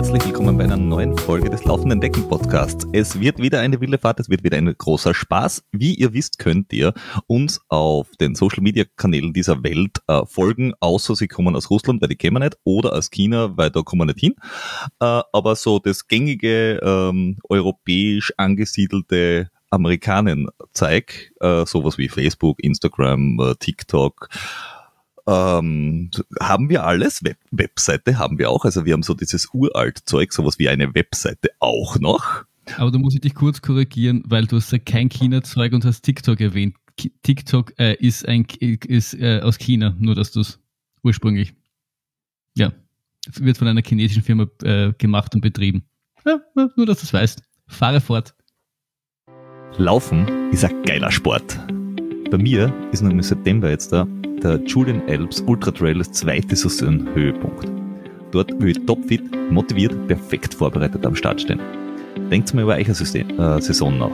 herzlich willkommen bei einer neuen Folge des Laufenden Decken Podcasts. Es wird wieder eine wilde Fahrt, es wird wieder ein großer Spaß. Wie ihr wisst, könnt ihr uns auf den Social Media Kanälen dieser Welt äh, folgen, außer sie kommen aus Russland, weil die kämen nicht, oder aus China, weil da kommen wir nicht hin. Äh, aber so das gängige ähm, europäisch angesiedelte Amerikanen-Zeig, äh, sowas wie Facebook, Instagram, äh, TikTok, ähm, haben wir alles. Web Webseite haben wir auch. Also wir haben so dieses uralt Zeug, sowas wie eine Webseite auch noch. Aber da muss ich dich kurz korrigieren, weil du hast ja kein China-Zeug und hast TikTok erwähnt. TikTok äh, ist, ein, ist äh, aus China, nur dass du es ursprünglich. Ja, wird von einer chinesischen Firma äh, gemacht und betrieben. Ja, nur dass du es weißt. Fahre fort. Laufen ist ein geiler Sport. Bei mir ist noch im September jetzt da der Julian Alps Ultra Trail das zweite Saisonhöhepunkt. Dort will ich topfit, motiviert, perfekt vorbereitet am Start stehen. Denkt mal über eure äh, Saison nach.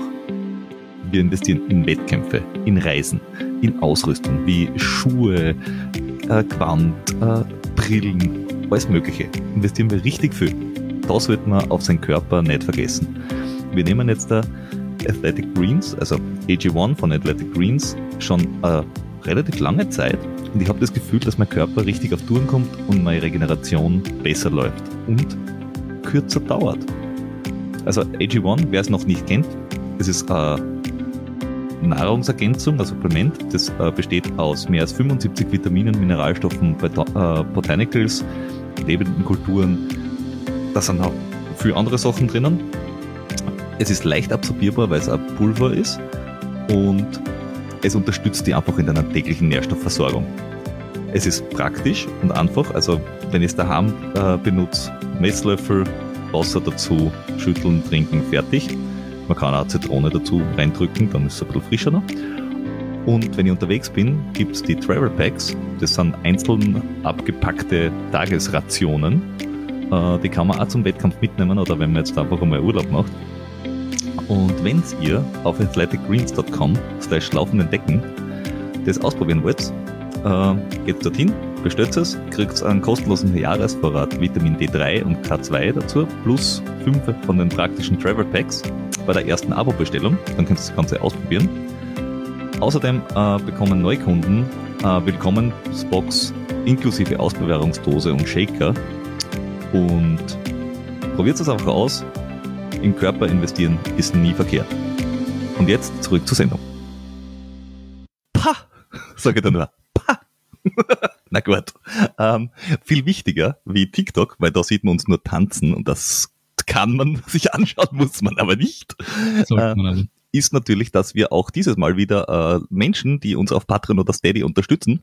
Wir investieren in Wettkämpfe, in Reisen, in Ausrüstung wie Schuhe, äh, Gewand, äh, Brillen, alles Mögliche. Investieren wir richtig viel. Das sollte man auf seinen Körper nicht vergessen. Wir nehmen jetzt da Athletic Greens, also AG1 von Athletic Greens, schon äh, relativ lange Zeit und ich habe das Gefühl, dass mein Körper richtig auf Touren kommt und meine Regeneration besser läuft und kürzer dauert. Also AG1, wer es noch nicht kennt, es ist eine Nahrungsergänzung, ein Supplement, das äh, besteht aus mehr als 75 Vitaminen, Mineralstoffen, äh, Botanicals, lebenden Kulturen. Da sind auch viele andere Sachen drinnen. Es ist leicht absorbierbar, weil es ein Pulver ist und es unterstützt dich einfach in deiner täglichen Nährstoffversorgung. Es ist praktisch und einfach, also wenn ich es daheim äh, benutze, Messlöffel, Wasser dazu, schütteln, trinken, fertig. Man kann auch Zitrone dazu reindrücken, dann ist es ein bisschen frischer noch. Und wenn ich unterwegs bin, gibt es die Travel Packs. Das sind einzeln abgepackte Tagesrationen. Äh, die kann man auch zum Wettkampf mitnehmen oder wenn man jetzt einfach einmal Urlaub macht. Und wenn ihr auf athleticgreens.com slash laufenden Decken das ausprobieren wollt, äh, geht dorthin, bestellt es, kriegt einen kostenlosen Jahresvorrat Vitamin D3 und K2 dazu, plus 5 von den praktischen Travel Packs bei der ersten Abo-Bestellung. Dann könnt ihr das Ganze ausprobieren. Außerdem äh, bekommen Neukunden äh, Willkommensbox inklusive Ausbewährungsdose und Shaker. Und probiert es einfach aus im Körper investieren ist nie verkehrt. Und jetzt zurück zur Sendung. Pah! Sage ich dann nur. Pah! Na gut. Ähm, viel wichtiger wie TikTok, weil da sieht man uns nur tanzen und das kann man sich anschauen, muss man aber nicht. Sollte man also. Ist natürlich, dass wir auch dieses Mal wieder äh, Menschen, die uns auf Patreon oder Steady unterstützen,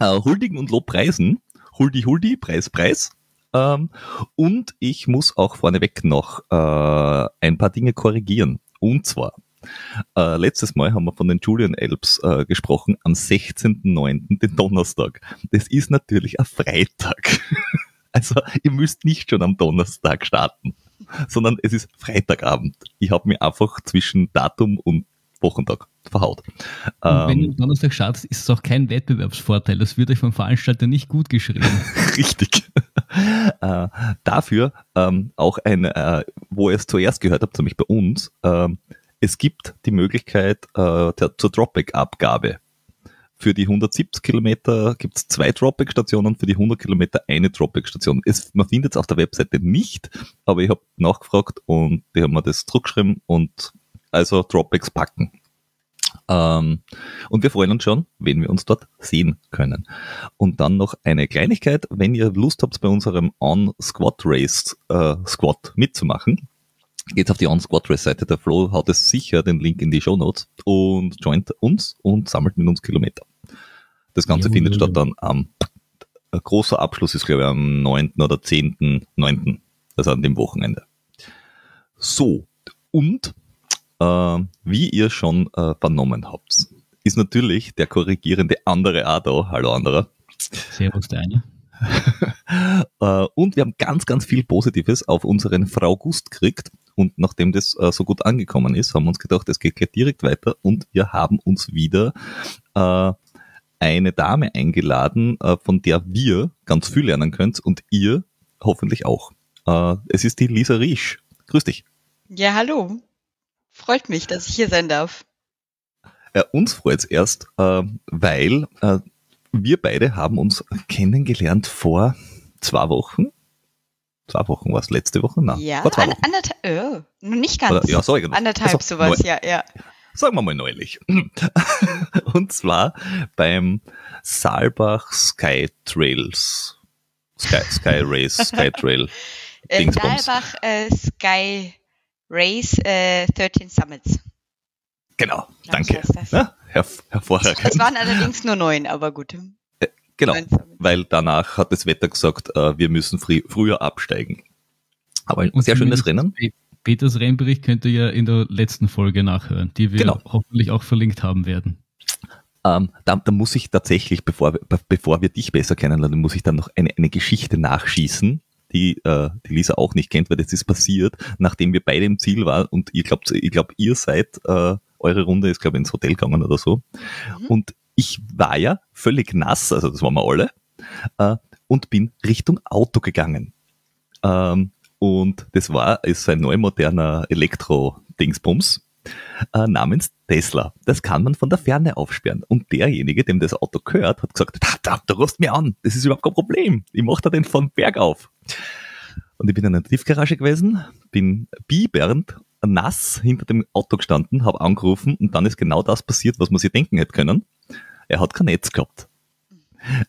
äh, huldigen und lobpreisen. Huldi, huldi, Preis, Preis. Ähm, und ich muss auch vorneweg noch äh, ein paar Dinge korrigieren. Und zwar, äh, letztes Mal haben wir von den Julian Alps äh, gesprochen, am 16.09., den Donnerstag. Das ist natürlich ein Freitag. also ihr müsst nicht schon am Donnerstag starten, sondern es ist Freitagabend. Ich habe mir einfach zwischen Datum und Wochentag verhaut. Und wenn ähm, du Donnerstag startest, ist es auch kein Wettbewerbsvorteil. Das wird euch vom Veranstalter nicht gut geschrieben. Richtig. äh, dafür ähm, auch ein, äh, wo ihr es zuerst gehört habt, nämlich bei uns, äh, es gibt die Möglichkeit äh, der, zur Dropback-Abgabe. Für die 170 Kilometer gibt es zwei Dropback-Stationen, für die 100 Kilometer eine Dropback-Station. Man findet es auf der Webseite nicht, aber ich habe nachgefragt und die haben mir das zurückgeschrieben und also Dropbacks packen. Ähm, und wir freuen uns schon, wenn wir uns dort sehen können. Und dann noch eine Kleinigkeit, wenn ihr Lust habt, bei unserem On-Squat Race äh, Squat mitzumachen, geht auf die On-Squat Race Seite. Der Flo haut es sicher den Link in die Show Notes und joint uns und sammelt mit uns Kilometer. Das Ganze jo, findet jo, statt dann am ein großer Abschluss ist, glaube ich, am 9. oder 10.9., also an dem Wochenende. So, und wie ihr schon äh, vernommen habt, ist natürlich der korrigierende andere auch da. Hallo anderer. Servus, der eine. äh, und wir haben ganz, ganz viel Positives auf unseren Frau Gust gekriegt. Und nachdem das äh, so gut angekommen ist, haben wir uns gedacht, es geht gleich direkt weiter. Und wir haben uns wieder äh, eine Dame eingeladen, äh, von der wir ganz viel lernen könnt und ihr hoffentlich auch. Äh, es ist die Lisa Riesch. Grüß dich. Ja, hallo. Freut mich, dass ich hier sein darf. Äh, uns freut es erst, äh, weil äh, wir beide haben uns kennengelernt vor zwei Wochen. Zwei Wochen war es letzte Woche? Nein, ja, vor zwei an, Wochen. anderthalb, oh, noch nicht ganz. Oder, ja, sorry, genau. Anderthalb Also, sowas, neu- ja, ja. Sagen wir mal neulich. Und zwar beim Saalbach Sky Trails. Sky, Sky Race, Sky Trail. Äh. Saalbach äh, Sky Race äh, 13 Summits. Genau, Glaub danke. Ja, herv hervorragend. Es waren allerdings nur neun, aber gut. Genau, Neun Summits. weil danach hat das Wetter gesagt, äh, wir müssen früh, früher absteigen. Aber ein Und sehr schönes Rennen. Pe- Peters Rennbericht könnt ihr ja in der letzten Folge nachhören, die wir Genau. hoffentlich auch verlinkt haben werden. Ähm, da, da muss ich tatsächlich, bevor, bevor wir dich besser kennenlernen, muss ich dann noch eine, eine Geschichte nachschießen, die äh, die Lisa auch nicht kennt, weil das ist passiert, nachdem wir beide im Ziel waren und ihr glaubt, ich glaube, ihr seid, äh, eure Runde ist, glaube ich, ins Hotel gegangen oder so. Mhm. Und ich war ja völlig nass, also das waren wir alle, äh, und bin Richtung Auto gegangen. Ähm, und das war, ist ein neu moderner Elektro-Dingsbums äh, namens Tesla. Das kann man von der Ferne aufsperren. Und derjenige, dem das Auto gehört, hat gesagt, da, da, da rufst mir an, das ist überhaupt kein Problem. Ich mach da den von Berg auf. Und ich bin in einer Tiefgarage gewesen, bin biebernd, nass hinter dem Auto gestanden, habe angerufen und dann ist genau das passiert, was man sich denken hätte können. Er hat kein Netz gehabt.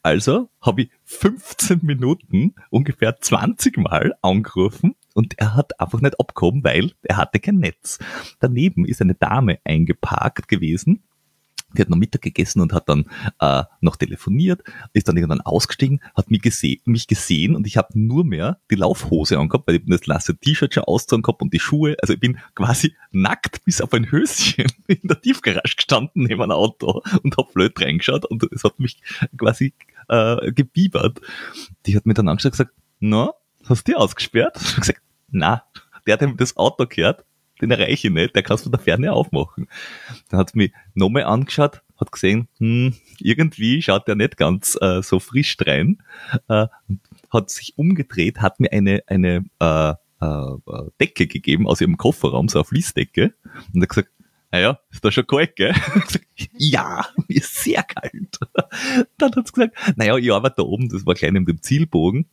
Also habe ich 15 Minuten ungefähr 20 Mal angerufen und er hat einfach nicht abgehoben, weil er hatte kein Netz. Daneben ist eine Dame eingeparkt gewesen. Die hat noch Mittag gegessen und hat dann äh, noch telefoniert, ist dann irgendwann ausgestiegen, hat mich, gese mich gesehen und ich habe nur mehr die Laufhose angehabt, weil ich das nasse T-Shirt schon ausgezogen gehabt und die Schuhe. Also ich bin quasi nackt bis auf ein Höschen in der Tiefgarage gestanden neben einem Auto und habe blöd reingeschaut und es hat mich quasi äh, gebiebert. Die hat mir dann angeschaut und gesagt, na, hast du die ausgesperrt? Ich gesagt, na, der, dem das Auto gehört, den erreiche ich nicht, der kannst du von der Ferne aufmachen. Dann hat mich nochmal angeschaut, hat gesehen, hm, irgendwie schaut der nicht ganz äh, so frisch rein, äh, hat sich umgedreht, hat mir eine, eine äh, äh, Decke gegeben aus ihrem Kofferraum, so eine Fließdecke, und hat gesagt, naja, ist da schon kalt, gell? Ja, mir ist sehr kalt. Dann hat sie gesagt, naja, ich arbeite da oben, das war klein in dem Zielbogen.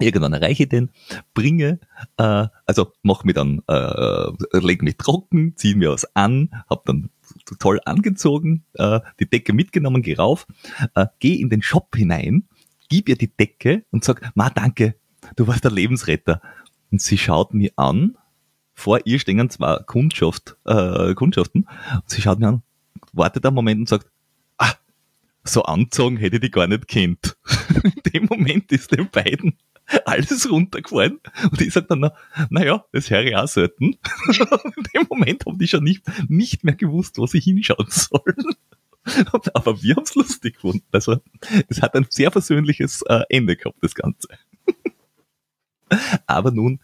Irgendwann erreiche ich den, bringe, äh, also mach mich dann, äh, leg mich trocken, zieh mir was an, hab dann toll angezogen, äh, die Decke mitgenommen, geh rauf, äh, geh in den Shop hinein, gib ihr die Decke und sag, ma danke, du warst der Lebensretter. Und sie schaut mich an, vor ihr stehen zwei Kundschaft, äh, Kundschaften, und sie schaut mich an, wartet einen Moment und sagt, ah, so anzogen hätte ich die gar nicht kennt. In dem Moment ist den beiden alles runtergefallen und ich sag dann, na, naja, das höre ich auch selten. In dem Moment haben die schon nicht, nicht mehr gewusst, wo sie hinschauen sollen. Aber wir haben es lustig gefunden. Also es hat ein sehr versöhnliches äh, Ende gehabt, das Ganze. Aber nun,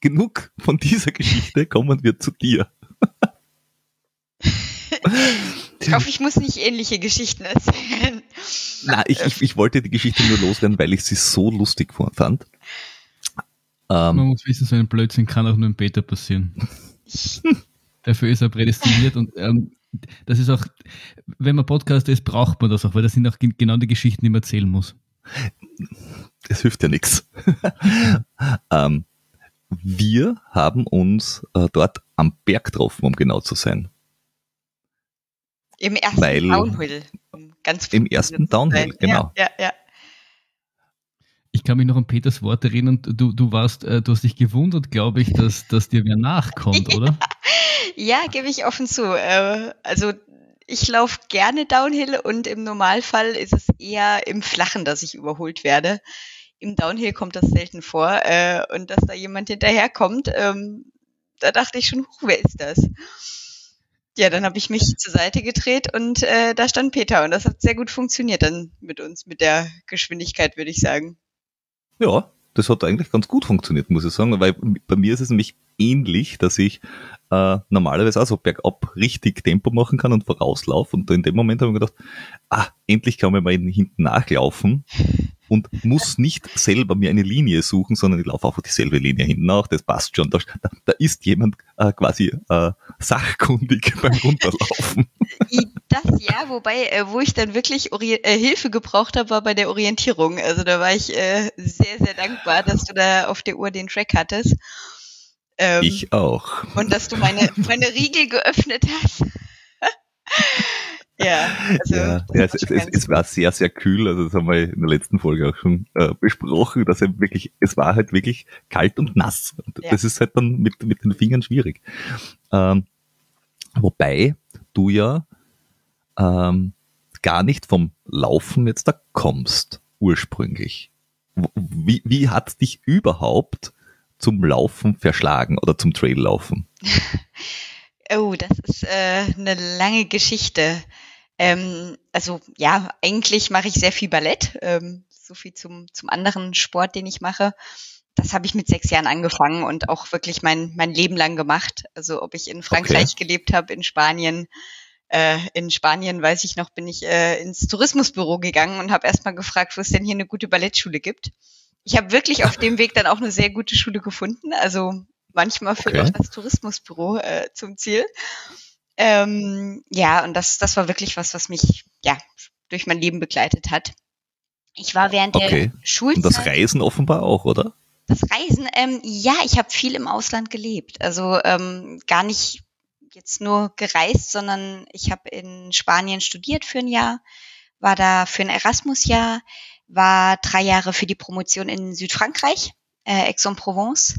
genug von dieser Geschichte, kommen wir zu dir. Ich hoffe, ich muss nicht ähnliche Geschichten erzählen. Na, ich, ich, ich wollte die Geschichte nur loswerden, weil ich sie so lustig fand. Man Ähm, muss wissen, so ein Blödsinn kann auch nur im Beta passieren. Dafür ist er prädestiniert und ähm, das ist auch, wenn man Podcaster ist, braucht man das auch, weil das sind auch gen- genau die Geschichten, die man erzählen muss. es hilft ja nichts. ähm, wir haben uns äh, dort am Berg getroffen, um genau zu sein. Im ersten Weil- Downhill. um Ganz Im ersten Downhill, genau. Ja, ja, ja. Ich kann mich noch an Peters Wort erinnern, du, du warst, äh, du hast dich gewundert, glaube ich, dass, dass dir wer nachkommt, oder? Ja, gebe ich offen zu. Äh, also ich laufe gerne Downhill und im Normalfall ist es eher im Flachen, dass ich überholt werde. Im Downhill kommt das selten vor. Äh, und dass da jemand hinterherkommt, ähm, da dachte ich schon, huch, wer ist das? Ja, dann habe ich mich zur Seite gedreht und äh, da stand Peter und das hat sehr gut funktioniert dann mit uns, mit der Geschwindigkeit, würde ich sagen. Ja, das hat eigentlich ganz gut funktioniert, muss ich sagen, weil bei mir ist es nämlich ähnlich, dass ich äh, normalerweise auch so bergab richtig Tempo machen kann und vorauslaufe und in dem Moment habe ich gedacht, ah, endlich kann man mal hinten nachlaufen und muss nicht selber mir eine Linie suchen, sondern ich laufe einfach dieselbe Linie hinten nach, das passt schon. Da, da ist jemand äh, quasi äh, sachkundig beim Runterlaufen. Das ja, wobei, äh, wo ich dann wirklich Ori äh, Hilfe gebraucht habe, war bei der Orientierung. Also da war ich äh, sehr, sehr dankbar, dass du da auf der Uhr den Track hattest. Ähm, ich auch. Und dass du meine, meine Riegel geöffnet hast. Ja, also ja, ja es, es, es, war sehr, sehr kühl. Also das haben wir in der letzten Folge auch schon äh, besprochen, dass er wirklich, es war halt wirklich kalt und nass. Und ja. Das ist halt dann mit, mit den Fingern schwierig. Ähm, wobei du ja ähm, gar nicht vom Laufen jetzt da kommst, ursprünglich. Wie, wie hat dich überhaupt zum Laufen verschlagen oder zum Traillaufen? oh, das ist äh, eine lange Geschichte. Ähm, also ja, eigentlich mache ich sehr viel Ballett. Ähm, so viel zum, zum anderen Sport, den ich mache. Das habe ich mit sechs Jahren angefangen und auch wirklich mein, mein Leben lang gemacht. Also ob ich in Frankreich okay. gelebt habe, in Spanien. Äh, in Spanien, weiß ich noch, bin ich äh, ins Tourismusbüro gegangen und habe erstmal gefragt, wo es denn hier eine gute Ballettschule gibt. Ich habe wirklich auf dem Weg dann auch eine sehr gute Schule gefunden. Also manchmal führt okay. auch das Tourismusbüro äh, zum Ziel. Ähm, ja, und das, das war wirklich was, was mich ja durch mein Leben begleitet hat. Ich war während okay. der Schulzeit. Und das Reisen offenbar auch, oder? Das Reisen, ähm, ja, ich habe viel im Ausland gelebt. Also ähm, gar nicht jetzt nur gereist, sondern ich habe in Spanien studiert für ein Jahr, war da für ein Erasmus-Jahr, war drei Jahre für die Promotion in Südfrankreich, äh, Aix-en-Provence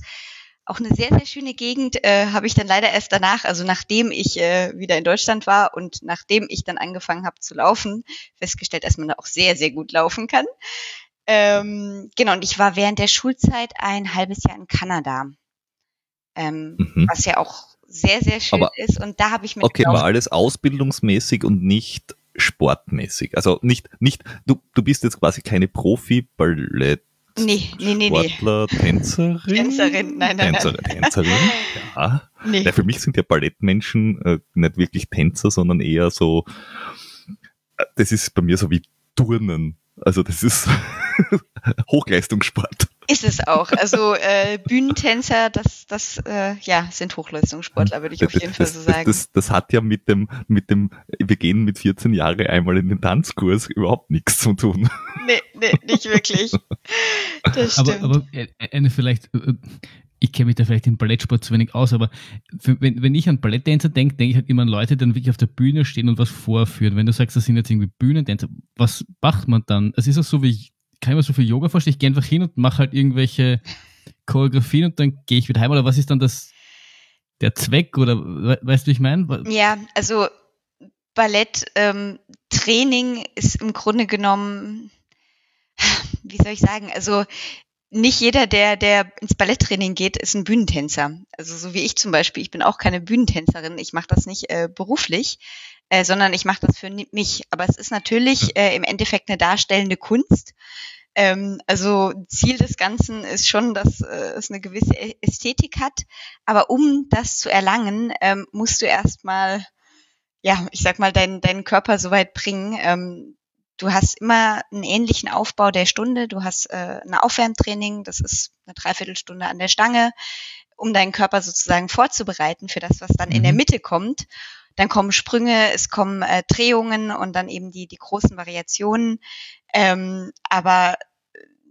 auch eine sehr, sehr schöne Gegend, äh, habe ich dann leider erst danach, also nachdem ich äh, wieder in Deutschland war und nachdem ich dann angefangen habe zu laufen, festgestellt, dass man da auch sehr, sehr gut laufen kann. Ähm, genau, und ich war während der Schulzeit ein halbes Jahr in Kanada, ähm, mhm. was ja auch sehr, sehr schön Aber, ist. Und da habe ich mit Okay, war alles ausbildungsmäßig und nicht sportmäßig. Also nicht, nicht, du, du bist jetzt quasi keine Profi-Ballett Nee, nee, nee, Sportler, nee. Tänzerin? Tänzerin, nein, nein, Tänzerin, nein. Tänzerin, ja. Nee. ja. Für mich sind ja Ballettmenschen äh, nicht wirklich Tänzer, sondern eher so, äh, das ist bei mir so wie Turnen. Also das ist Hochleistungssport. Ist es auch. Also äh, Bühnentänzer, das, das äh, ja, sind Hochleistungssportler, würde ich auf jeden das, Fall so sagen. Das, das, hat ja mit dem, mit dem, wir gehen mit 14 Jahren einmal in den Tanzkurs überhaupt nichts zu tun. Nee, nee, nicht wirklich. Das stimmt. Aber, aber äh, eine vielleicht, äh, ich kenne mich da vielleicht im Ballettsport zu wenig aus, aber für, wenn, wenn ich an Balletttänzer denke, denke ich halt immer an Leute, die dann wirklich auf der Bühne stehen und was vorführen. Wenn du sagst, das sind jetzt irgendwie Bühnentänzer, was macht man dann? Es ist auch so, wie ich, kann ich mir so viel Yoga vorstellen, ich gehe einfach hin und mache halt irgendwelche Choreografien und dann gehe ich wieder heim. Oder was ist dann das, der Zweck? Oder weißt du, wie ich meine? Ja, also Balletttraining ähm, ist im Grunde genommen, wie soll ich sagen, also nicht jeder, der, der ins Balletttraining geht, ist ein Bühnentänzer. Also so wie ich zum Beispiel. Ich bin auch keine Bühnentänzerin. Ich mache das nicht äh, beruflich, äh, sondern ich mache das für mich. Aber es ist natürlich äh, im Endeffekt eine darstellende Kunst. Ähm, also Ziel des Ganzen ist schon, dass äh, es eine gewisse Ästhetik hat. Aber um das zu erlangen, ähm, musst du erstmal, ja, ich sag mal, deinen, deinen Körper so weit bringen, ähm, du hast immer einen ähnlichen Aufbau der Stunde. Du hast äh, ein Aufwärmtraining, das ist eine Dreiviertelstunde an der Stange, um deinen Körper sozusagen vorzubereiten für das, was dann mhm. in der mhm. Mitte kommt. Dann kommen Sprünge, es kommen äh, Drehungen und dann eben die, die großen Variationen. Ähm, aber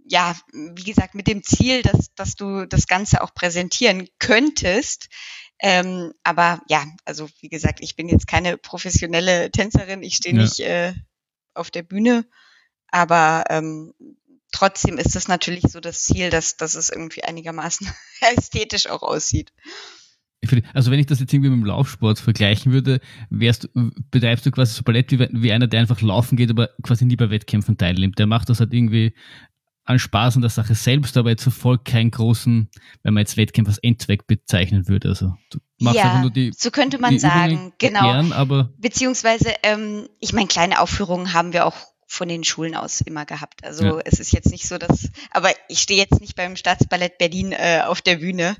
ja, wie gesagt, mit dem Ziel, dass, dass du das Ganze auch präsentieren könntest. Ähm, aber ja, also wie gesagt, ich bin jetzt keine professionelle Tänzerin. Ich stehe ja. nicht äh, auf der Bühne. Aber ähm, trotzdem ist es natürlich so das Ziel, dass, dass es irgendwie einigermaßen ästhetisch auch aussieht. Also wenn ich das jetzt irgendwie mit dem Laufsport vergleichen würde, wärst, betreibst du quasi so Ballett wie, wie einer, der einfach laufen geht, aber quasi nie bei Wettkämpfen teilnimmt. Der macht das halt irgendwie an Spaß an der Sache selbst, aber jetzt verfolgt keinen großen, wenn man jetzt Wettkämpfe als Endzweck bezeichnen würde. Also du machst ja, einfach nur die, so könnte man sagen, genau. Gern, aber Beziehungsweise, ähm, ich meine, kleine Aufführungen haben wir auch von den Schulen aus immer gehabt. Also ja. es ist jetzt nicht so, dass, aber ich stehe jetzt nicht beim Staatsballett Berlin äh, auf der Bühne.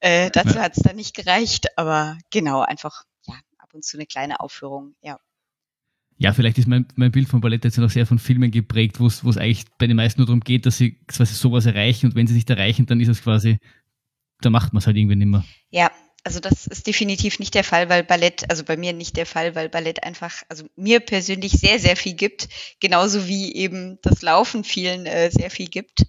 Äh, dazu ja. hat es dann nicht gereicht, aber genau, einfach ja, ab und zu eine kleine Aufführung, ja. Ja, vielleicht ist mein, mein Bild von Ballett jetzt noch sehr von Filmen geprägt, wo es eigentlich bei den meisten nur darum geht, dass sie quasi sowas erreichen und wenn sie nicht erreichen, dann ist es quasi, da macht man es halt irgendwie nicht mehr. Ja, also das ist definitiv nicht der Fall, weil Ballett, also bei mir nicht der Fall, weil Ballett einfach, also mir persönlich sehr, sehr viel gibt, genauso wie eben das Laufen vielen äh, sehr viel gibt.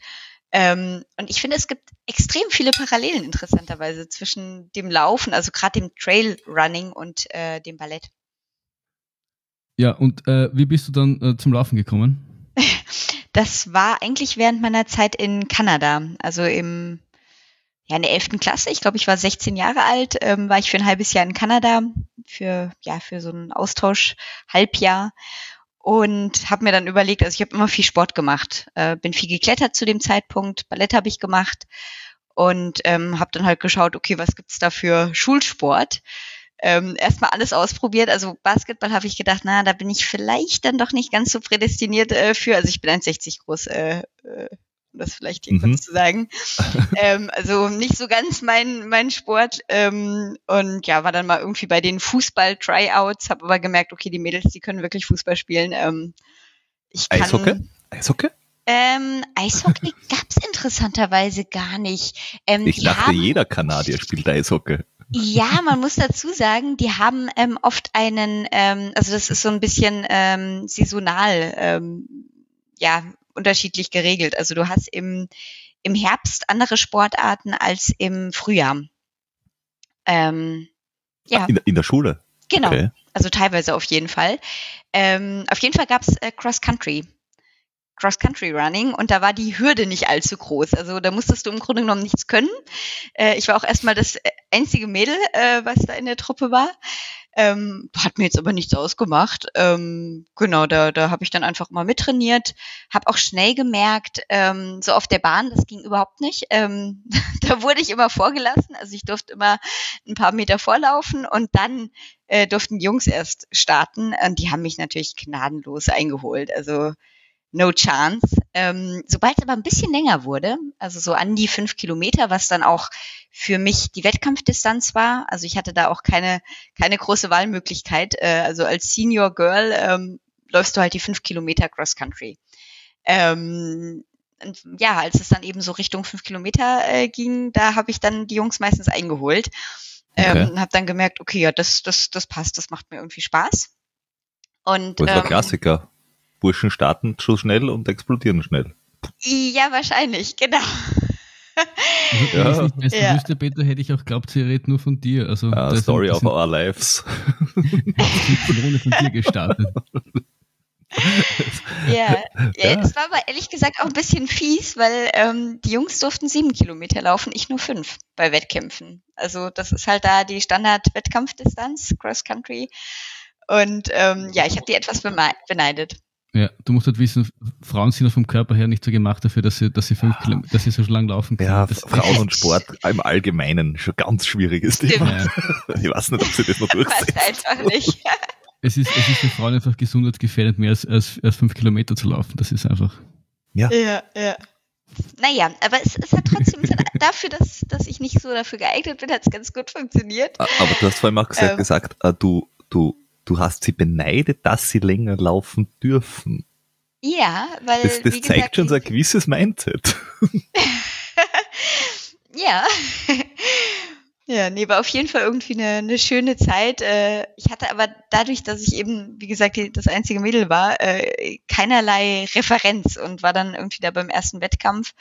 Ähm, und ich finde, es gibt extrem viele Parallelen interessanterweise zwischen dem Laufen, also gerade dem Trailrunning und äh, dem Ballett. Ja, und äh, wie bist du dann äh, zum Laufen gekommen? Das war eigentlich während meiner Zeit in Kanada, also im ja, in der 11. Klasse, ich glaube, ich war 16 Jahre alt, ähm, war ich für ein halbes Jahr in Kanada für ja für so ein Austausch Halbjahr und habe mir dann überlegt, also ich habe immer viel Sport gemacht, äh, bin viel geklettert zu dem Zeitpunkt, Ballett habe ich gemacht und ähm, habe dann halt geschaut, okay, was gibt's da für Schulsport? Ähm, erstmal alles ausprobiert. Also Basketball habe ich gedacht, na, da bin ich vielleicht dann doch nicht ganz so prädestiniert äh, für. Also ich bin 1,60 groß, äh, äh, um das vielleicht hier mhm. kurz zu sagen. ähm, also nicht so ganz mein, mein Sport. Ähm, und ja, war dann mal irgendwie bei den Fußball-Tryouts, habe aber gemerkt, okay, die Mädels, die können wirklich Fußball spielen. Ähm, ich kann, Eishockey? Eishockey? Ähm, Eishockey gab's interessanterweise gar nicht. Ähm, ich dachte, haben, jeder Kanadier spielt Eishockey. Ja, man muss dazu sagen, die haben ähm, oft einen, ähm, also das ist so ein bisschen ähm, saisonal, ähm, ja, unterschiedlich geregelt. Also du hast im, im Herbst andere Sportarten als im Frühjahr. Ähm, ja. In, in der Schule? Genau. Okay. Also teilweise auf jeden Fall. Ähm, auf jeden Fall gab's äh, Cross Country. Cross-Country-Running und da war die Hürde nicht allzu groß. Also da musstest du im Grunde genommen nichts können. Äh, ich war auch erstmal das äh, einzige Mädel, äh, was da in der Truppe war. Ähm, hat mir jetzt aber nichts ausgemacht. Ähm, genau, da, da habe ich dann einfach mal mittrainiert. Habe auch schnell gemerkt, ähm, so auf der Bahn, das ging überhaupt nicht. Ähm, da wurde ich immer vorgelassen. Also ich durfte immer ein paar Meter vorlaufen und dann äh, durften Jungs erst starten. Und die haben mich natürlich gnadenlos eingeholt. Also no chance. Ähm, Sobald es aber ein bisschen länger wurde, also so an die fünf Kilometer, was dann auch für mich die Wettkampfdistanz war, also ich hatte da auch keine, keine große Wahlmöglichkeit. Äh, also als Senior Girl ähm, läufst du halt die fünf Kilometer Cross Country. Ähm, und ja, als es dann eben so Richtung fünf Kilometer äh, ging, da habe ich dann die Jungs meistens eingeholt. Ähm, okay. Habe dann gemerkt, okay, ja, das, das, das passt, das macht mir irgendwie Spaß. Und, das war ähm, Klassiker. Burschen starten so schnell und explodieren schnell. Ja, wahrscheinlich, genau. Ja. Wenn ich nicht ja. wüsste, Peter, hätte ich auch glaubt, sie redet nur von dir. Also, ah, Story of our lives. Ohne von dir gestartet. ja. ja, das war aber ehrlich gesagt auch ein bisschen fies, weil ähm, die Jungs durften sieben Kilometer laufen, ich nur fünf bei Wettkämpfen. Also das ist halt da die Standard-Wettkampfdistanz, Cross Country. Und ähm, ja, ich habe die etwas beneidet. Ja, du musst halt wissen, Frauen sind vom Körper her nicht so gemacht dafür, dass sie, dass sie fünf Kilometer, dass sie so lang laufen können. Ja, das Frauen und Sport im Allgemeinen schon ganz schwieriges Thema. Ja. Ich weiß nicht, ob sie das noch durchsetzen. Weiß einfach nicht. Es ist, es ist für Frauen einfach gesundheitsgefährdend, mehr als, als, als fünf Kilometer zu laufen. Das ist einfach. Ja. Ja, ja. Naja, aber es, es hat trotzdem dafür, dass, dass ich nicht so dafür geeignet bin, hat es ganz gut funktioniert. Aber du hast vorhin auch gesagt, ähm, gesagt äh, du, du du hast sie beneidet, dass sie länger laufen dürfen. Ja, weil. Das, das zeigt gesagt, schon so ein gewisses Mindset. ja. Ja, nee, war auf jeden Fall irgendwie eine, eine schöne Zeit. Äh, ich hatte aber dadurch, dass ich eben, wie gesagt, das einzige Mädel war, äh, keinerlei Referenz und war dann irgendwie da beim ersten Wettkampf,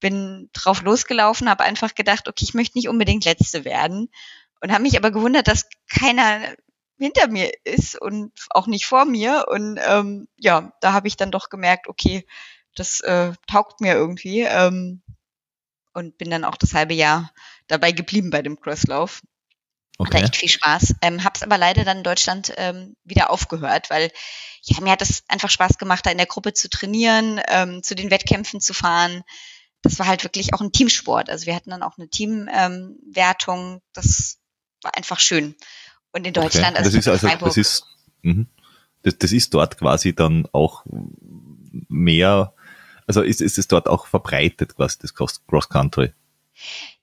bin drauf losgelaufen, habe einfach gedacht, okay, ich möchte nicht unbedingt Letzte werden und habe mich aber gewundert, dass keiner hinter mir ist und auch nicht vor mir. Und ähm, ja, da habe ich dann doch gemerkt, okay, das äh, taugt mir irgendwie. Ähm, und bin dann auch das halbe Jahr dabei geblieben bei dem Crosslauf. Okay. Hatte echt viel Spaß. Ähm, hab's aber leider dann in Deutschland ähm, wieder aufgehört, weil ja, mir hat es einfach Spaß gemacht, da in der Gruppe zu trainieren, ähm, zu den Wettkämpfen zu fahren. Das war halt wirklich auch ein Teamsport. Also wir hatten dann auch eine Teamwertung. Ähm, das war einfach schön. Und in Deutschland, okay. also das ist also, Freiburg. das ist, mh. das, das ist dort quasi dann auch mehr, also ist, ist es dort auch verbreitet, quasi das Cross, Cross Country?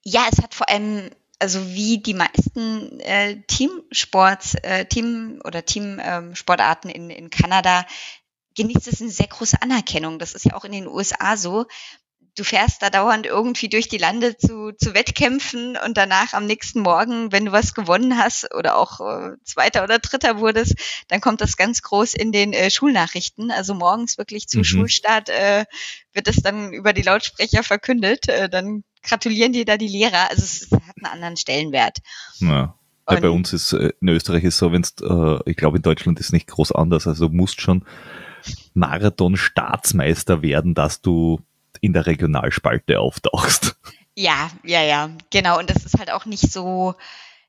Ja, es hat vor allem also wie die meisten äh, Teamsports, äh, Team oder Teamsportarten ähm, in, in Kanada, genießt es eine sehr große Anerkennung. Das ist ja auch in den USA so du fährst da dauernd irgendwie durch die Lande zu, zu Wettkämpfen und danach am nächsten Morgen, wenn du was gewonnen hast oder auch äh, Zweiter oder Dritter wurdest, dann kommt das ganz groß in den äh, Schulnachrichten. Also morgens wirklich zum mhm. Schulstart äh, wird es dann über die Lautsprecher verkündet. Äh, dann gratulieren dir da die Lehrer. Also es, es hat einen anderen Stellenwert. Ja. Ja, bei uns ist äh, in Österreich ist so, wenn äh, ich glaube in Deutschland ist nicht groß anders. Also du musst schon Marathon-Staatsmeister werden, dass du in der Regionalspalte auftauchst. Ja, ja, ja, genau. Und das ist halt auch nicht so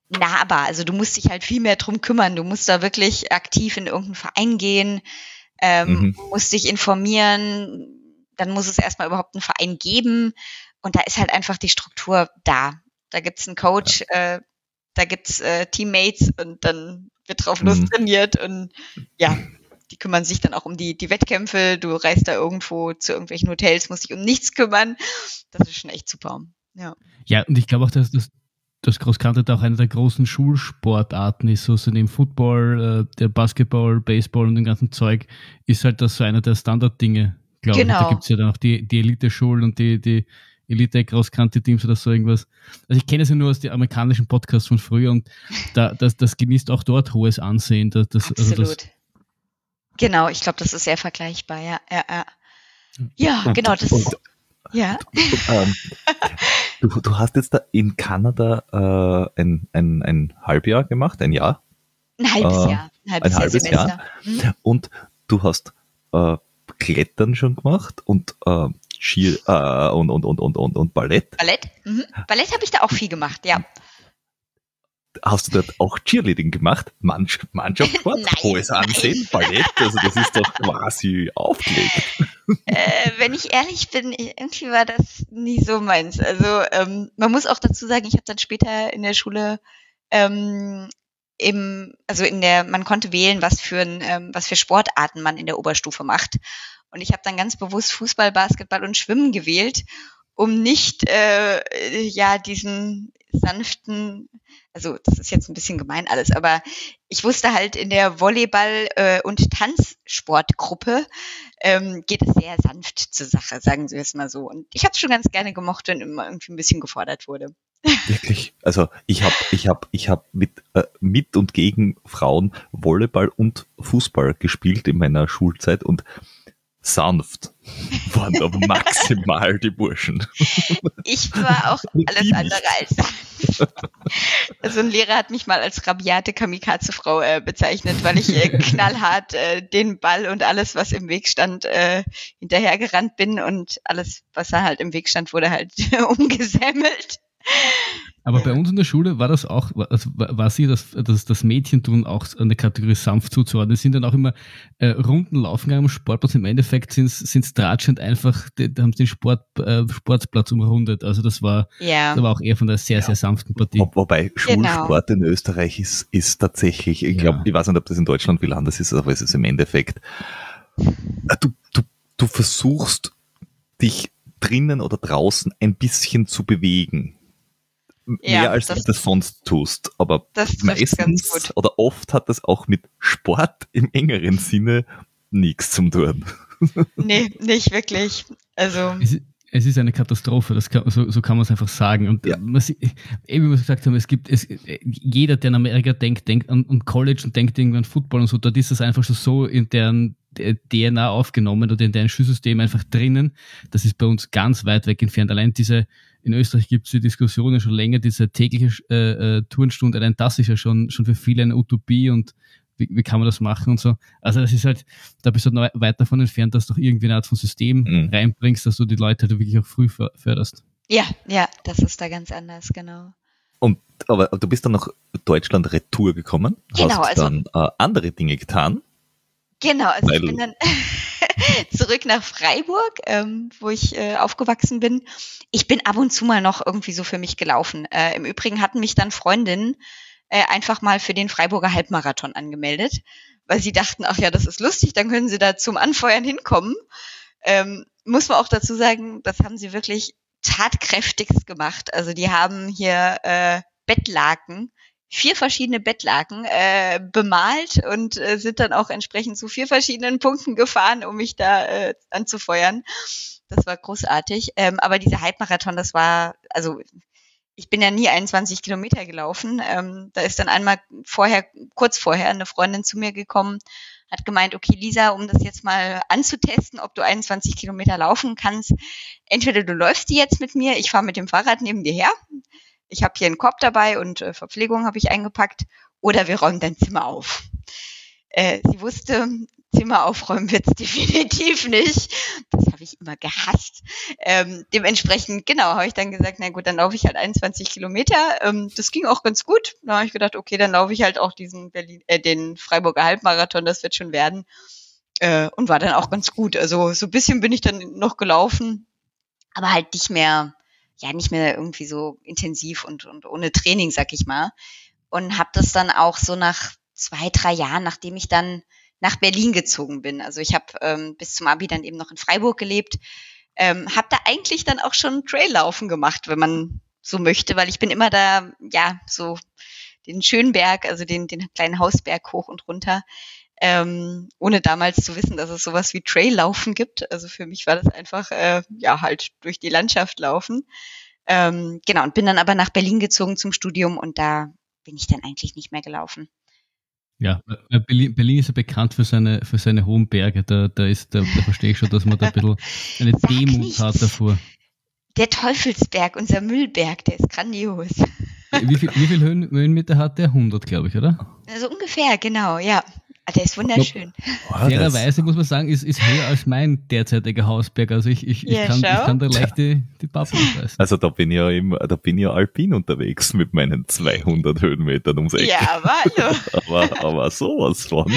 nahbar. Also du musst dich halt viel mehr drum kümmern. Du musst da wirklich aktiv in irgendeinen Verein gehen, ähm, mhm. musst dich informieren. Dann muss es erstmal überhaupt einen Verein geben. Und da ist halt einfach die Struktur da. Da gibt's einen Coach, ja. äh, da gibt's äh, Teammates und dann wird drauf mhm. los trainiert und ja, die kümmern sich dann auch um die, die Wettkämpfe. Du reist da irgendwo zu irgendwelchen Hotels, musst dich um nichts kümmern. Das ist schon echt super. Ja, ja und ich glaube auch, dass das das Cross auch eine der großen Schulsportarten ist, so, so neben Football, äh, der Basketball, Baseball und dem ganzen Zeug, ist halt das so einer der Standarddinge, glaube genau. ich. Da gibt es ja dann auch die, die Elite-Schulen und die, die Elite Cross Teams oder so irgendwas. Also ich kenne es ja nur aus den amerikanischen Podcasts von früher und da, das, das genießt auch dort hohes Ansehen. Das, das, Absolut. Also das, Genau, ich glaube, das ist sehr vergleichbar, ja. Ja, ja. ja und, genau, das und, ja. Ähm, du, du, hast jetzt da in Kanada äh, ein, ein, ein Halbjahr gemacht, ein Jahr? Ein halbes äh, Jahr. Ein halbes, ein halbes Jahr. Jahr. Mhm. Und du hast äh, Klettern schon gemacht und äh, Ski äh, und, und, und, und, und, und Ballett. Ballett? Mhm. Ballett habe ich da auch viel gemacht, ja hast du dort auch Cheerleading gemacht? Mannschaftssport? Hohes Ansehen? Ballett? Also das ist doch quasi aufgelegt. Äh, wenn ich ehrlich bin, irgendwie war das nie so meins. Also ähm, man muss auch dazu sagen, ich habe dann später in der Schule ähm, im, also in der, man konnte wählen, was für ein, ähm, was für Sportarten man in der Oberstufe macht. Und ich habe dann ganz bewusst Fußball, Basketball und Schwimmen gewählt, um nicht äh, ja diesen sanften also das ist jetzt ein bisschen gemein alles, aber ich wusste halt in der Volleyball- äh, und Tanzsportgruppe ähm, geht es sehr sanft zur Sache, sagen Sie es mal so. Und ich habe es schon ganz gerne gemocht, wenn immer irgendwie ein bisschen gefordert wurde. Wirklich? Also ich habe ich hab, ich hab mit, äh, mit und gegen Frauen Volleyball und Fußball gespielt in meiner Schulzeit und sanft waren da maximal die Burschen. Ich war auch alles andere als sanft. Also ein Lehrer hat mich mal als rabiate Kamikaze-Frau äh, bezeichnet, weil ich äh, knallhart äh, den Ball und alles, was im Weg stand, äh, hinterhergerannt bin und alles, was da halt im Weg stand, wurde halt umgesammelt. Aber bei uns in der Schule war das auch, also war sie das, das, das Mädchentum auch an der Kategorie sanft zuzuordnen. Es sind dann auch immer äh, Runden laufen gegangen am Sportplatz. Im Endeffekt sind es tratschend einfach, die, die haben den Sport, äh, Sportplatz umrundet. Also das war, ja. das war auch eher von der sehr, sehr sanften Partie. Wo, wobei Schulsport genau. in Österreich ist, ist tatsächlich, ich glaube, ja. ich weiß nicht, ob das in Deutschland viel anders ist, aber es ist im Endeffekt, äh, du, du, du versuchst dich drinnen oder draußen ein bisschen zu bewegen mehr ja, als das, du das sonst tust. Aber meistens oder oft hat das auch mit Sport im engeren Sinne nichts zum tun. Nee, nicht wirklich. Also. Es, es ist eine Katastrophe, das kann, so, so kann man es einfach sagen. Und ja. man, eben wie wir gesagt haben, es gibt es, jeder, der in Amerika denkt, denkt an, an College und denkt irgendwann an Football und so, dort ist das einfach schon so in deren DNA aufgenommen oder in deren Schulsystem einfach drinnen. Das ist bei uns ganz weit weg entfernt. Allein diese in Österreich gibt es die Diskussionen schon länger, diese tägliche äh, äh, Turnstunde, allein das ist ja schon, schon für viele eine Utopie und wie, wie kann man das machen und so. Also das ist halt, da bist du halt weit davon entfernt, dass du irgendwie eine Art von System mhm. reinbringst, dass du die Leute halt wirklich auch früh förderst. Ja, ja, das ist da ganz anders, genau. Und aber du bist dann nach Deutschland Retour gekommen, genau, hast also, dann äh, andere Dinge getan. Genau, also ich bin dann zurück nach Freiburg, ähm, wo ich äh, aufgewachsen bin. Ich bin ab und zu mal noch irgendwie so für mich gelaufen. Äh, Im Übrigen hatten mich dann Freundinnen äh, einfach mal für den Freiburger Halbmarathon angemeldet, weil sie dachten, ach ja, das ist lustig, dann können sie da zum Anfeuern hinkommen. Ähm, muss man auch dazu sagen, das haben sie wirklich tatkräftigst gemacht. Also die haben hier äh, Bettlaken vier verschiedene Bettlaken äh, bemalt und äh, sind dann auch entsprechend zu vier verschiedenen Punkten gefahren, um mich da äh, anzufeuern. Das war großartig. Ähm, aber dieser Halbmarathon, das war, also ich bin ja nie 21 Kilometer gelaufen. Ähm, da ist dann einmal vorher, kurz vorher, eine Freundin zu mir gekommen, hat gemeint, okay, Lisa, um das jetzt mal anzutesten, ob du 21 Kilometer laufen kannst, entweder du läufst die jetzt mit mir, ich fahre mit dem Fahrrad neben dir her, ich habe hier einen Korb dabei und äh, Verpflegung habe ich eingepackt, oder wir räumen dein Zimmer auf. Äh, sie wusste, Zimmer aufräumen wird's definitiv nicht. Das habe ich immer gehasst. Ähm, dementsprechend, genau, habe ich dann gesagt, na gut, dann laufe ich halt 21 Kilometer. Ähm, das ging auch ganz gut. Da habe ich gedacht, okay, dann laufe ich halt auch diesen Berlin, äh, den Freiburger Halbmarathon, das wird schon werden. Äh, und war dann auch ganz gut. Also so ein bisschen bin ich dann noch gelaufen, aber halt nicht mehr, ja, nicht mehr irgendwie so intensiv und, und ohne Training, sag ich mal. Und habe das dann auch so nach zwei, drei Jahren, nachdem ich dann nach Berlin gezogen bin. Also ich habe ähm, bis zum Abi dann eben noch in Freiburg gelebt, ähm, habe da eigentlich dann auch schon Traillaufen gemacht, wenn man so möchte, weil ich bin immer da, ja, so den Schönberg, also den, den kleinen Hausberg hoch und runter, ähm, ohne damals zu wissen, dass es sowas wie Traillaufen gibt. Also für mich war das einfach, äh, ja, halt durch die Landschaft laufen. Ähm, genau, und bin dann aber nach Berlin gezogen zum Studium und da bin ich dann eigentlich nicht mehr gelaufen. Ja, Berlin, Berlin, ist ja bekannt für seine, für seine hohen Berge. Da, da, ist, da, da verstehe ich schon, dass man da ein bisschen eine Sag Demut nichts. hat davor. Der Teufelsberg, unser Müllberg, der ist grandios. Wie viel, wie viel Höhen, Höhenmeter hat der? 100, glaube ich, oder? Also ungefähr, genau, ja. Ah, der ist wunderschön. Oh, Fairerweise muss man sagen, ist, ist höher als mein derzeitiger Hausberg. Also ich, ich, ja, ich, kann, ich kann da leicht die, die Pappe reißen. Also da bin ich ja im, da bin ich ja alpin unterwegs mit meinen 200 Höhenmetern ums Eck. Ja, aber hallo. aber, aber sowas von.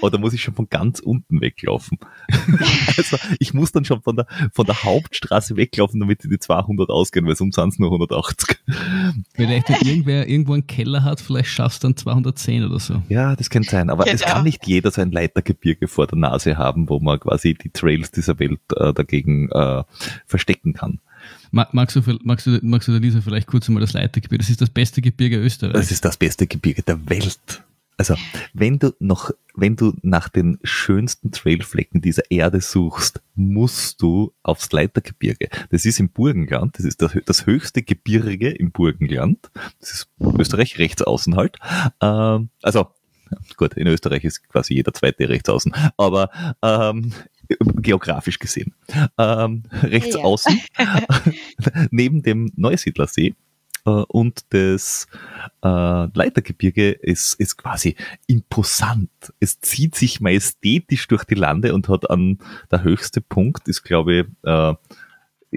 Oder muss ich schon von ganz unten weglaufen? also ich muss dann schon von der, von der Hauptstraße weglaufen, damit die 200 ausgehen, weil sonst sind es nur 180. Vielleicht, wenn irgendwer irgendwo einen Keller hat, vielleicht schaffst du dann 210 oder so. Ja, das könnte sein. Aber genau. es kann nicht jeder so ein Leitergebirge vor der Nase haben, wo man quasi die Trails dieser Welt äh, dagegen äh, verstecken kann. Magst du, magst, du, magst du der Lisa vielleicht kurz einmal das Leitergebirge? Das ist das beste Gebirge Österreichs. Das ist das beste Gebirge der Welt. Also, wenn du noch, wenn du nach den schönsten Trailflecken dieser Erde suchst, musst du aufs Leitergebirge. Das ist im Burgenland. Das ist das, das höchste Gebirge im Burgenland. Das ist Österreich rechts außen halt. Ähm, also, Gut, in Österreich ist quasi jeder zweite rechts außen, aber ähm, geografisch gesehen. Ähm, rechts ja. außen, neben dem Neusiedlersee äh, und das äh, Leitergebirge ist, ist quasi imposant. Es zieht sich majestätisch durch die Lande und hat an der höchste Punkt ist, glaube ich, äh,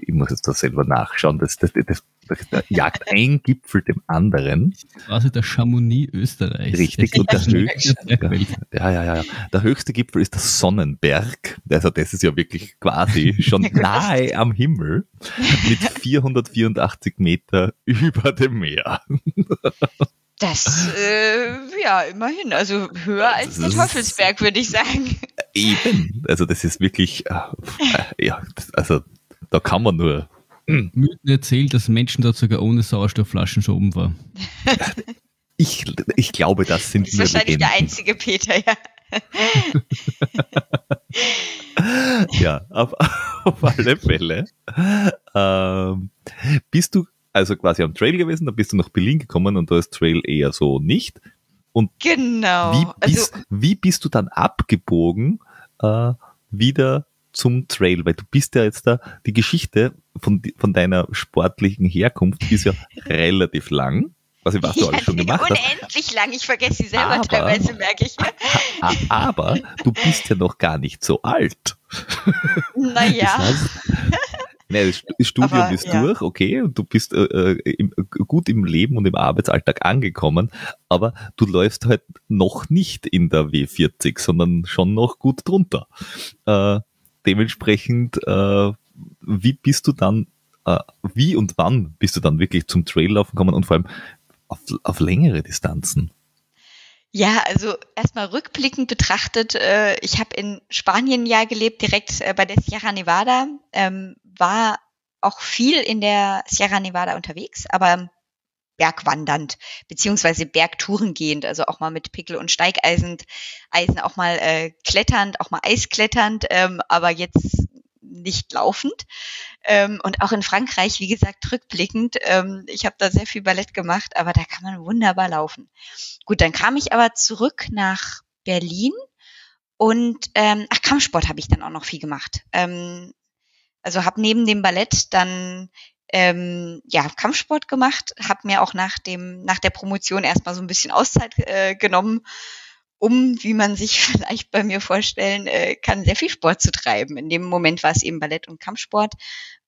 ich muss jetzt da selber nachschauen, das, das, das, das jagt ein Gipfel dem anderen. Quasi der Chamonix Österreichs. Richtig, und der höchste, ja, ja, ja, der höchste Gipfel ist der Sonnenberg. Also das ist ja wirklich quasi schon nahe am Himmel mit 484 Meter über dem Meer. Das, äh, ja, immerhin. Also höher als der Teufelsberg, würde ich sagen. Eben. Also das ist wirklich, äh, ja, also da kann man nur. Mythen erzählt, dass Menschen dort sogar ohne Sauerstoffflaschen schon oben waren. Ich, ich glaube, das sind das ist wahrscheinlich Legenden. der einzige Peter, ja. ja, auf, auf alle Fälle. Ähm, bist du also quasi am Trail gewesen, dann bist du nach Berlin gekommen und da ist Trail eher so nicht. Und genau. Wie bist, also, wie bist du dann abgebogen äh, wieder zum Trail, weil du bist ja jetzt da, die Geschichte von, von deiner sportlichen Herkunft ist ja relativ lang. Was ich, was du alles schon gemacht unendlich hast. Unendlich lang, ich vergesse sie selber aber, teilweise, merke ich. Aber du bist ja noch gar nicht so alt. Naja. Das heißt, Nee, das Studium Aber, ist ja. durch, okay, und du bist äh, äh, im, gut im Leben und im Arbeitsalltag angekommen, aber du läufst halt noch nicht in der W40, sondern schon noch gut drunter. Äh, dementsprechend, äh, wie bist du dann, äh, wie und wann bist du dann wirklich zum Traillaufen gekommen und vor allem auf, auf längere Distanzen? Ja, also erstmal rückblickend betrachtet, äh, ich habe in Spanien ja gelebt, direkt äh, bei der Sierra Nevada, ähm, war auch viel in der Sierra Nevada unterwegs, aber bergwandernd, beziehungsweise Bergtouren gehend, also auch mal mit Pickel und Steigeisen, Eisen auch mal äh, kletternd, auch mal eiskletternd, ähm, aber jetzt nicht laufend. Ähm, und auch in Frankreich, wie gesagt, rückblickend, ähm, ich habe da sehr viel Ballett gemacht, aber da kann man wunderbar laufen. Gut, dann kam ich aber zurück nach Berlin und ähm, ach, Kampfsport habe ich dann auch noch viel gemacht. Ähm, also habe neben dem Ballett dann ähm, ja Kampfsport gemacht, habe mir auch nach dem nach der Promotion erstmal so ein bisschen Auszeit äh, genommen um, wie man sich vielleicht bei mir vorstellen äh, kann, sehr viel Sport zu treiben. In dem Moment war es eben Ballett und Kampfsport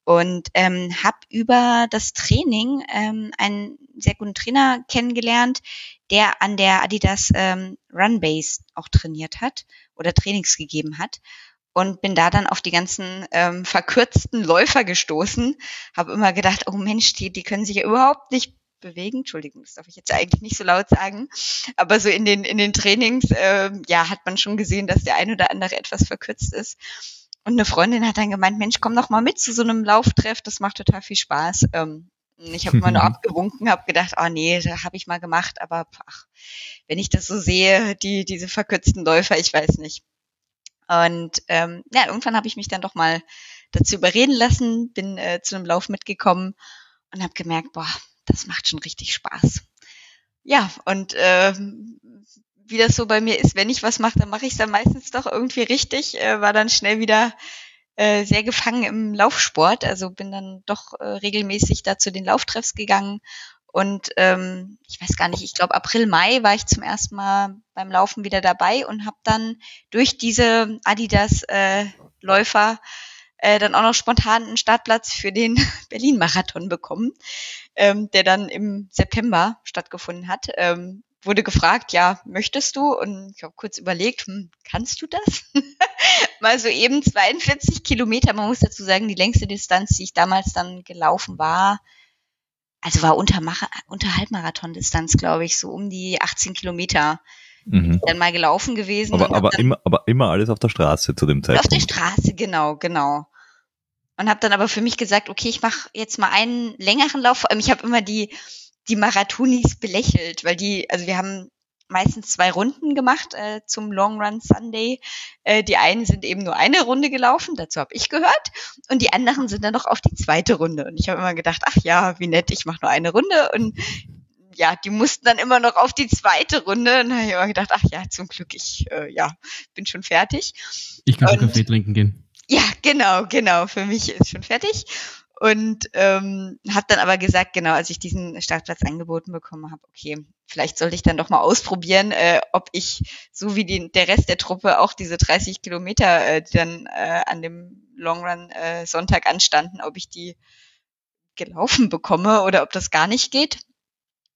und ähm, habe über das Training ähm, einen sehr guten Trainer kennengelernt, der an der Adidas ähm, Runbase auch trainiert hat oder Trainings gegeben hat und bin da dann auf die ganzen ähm, verkürzten Läufer gestoßen. Habe immer gedacht, oh Mensch, die, die können sich ja überhaupt nicht bewegen. Entschuldigung, das darf ich jetzt eigentlich nicht so laut sagen. Aber so in den, in den Trainings, äh, ja, hat man schon gesehen, dass der ein oder andere etwas verkürzt ist. Und eine Freundin hat dann gemeint, Mensch, komm doch mal mit zu so einem Lauftreff, das macht total viel Spaß. Ähm, ich habe immer nur abgewunken, habe gedacht, oh nee, da habe ich mal gemacht, aber ach, wenn ich das so sehe, die diese verkürzten Läufer, ich weiß nicht. Und ähm, ja, irgendwann habe ich mich dann doch mal dazu überreden lassen, bin äh, zu einem Lauf mitgekommen und habe gemerkt, boah, das macht schon richtig Spaß. Ja, und äh, wie das so bei mir ist, wenn ich was mache, dann mache ich es dann meistens doch irgendwie richtig, äh, war dann schnell wieder äh, sehr gefangen im Laufsport, also bin dann doch äh, regelmäßig da zu den Lauftreffs gegangen und ähm, ich weiß gar nicht, ich glaube April, Mai war ich zum ersten Mal beim Laufen wieder dabei und habe dann durch diese Adidas äh, äh, dann auch noch spontan einen Startplatz für den Berlin-Marathon bekommen, ähm, der dann im September stattgefunden hat. Ähm, wurde gefragt, ja, möchtest du? Und ich habe kurz überlegt, hm, kannst du das? Mal so eben 42 Kilometer. Man muss dazu sagen, die längste Distanz, die ich damals dann gelaufen war, also war unter, unter Halbmarathon-Distanz, glaube ich, so um die 18 Kilometer. Mhm. Dann mal gelaufen gewesen. Aber, aber, immer, aber immer alles auf der Straße zu dem Zeitpunkt. Auf der Straße, genau, genau und habe dann aber für mich gesagt, okay, ich mache jetzt mal einen längeren Lauf. Ich habe immer die die Marathonis belächelt, weil die, also wir haben meistens zwei Runden gemacht äh, zum Long Run Sunday. Äh, die einen sind eben nur eine Runde gelaufen, dazu habe ich gehört, und die anderen sind dann noch auf die zweite Runde. Und ich habe immer gedacht, ach ja, wie nett, ich mache nur eine Runde und ja, die mussten dann immer noch auf die zweite Runde. Und dann habe ich immer gedacht, ach ja, zum Glück, ich äh, ja, bin schon fertig. Ich kann und, Kaffee trinken gehen. Ja, genau, genau. Für mich ist schon fertig. Und ähm, habe dann aber gesagt, genau, als ich diesen Startplatz angeboten bekommen habe, okay, vielleicht sollte ich dann doch mal ausprobieren, äh, ob ich, so wie die, der Rest der Truppe, auch diese 30 Kilometer, äh, die dann äh, an dem Long Run äh, Sonntag anstanden, ob ich die gelaufen bekomme oder ob das gar nicht geht.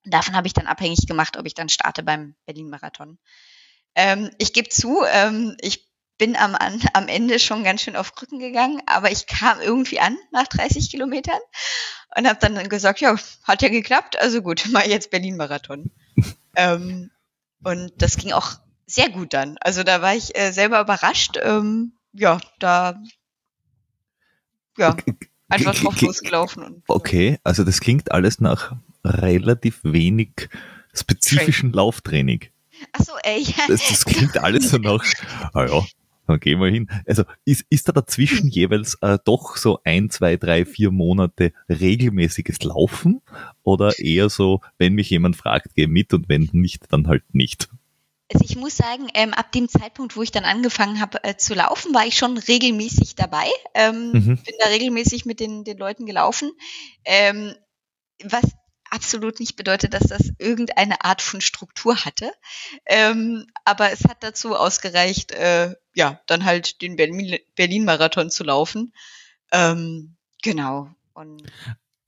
Davon habe ich dann abhängig gemacht, ob ich dann starte beim Berlin-Marathon. Ähm, ich gebe zu, ähm, ich bin am, am Ende schon ganz schön auf Krücken gegangen, aber ich kam irgendwie an nach 30 Kilometern und habe dann gesagt, ja, hat ja geklappt, also gut, mal jetzt Berlin-Marathon. ähm, und das ging auch sehr gut dann. Also da war ich äh, selber überrascht. Ähm, ja, da ja, einfach drauf losgelaufen. Und, okay, also das klingt alles nach relativ wenig spezifischen Training. Lauftraining. Achso, ey, ja. Das, das klingt alles so nach, ah ja, dann gehen wir hin. Also ist, ist da dazwischen jeweils äh, doch so ein, zwei, drei, vier Monate regelmäßiges Laufen oder eher so, wenn mich jemand fragt, geh mit und wenn nicht, dann halt nicht? Also ich muss sagen, ähm, ab dem Zeitpunkt, wo ich dann angefangen habe äh, zu laufen, war ich schon regelmäßig dabei. Ähm, mhm. Bin da regelmäßig mit den, den Leuten gelaufen. Ähm, was absolut nicht bedeutet, dass das irgendeine Art von Struktur hatte. Ähm, aber es hat dazu ausgereicht, äh, ja, dann halt den Berlin-Marathon zu laufen. Ähm, genau. Und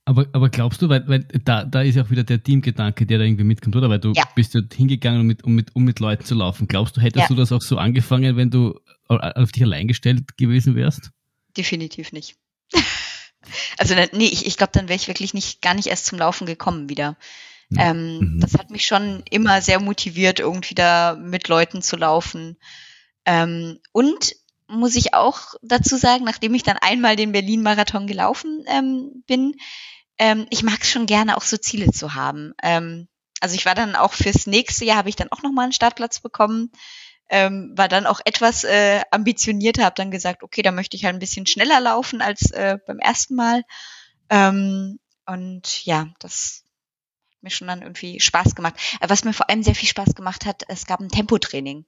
aber, aber glaubst du, weil, weil da, da ist ja auch wieder der Teamgedanke, der da irgendwie mitkommt, oder? Weil du ja. bist ja hingegangen, um mit, um, mit, um mit Leuten zu laufen. Glaubst du, hättest ja. du das auch so angefangen, wenn du auf dich allein gestellt gewesen wärst? Definitiv nicht. Also nee, ich, ich glaube, dann wäre ich wirklich nicht gar nicht erst zum Laufen gekommen wieder. Ähm, mhm. Das hat mich schon immer sehr motiviert, irgendwie da mit Leuten zu laufen. Ähm, und muss ich auch dazu sagen, nachdem ich dann einmal den Berlin-Marathon gelaufen ähm, bin, ähm, ich mag es schon gerne, auch so Ziele zu haben. Ähm, also ich war dann auch fürs nächste Jahr, habe ich dann auch nochmal einen Startplatz bekommen. Ähm, war dann auch etwas äh, ambitionierter, habe dann gesagt, okay, da möchte ich halt ein bisschen schneller laufen als äh, beim ersten Mal. Ähm, und ja, das hat mir schon dann irgendwie Spaß gemacht. Was mir vor allem sehr viel Spaß gemacht hat, es gab ein Tempotraining.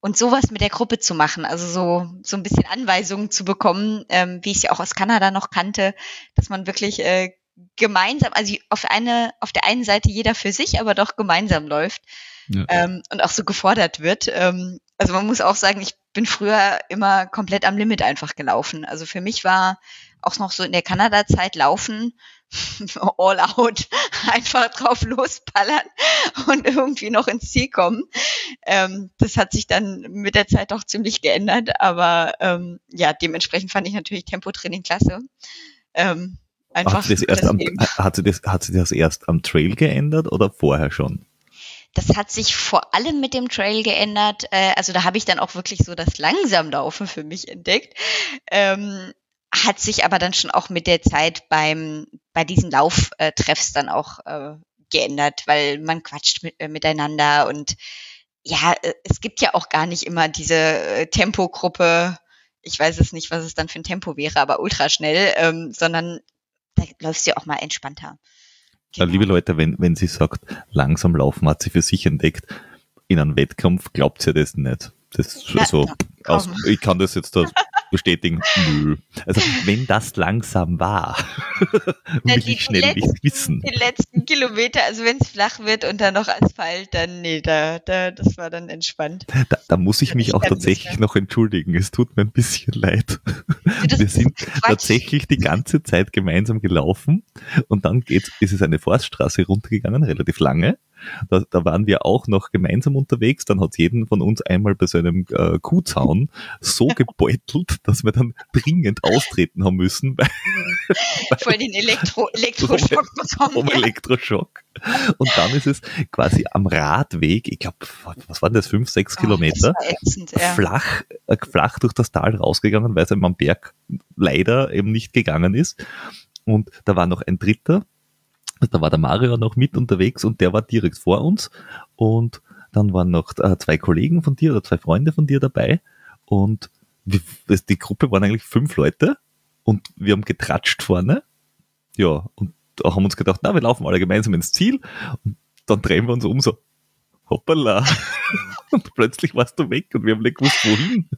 Und sowas mit der Gruppe zu machen, also so, so ein bisschen Anweisungen zu bekommen, ähm, wie ich ja auch aus Kanada noch kannte, dass man wirklich äh, gemeinsam, also auf eine, auf der einen Seite jeder für sich, aber doch gemeinsam läuft ja. ähm, und auch so gefordert wird. Ähm, also man muss auch sagen, ich bin früher immer komplett am Limit einfach gelaufen. Also für mich war auch noch so in der Kanada-Zeit laufen, all out, einfach drauf losballern und irgendwie noch ins Ziel kommen. Ähm, das hat sich dann mit der Zeit auch ziemlich geändert, aber ähm, ja, dementsprechend fand ich natürlich Tempotraining klasse. Ähm, einfach hat, sie das am, hat, sie das, hat sie das erst am Trail geändert oder vorher schon? Das hat sich vor allem mit dem Trail geändert. Äh, also da habe ich dann auch wirklich so das Langsamlaufen für mich entdeckt. Ähm, hat sich aber dann schon auch mit der Zeit beim bei diesen Lauftreffs dann auch äh, geändert, weil man quatscht mit, äh, miteinander und ja, äh, es gibt ja auch gar nicht immer diese äh, Tempogruppe. Ich weiß es nicht, was es dann für ein Tempo wäre, aber ultraschnell, ähm, sondern da läufst du ja auch mal entspannter. Genau. Liebe Leute, wenn, wenn sie sagt, langsam laufen hat sie für sich entdeckt, in einem Wettkampf glaubt sie das nicht. Das ja, so, aus, ich kann das jetzt da bestätigen. Nö. Also wenn das langsam war, will die, ich schnell nicht wissen. Die letzten Kilometer, also wenn es flach wird und dann noch Asphalt, dann nee, da, da, das war dann entspannt. Da, da muss ich mich ich auch tatsächlich noch entschuldigen. Es tut mir ein bisschen leid. Wir sind tatsächlich die ganze Zeit gemeinsam gelaufen und dann geht's, ist es eine Forststraße runtergegangen, relativ lange. Da, da waren wir auch noch gemeinsam unterwegs. Dann hat jeden von uns einmal bei so einem äh, Kuhzaun so gebeutelt, dass wir dann dringend austreten haben müssen. Weil, Voll den Elektro Elektroschock bekommen. Um Elektroschock. Und dann ist es quasi am Radweg, ich glaube, was waren das, fünf, sechs oh, Kilometer, ätzend, ja. flach, äh, flach durch das Tal rausgegangen, weil es am Berg leider eben nicht gegangen ist. Und da war noch ein dritter, da war der Mario noch mit unterwegs und der war direkt vor uns. Und dann waren noch äh, zwei Kollegen von dir oder zwei Freunde von dir dabei. Und die Gruppe waren eigentlich fünf Leute und wir haben getratscht vorne. Ja, und haben uns gedacht, na, wir laufen alle gemeinsam ins Ziel. Und dann drehen wir uns um so, hoppala. Und plötzlich warst du weg und wir haben nicht gewusst, wohin.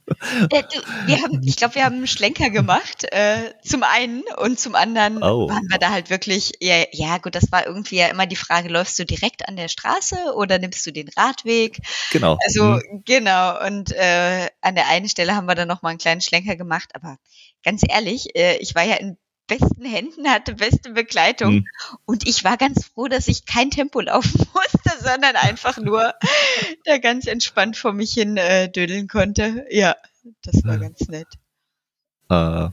Äh, du, wir haben, ich glaube, wir haben einen Schlenker gemacht, äh, zum einen und zum anderen oh. waren wir da halt wirklich, ja, ja gut, das war irgendwie ja immer die Frage, läufst du direkt an der Straße oder nimmst du den Radweg? Genau. Also mhm. genau, und äh, an der einen Stelle haben wir dann nochmal einen kleinen Schlenker gemacht, aber ganz ehrlich, äh, ich war ja in besten Händen, hatte beste Begleitung. Mhm. Und ich war ganz froh, dass ich kein Tempo laufen musste, sondern einfach nur da ganz entspannt vor mich hin äh, dödeln konnte. Ja, das war ganz nett. Äh,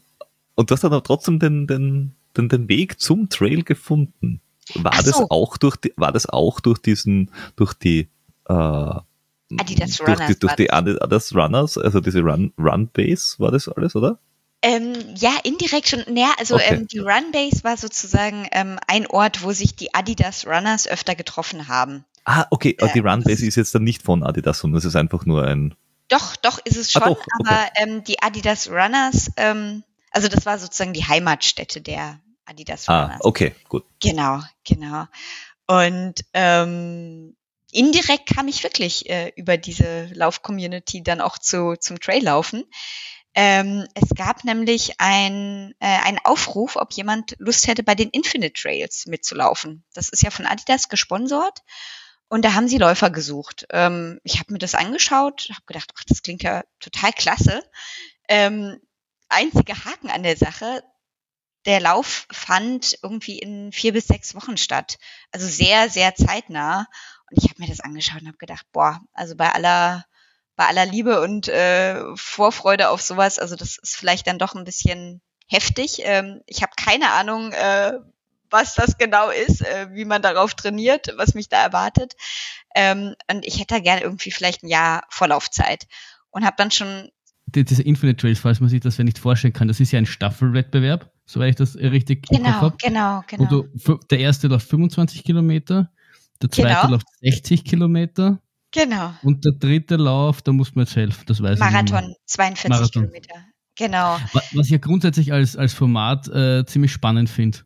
und du hast dann aber trotzdem den, den, den, den Weg zum Trail gefunden. War so. das auch durch die, war das auch durch diesen, durch die äh, Adidas Runners. Durch die, durch die Adidas Runners, also diese Run, Run Base war das alles, oder? Ähm, ja, indirekt schon. Naja, also okay. ähm, die Runbase war sozusagen ähm, ein Ort, wo sich die Adidas Runners öfter getroffen haben. Ah, okay. Äh, die Runbase ist jetzt dann nicht von Adidas, sondern es ist einfach nur ein. Doch, doch ist es ah, schon, ah, doch, okay. aber ähm, die Adidas Runners, ähm, also das war sozusagen die Heimatstätte der Adidas ah, Runners. Ah, okay, gut. Genau, genau. Und ähm, indirekt kam ich wirklich äh, über diese Lauf-Community dann auch zu, zum Traillaufen. Ähm, es gab nämlich ein, äh, einen Aufruf, ob jemand Lust hätte, bei den Infinite Trails mitzulaufen. Das ist ja von Adidas gesponsert. Und da haben sie Läufer gesucht. Ähm, ich habe mir das angeschaut, habe gedacht, ach, das klingt ja total klasse. Ähm, einziger Haken an der Sache, der Lauf fand irgendwie in vier bis sechs Wochen statt. Also sehr, sehr zeitnah. Und ich habe mir das angeschaut und habe gedacht, boah, also bei aller bei aller Liebe und äh, Vorfreude auf sowas, also das ist vielleicht dann doch ein bisschen heftig. Ähm, ich habe keine Ahnung, äh, was das genau ist, äh, wie man darauf trainiert, was mich da erwartet. Ähm, und ich hätte da gerne irgendwie vielleicht ein Jahr Vorlaufzeit und habe dann schon diese Infinite Trails, falls man sich das nicht vorstellen kann, das ist ja ein Staffelwettbewerb soweit ich das richtig genau, habe. Genau, genau. Du, der erste läuft 25 Kilometer, der zweite genau. läuft 60 Kilometer. Genau. Und der dritte Lauf, da muss man jetzt helfen, das weiß Marathon, ich Marathon, 42 Marathon. Kilometer. Genau. Was ich ja grundsätzlich als, als Format äh, ziemlich spannend finde.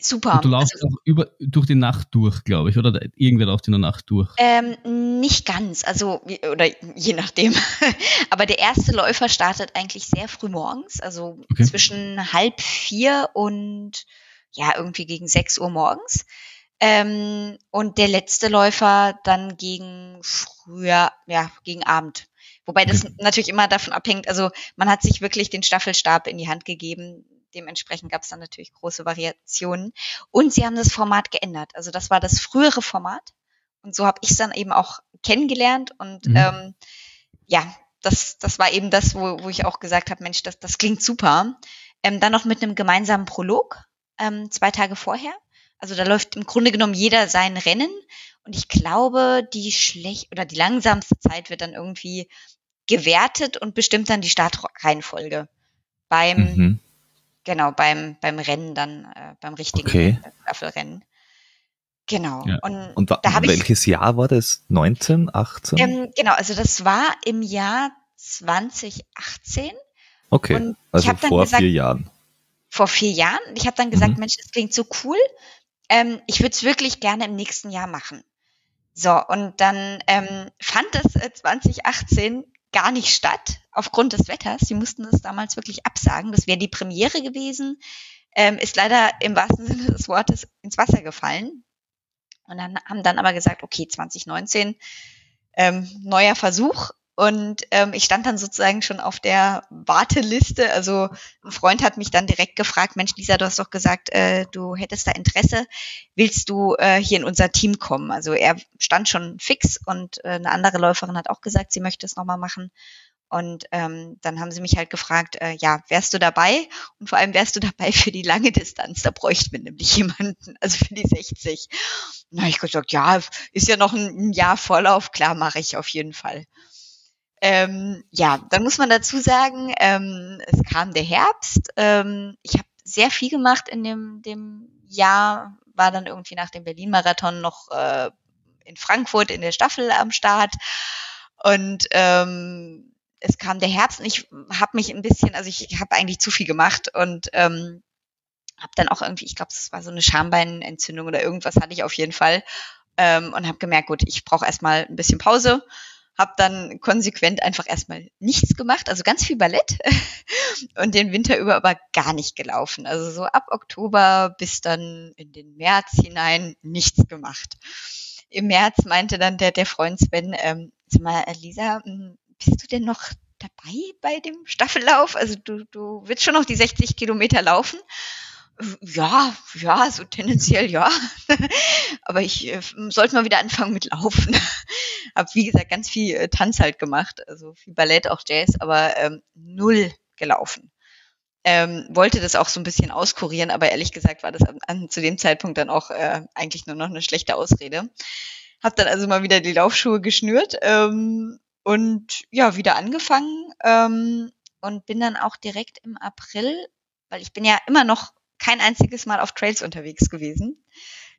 Super. Und du laufst also, auch über, durch die Nacht durch, glaube ich, oder irgendwer läuft in der Nacht durch? Ähm, nicht ganz, also, oder je nachdem. Aber der erste Läufer startet eigentlich sehr früh morgens, also okay. zwischen halb vier und ja, irgendwie gegen sechs Uhr morgens. Ähm, und der letzte Läufer dann gegen früher, ja, gegen Abend. Wobei das okay. natürlich immer davon abhängt, also man hat sich wirklich den Staffelstab in die Hand gegeben dementsprechend gab es dann natürlich große Variationen. Und sie haben das Format geändert. Also das war das frühere Format. Und so habe ich es dann eben auch kennengelernt. Und mhm. ähm, ja, das, das war eben das, wo, wo ich auch gesagt habe, Mensch, das, das klingt super. Ähm, dann noch mit einem gemeinsamen Prolog, ähm, zwei Tage vorher. Also da läuft im Grunde genommen jeder sein Rennen. Und ich glaube, die schlecht oder die langsamste Zeit wird dann irgendwie gewertet und bestimmt dann die Startreihenfolge. Beim mhm. Genau, beim, beim Rennen dann, äh, beim richtigen okay. Staffelrennen. Genau. Ja. Und, und da welches ich, Jahr war das? 19, 18? Ähm, genau, also das war im Jahr 2018. Okay, und also vor gesagt, vier Jahren. Vor vier Jahren. Ich habe dann gesagt, mhm. Mensch, das klingt so cool. Ähm, ich würde es wirklich gerne im nächsten Jahr machen. So, und dann ähm, fand es äh, 2018 gar nicht statt aufgrund des Wetters. Sie mussten das damals wirklich absagen. Das wäre die Premiere gewesen. Ähm, ist leider im wahrsten Sinne des Wortes ins Wasser gefallen. Und dann haben dann aber gesagt, okay, 2019, ähm, neuer Versuch. Und ähm, ich stand dann sozusagen schon auf der Warteliste. Also ein Freund hat mich dann direkt gefragt, Mensch, Lisa, du hast doch gesagt, äh, du hättest da Interesse. Willst du äh, hier in unser Team kommen? Also er stand schon fix und äh, eine andere Läuferin hat auch gesagt, sie möchte es nochmal machen. Und ähm, dann haben sie mich halt gefragt, äh, ja, wärst du dabei? Und vor allem wärst du dabei für die lange Distanz? Da bräuchten wir nämlich jemanden, also für die 60. Na, ich gesagt, ja, ist ja noch ein, ein Jahr Vorlauf, klar, mache ich auf jeden Fall. Ähm, ja, dann muss man dazu sagen, ähm, es kam der Herbst. Ähm, ich habe sehr viel gemacht in dem, dem Jahr, war dann irgendwie nach dem Berlin-Marathon noch äh, in Frankfurt in der Staffel am Start. Und ähm, es kam der Herbst und ich habe mich ein bisschen, also ich habe eigentlich zu viel gemacht und ähm, habe dann auch irgendwie, ich glaube, es war so eine Schambeinentzündung oder irgendwas hatte ich auf jeden Fall ähm, und habe gemerkt, gut, ich brauche erstmal ein bisschen Pause habe dann konsequent einfach erstmal nichts gemacht, also ganz viel Ballett und den Winter über aber gar nicht gelaufen. Also so ab Oktober bis dann in den März hinein nichts gemacht. Im März meinte dann der, der Freund Sven, ähm, sag mal, Lisa, hm, bist du denn noch dabei bei dem Staffellauf? Also du, du willst schon noch die 60 Kilometer laufen? Ja, ja, so tendenziell ja. Aber ich äh, sollte mal wieder anfangen mit Laufen. Hab wie gesagt ganz viel äh, Tanz halt gemacht, also viel Ballett, auch Jazz, aber ähm, null gelaufen. Ähm, wollte das auch so ein bisschen auskurieren, aber ehrlich gesagt war das an, an zu dem Zeitpunkt dann auch äh, eigentlich nur noch eine schlechte Ausrede. Hab dann also mal wieder die Laufschuhe geschnürt ähm, und ja wieder angefangen ähm, und bin dann auch direkt im April, weil ich bin ja immer noch kein einziges Mal auf Trails unterwegs gewesen.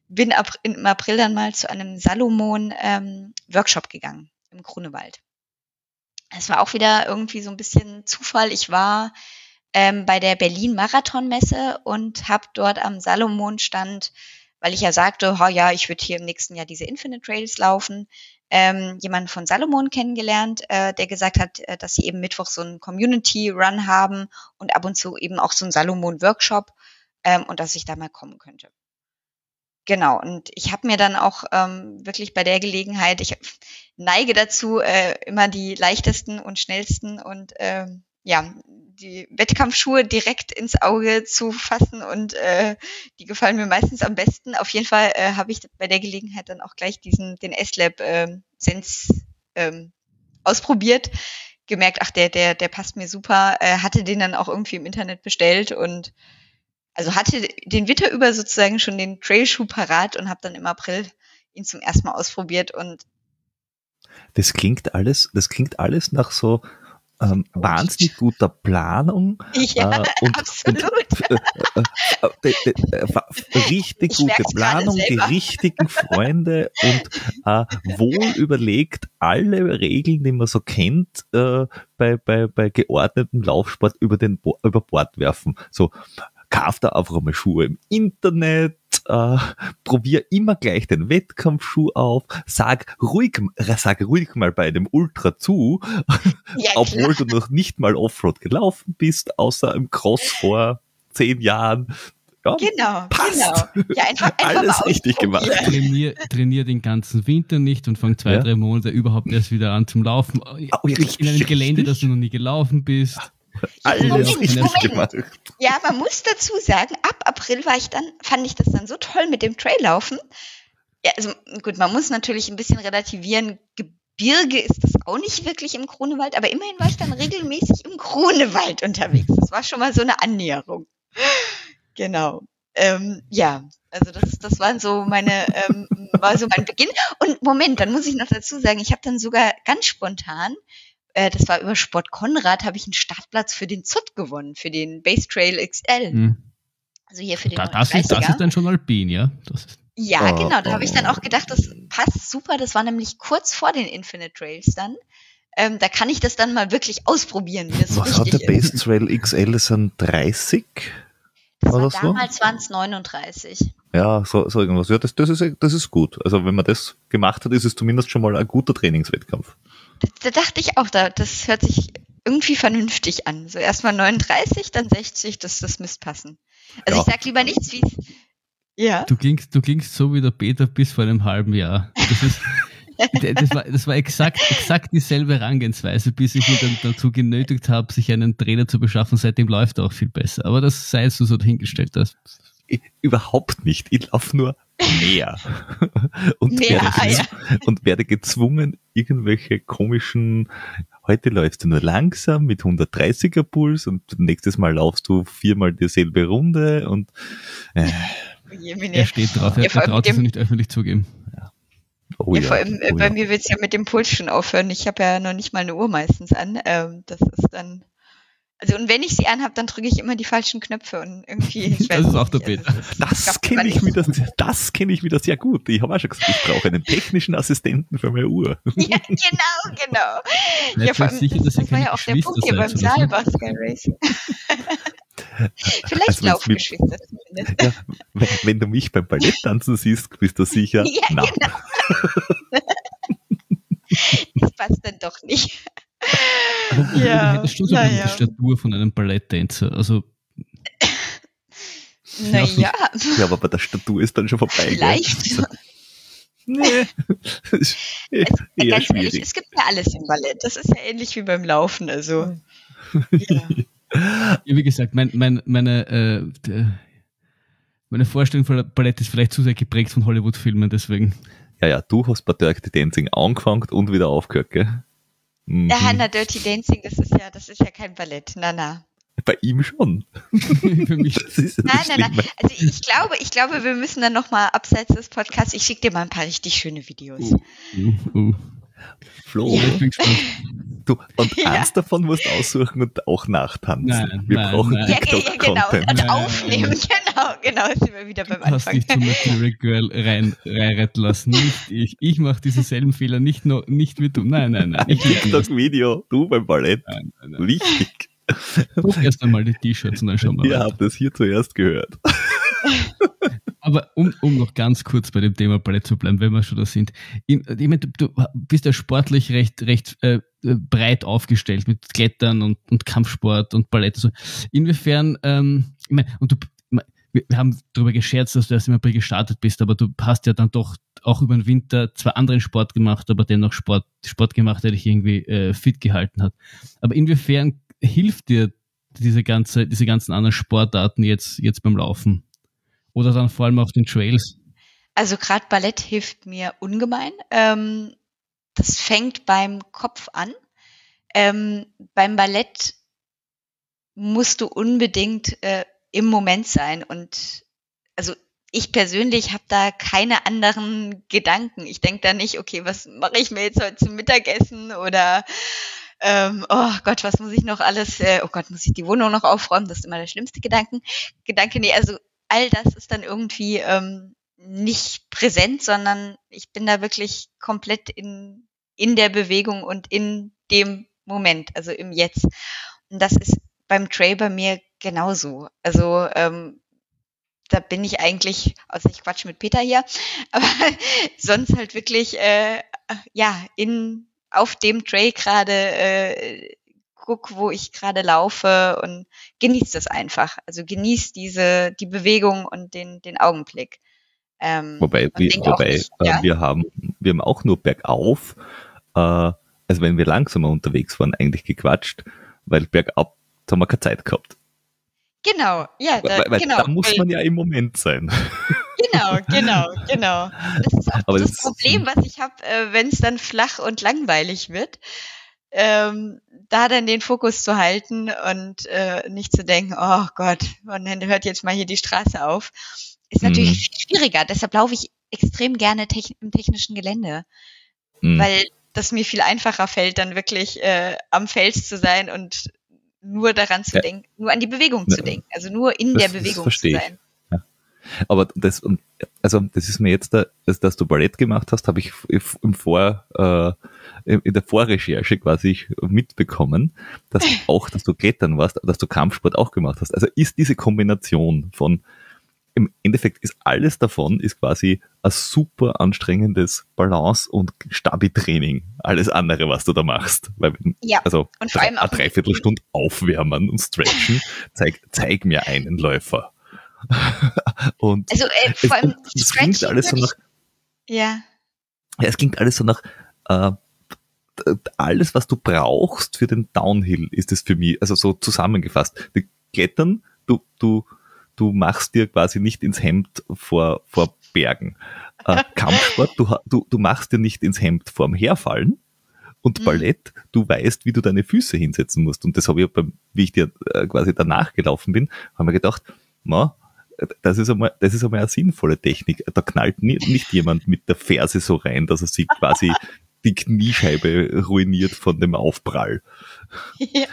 Bin ab, im April dann mal zu einem Salomon-Workshop ähm, gegangen im Grunewald. Es war auch wieder irgendwie so ein bisschen Zufall. Ich war ähm, bei der Berlin Marathon-Messe und habe dort am Salomon-Stand, weil ich ja sagte, oh ja, ich würde hier im nächsten Jahr diese Infinite Trails laufen, ähm, jemanden von Salomon kennengelernt, äh, der gesagt hat, äh, dass sie eben Mittwoch so einen Community-Run haben und ab und zu eben auch so einen Salomon-Workshop ähm, und dass ich da mal kommen könnte. Genau, und ich habe mir dann auch ähm, wirklich bei der Gelegenheit, ich neige dazu, äh, immer die leichtesten und schnellsten und ähm, ja, die Wettkampfschuhe direkt ins Auge zu fassen und äh, die gefallen mir meistens am besten. Auf jeden Fall äh, habe ich bei der Gelegenheit dann auch gleich diesen den S-Lab äh, Sense ähm, ausprobiert, gemerkt, ach der der der passt mir super, äh, hatte den dann auch irgendwie im Internet bestellt und also hatte den Winter über sozusagen schon den Trailschuh parat und habe dann im April ihn zum ersten Mal ausprobiert und das klingt alles, das klingt alles nach so ähm, wahnsinnig guter Planung Ja, äh, und, absolut. und äh, äh, äh, äh, äh, richtig Ich gute Planung, die richtigen Freunde und wohl überlegt alle Regeln, die man so kennt, bei, bei, bei geordnetem Laufsport über den über Bord werfen. So, kauf da einfach mal Schuhe im Internet, äh, probier immer gleich den Wettkampfschuh auf, sag ruhig, sag ruhig mal bei dem Ultra zu, Ja, obwohl du noch nicht mal Offroad gelaufen bist, außer im Cross vor zehn Jahren. Ja, Genau, Passt. genau. Ja, einfach, einfach Alles richtig gemacht. Trainier, trainier den ganzen Winter nicht und fang zwei, Ja. drei Monate überhaupt erst wieder an zum Laufen. Oh, ja, richtig, in einem Gelände, richtig. das du noch nie gelaufen bist. Alles Moment, richtig gemacht. Ja, man muss dazu sagen, ab April war ich dann, fand ich das dann so toll mit dem Traillaufen. Ja, also gut, man muss natürlich ein bisschen relativieren. Gebirge ist das auch nicht wirklich im Grunewald, aber immerhin war ich dann regelmäßig im Grunewald unterwegs. Das war schon mal so eine Annäherung. Genau. Ähm, ja, also das, das waren so meine, ähm, war so mein Beginn. Und Moment, dann muss ich noch dazu sagen, ich habe dann sogar ganz spontan, äh, das war über Sport Konrad, habe ich einen Startplatz für den ZUT gewonnen, für den Base Trail XL. Hm. Also hier für den Da, das, ist, das 39er. ist dann schon alpin, ja? Das ist, Ja, Oh, genau. Da habe ich dann oh. auch gedacht, das passt super. Das war nämlich kurz vor den Infinite Trails dann. Ähm, da kann ich das dann mal wirklich ausprobieren, wie das so Was hat der. Base Trail XL? Das sind 30? Das war so? damals waren es 39. Ja, so, so irgendwas. Ja, das, das, ist, das ist gut. Also wenn man das gemacht hat, ist es zumindest schon mal ein guter Trainingswettkampf. Da, da dachte ich auch, da, das hört sich irgendwie vernünftig an. So erstmal 39, dann 60, das, das müsste passen. Also Ja. ich sag lieber nichts, wie es. Ja. du, klingst, du klingst so wie der Peter bis vor einem halben Jahr. Das, ist, das, war, das war exakt, exakt dieselbe Herangehensweise, bis ich ihn dann dazu genötigt habe, sich einen Trainer zu beschaffen. Seitdem läuft er auch viel besser. Aber das sei jetzt so dahingestellt. Das, Ich, überhaupt nicht. Ich laufe nur mehr. und, Mehr, werde, ah, ja. und werde gezwungen, irgendwelche komischen, heute läufst du nur langsam mit 130er Puls und nächstes Mal laufst du viermal dieselbe Runde und äh, Jemine. er steht drauf, er, Ja, er traut mit es dem- nicht öffentlich zugeben. oh ja, ja, vor allem oh bei ja. mir wird's ja mit dem Puls schon aufhören. Ich habe ja noch nicht mal eine Uhr meistens an. Ähm, das ist dann. Also und wenn ich sie anhab, dann drücke ich immer die falschen Knöpfe und irgendwie. Ich Das ist auch der es Das kenne ich nicht. wieder, das kenne ich wieder sehr gut. Ich habe auch schon gesagt, ich brauche einen technischen Assistenten für meine Uhr. Ja, genau, genau. Seid Ja, vor allem, sicher, das, dass das war ja auch der Punkt hier beim Sky Racing. Vielleicht Also Laufgeschwister zumindest. Ja, wenn, wenn du mich beim Ballett tanzen siehst, bist du sicher, Ja, na, genau. Das passt dann doch nicht. Aber Ja, hättest schon so ein bisschen naja. die Statur von einem Balletttänzer. Also Naja, ja, aber bei der Statur ist dann schon vorbei. gell? vielleicht. Nee, eher Also, ja, ganz ehrlich, schwierig. es gibt ja alles im Ballett. Das ist ja ähnlich wie beim Laufen. Also, ja. Ja, wie gesagt, mein, mein, meine, äh, der- meine Vorstellung von Ballett ist vielleicht zu sehr geprägt von Hollywood-Filmen, deswegen. Ja, ja, du hast bei Dirty Dancing angefangen und wieder aufgehört, gell? Mhm. ja, Hannah Dirty Dancing, das ist ja, das ist ja kein Ballett. Na, na. Bei ihm schon. Für mich. Das ist ja Nein, das nein, nein. Schlimme. Also ich glaube, ich glaube, wir müssen dann nochmal abseits des Podcasts, ich schicke dir mal ein paar richtig schöne Videos. Uh, uh. Flo, Ja, ich bin gespannt. du, und Ja. eins davon musst du aussuchen und auch nachtanzen. Nein, Wir nein, brauchen nein. Ja, ja, ja, genau. TikTok-Content. Und Nein, aufnehmen, nein, genau, genau, sind wir wieder beim Du hast Anfang. dich zum Material Girl rein, reinretten lassen. Nicht ich. Ich mache diesen selben Fehler nicht, nur, nicht wie du. Nein, nein, nein. Ein Ich. TikTok-Video, du beim Ballett. Nein, nein, nein. Wichtig. Druck erst einmal die T-Shirts und dann schauen wir Ihr weiter. habt das hier zuerst gehört. Aber um, um noch ganz kurz bei dem Thema Ballett zu bleiben, wenn wir schon da sind. Ich, ich meine, du, du bist ja sportlich recht, recht äh, breit aufgestellt mit Klettern und, und Kampfsport und Ballett. und So. Inwiefern, ähm, ich meine, und du, wir, haben darüber gescherzt, dass du erst im April gestartet bist, aber du hast ja dann doch auch über den Winter zwar anderen Sport gemacht, aber dennoch Sport, Sport gemacht, der dich irgendwie äh, fit gehalten hat. Aber inwiefern hilft dir diese ganze, diese ganzen anderen Sportarten jetzt, jetzt beim Laufen? Oder dann vor allem auf den Trails? Also gerade Ballett hilft mir ungemein. Ähm, das fängt beim Kopf an. Ähm, beim Ballett musst du unbedingt äh, im Moment sein. Und also ich persönlich habe da keine anderen Gedanken. Ich denke da nicht, okay, was mache ich mir jetzt heute zum Mittagessen oder ähm, oh Gott, was muss ich noch alles, äh, oh Gott, muss ich die Wohnung noch aufräumen? Das ist immer der schlimmste Gedanken. Gedanke, nee, also all das ist dann irgendwie ähm, nicht präsent, sondern ich bin da wirklich komplett in, in der Bewegung und in dem Moment, also im Jetzt. Und das ist beim Tray bei mir genauso. Also ähm, da bin ich eigentlich, also ich quatsch mit Peter hier, aber sonst halt wirklich äh, ja in auf dem Tray gerade äh, guck, wo ich gerade laufe und genieß das einfach. Also genieß diese die Bewegung und den den Augenblick. Ähm, wobei wir, wobei nicht, äh, ja. wir haben wir haben auch nur bergauf, äh, also wenn wir langsamer unterwegs waren, eigentlich gequatscht, weil bergab haben wir keine Zeit gehabt. Genau, ja, da, weil, weil genau. Da muss man ja im Moment sein. Genau, genau, genau. Das ist auch Aber das, das Problem, was ich habe, äh, wenn es dann flach und langweilig wird. Ähm, da dann den Fokus zu halten und äh, nicht zu denken, oh Gott, und dann hört jetzt mal hier die Straße auf, ist natürlich mhm. schwieriger. Deshalb laufe ich extrem gerne techn im technischen Gelände, mhm. weil das mir viel einfacher fällt, dann wirklich äh, am Fels zu sein und nur daran zu ja. denken, nur an die Bewegung ja. zu denken, also nur in das, der Bewegung zu sein. Ja. Aber das, also das ist mir jetzt, da, dass, dass du Ballett gemacht hast, habe ich im Vor, äh, in der Vorrecherche quasi mitbekommen, dass auch, dass du Klettern warst, dass du Kampfsport auch gemacht hast. Also ist diese Kombination von im Endeffekt ist alles davon ist quasi ein super anstrengendes Balance- und Stabi-Training. Alles andere, was du da machst. Weil, ja, also und vor allem eine Dreiviertelstunde aufwärmen und stretchen, zeig, zeig mir einen Läufer. und also äh, vor allem es, es klingt alles so nach ja. ja es klingt alles so nach äh, alles was du brauchst für den Downhill ist es für mich also so zusammengefasst die Klettern du du du machst dir quasi nicht ins Hemd vor, vor Bergen. Äh, Kampfsport, du, du, du machst dir nicht ins Hemd vorm Herfallen. Und mhm. Ballett, du weißt, wie du deine Füße hinsetzen musst. Und das habe ich, beim, wie ich dir äh, quasi danach gelaufen bin, haben wir gedacht, na, das ist einmal, das ist einmal eine sinnvolle Technik. Da knallt nie, nicht jemand mit der Ferse so rein, dass er sich quasi die Kniescheibe ruiniert von dem Aufprall. Ja.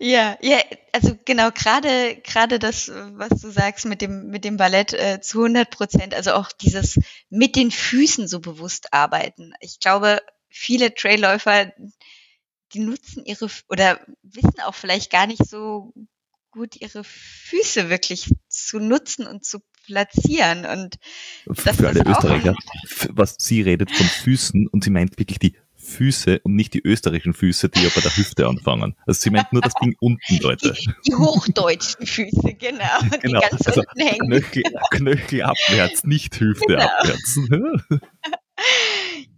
Ja, ja, also genau, gerade gerade das, was du sagst mit dem mit dem Ballett äh, zu 100 Prozent, also auch dieses mit den Füßen so bewusst arbeiten. Ich glaube, viele Trailläufer, die nutzen ihre oder wissen auch vielleicht gar nicht so gut ihre Füße wirklich zu nutzen und zu platzieren und das für alle Österreicher, was sie redet von Füßen und sie meint wirklich die Füße und nicht die österreichischen Füße, die ja bei der Hüfte anfangen. Also sie meint nur das Ding unten, Leute. Die, die hochdeutschen Füße, genau. genau. Die ganz also unten hängen. Knöchel, Knöchel abwärts, nicht Hüfte genau. abwärts.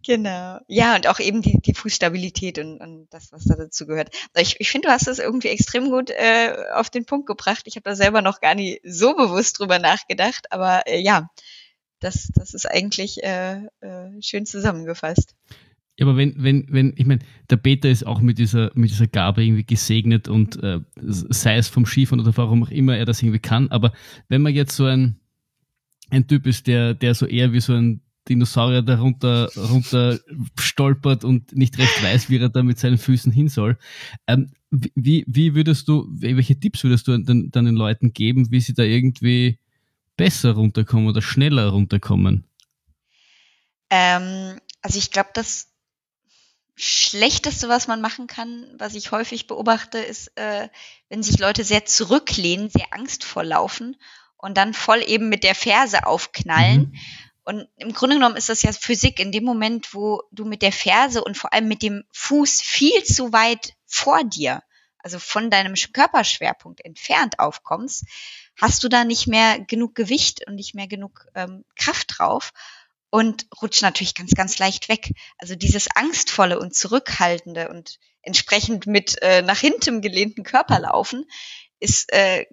genau. Ja, und auch eben die, die Fußstabilität und, und das, was da dazu gehört. Ich, ich finde, du hast das irgendwie extrem gut äh, auf den Punkt gebracht. Ich habe da selber noch gar nicht so bewusst drüber nachgedacht, aber äh, ja, das, das ist eigentlich äh, äh, schön zusammengefasst. Ja, aber wenn, wenn, wenn, ich meine, der Peter ist auch mit dieser, mit dieser Gabe irgendwie gesegnet und äh, sei es vom Skifahren oder warum auch immer er das irgendwie kann, aber wenn man jetzt so ein, ein Typ ist, der, der so eher wie so ein Dinosaurier da runter, runter stolpert und nicht recht weiß, wie er da mit seinen Füßen hin soll. Ähm, wie, wie würdest du, welche Tipps würdest du den, den Leuten geben, wie sie da irgendwie besser runterkommen oder schneller runterkommen? Ähm, also ich glaube, dass Schlechteste, was man machen kann, was ich häufig beobachte, ist, äh, wenn sich Leute sehr zurücklehnen, sehr angstvoll laufen und dann voll eben mit der Ferse aufknallen. Mhm. Und im Grunde genommen ist das ja Physik. In dem Moment, wo du mit der Ferse und vor allem mit dem Fuß viel zu weit vor dir, also von deinem Körperschwerpunkt entfernt aufkommst, hast du da nicht mehr genug Gewicht und nicht mehr genug ähm, Kraft drauf und rutscht natürlich ganz, ganz leicht weg. Also dieses angstvolle und zurückhaltende und entsprechend mit äh, nach hinten gelehnten Körperlaufen ist, äh,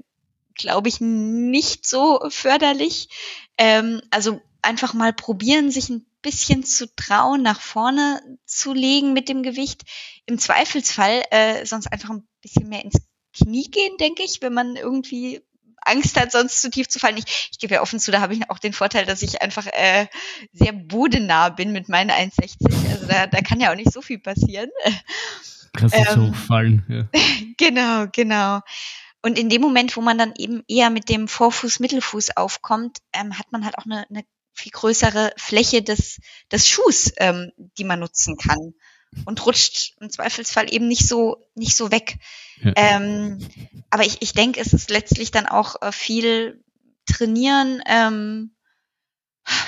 glaube ich, nicht so förderlich. Ähm, also einfach mal probieren, sich ein bisschen zu trauen, nach vorne zu legen mit dem Gewicht. Im Zweifelsfall äh, sonst einfach ein bisschen mehr ins Knie gehen, denke ich, wenn man irgendwie Angst hat, sonst zu tief zu fallen. Ich, ich gebe ja offen zu, da habe ich auch den Vorteil, dass ich einfach äh, sehr bodennah bin mit meinen 1,60. Also da, da kann ja auch nicht so viel passieren. Kannst du ähm, so fallen. Ja. genau, genau. Und in dem Moment, wo man dann eben eher mit dem Vorfuß, Mittelfuß aufkommt, ähm, hat man halt auch eine, eine viel größere Fläche des, des Schuhs, ähm, die man nutzen kann und rutscht im Zweifelsfall eben nicht so nicht so weg. Ja. Ähm, aber ich, ich denke, es ist letztlich dann auch äh, viel trainieren, ähm,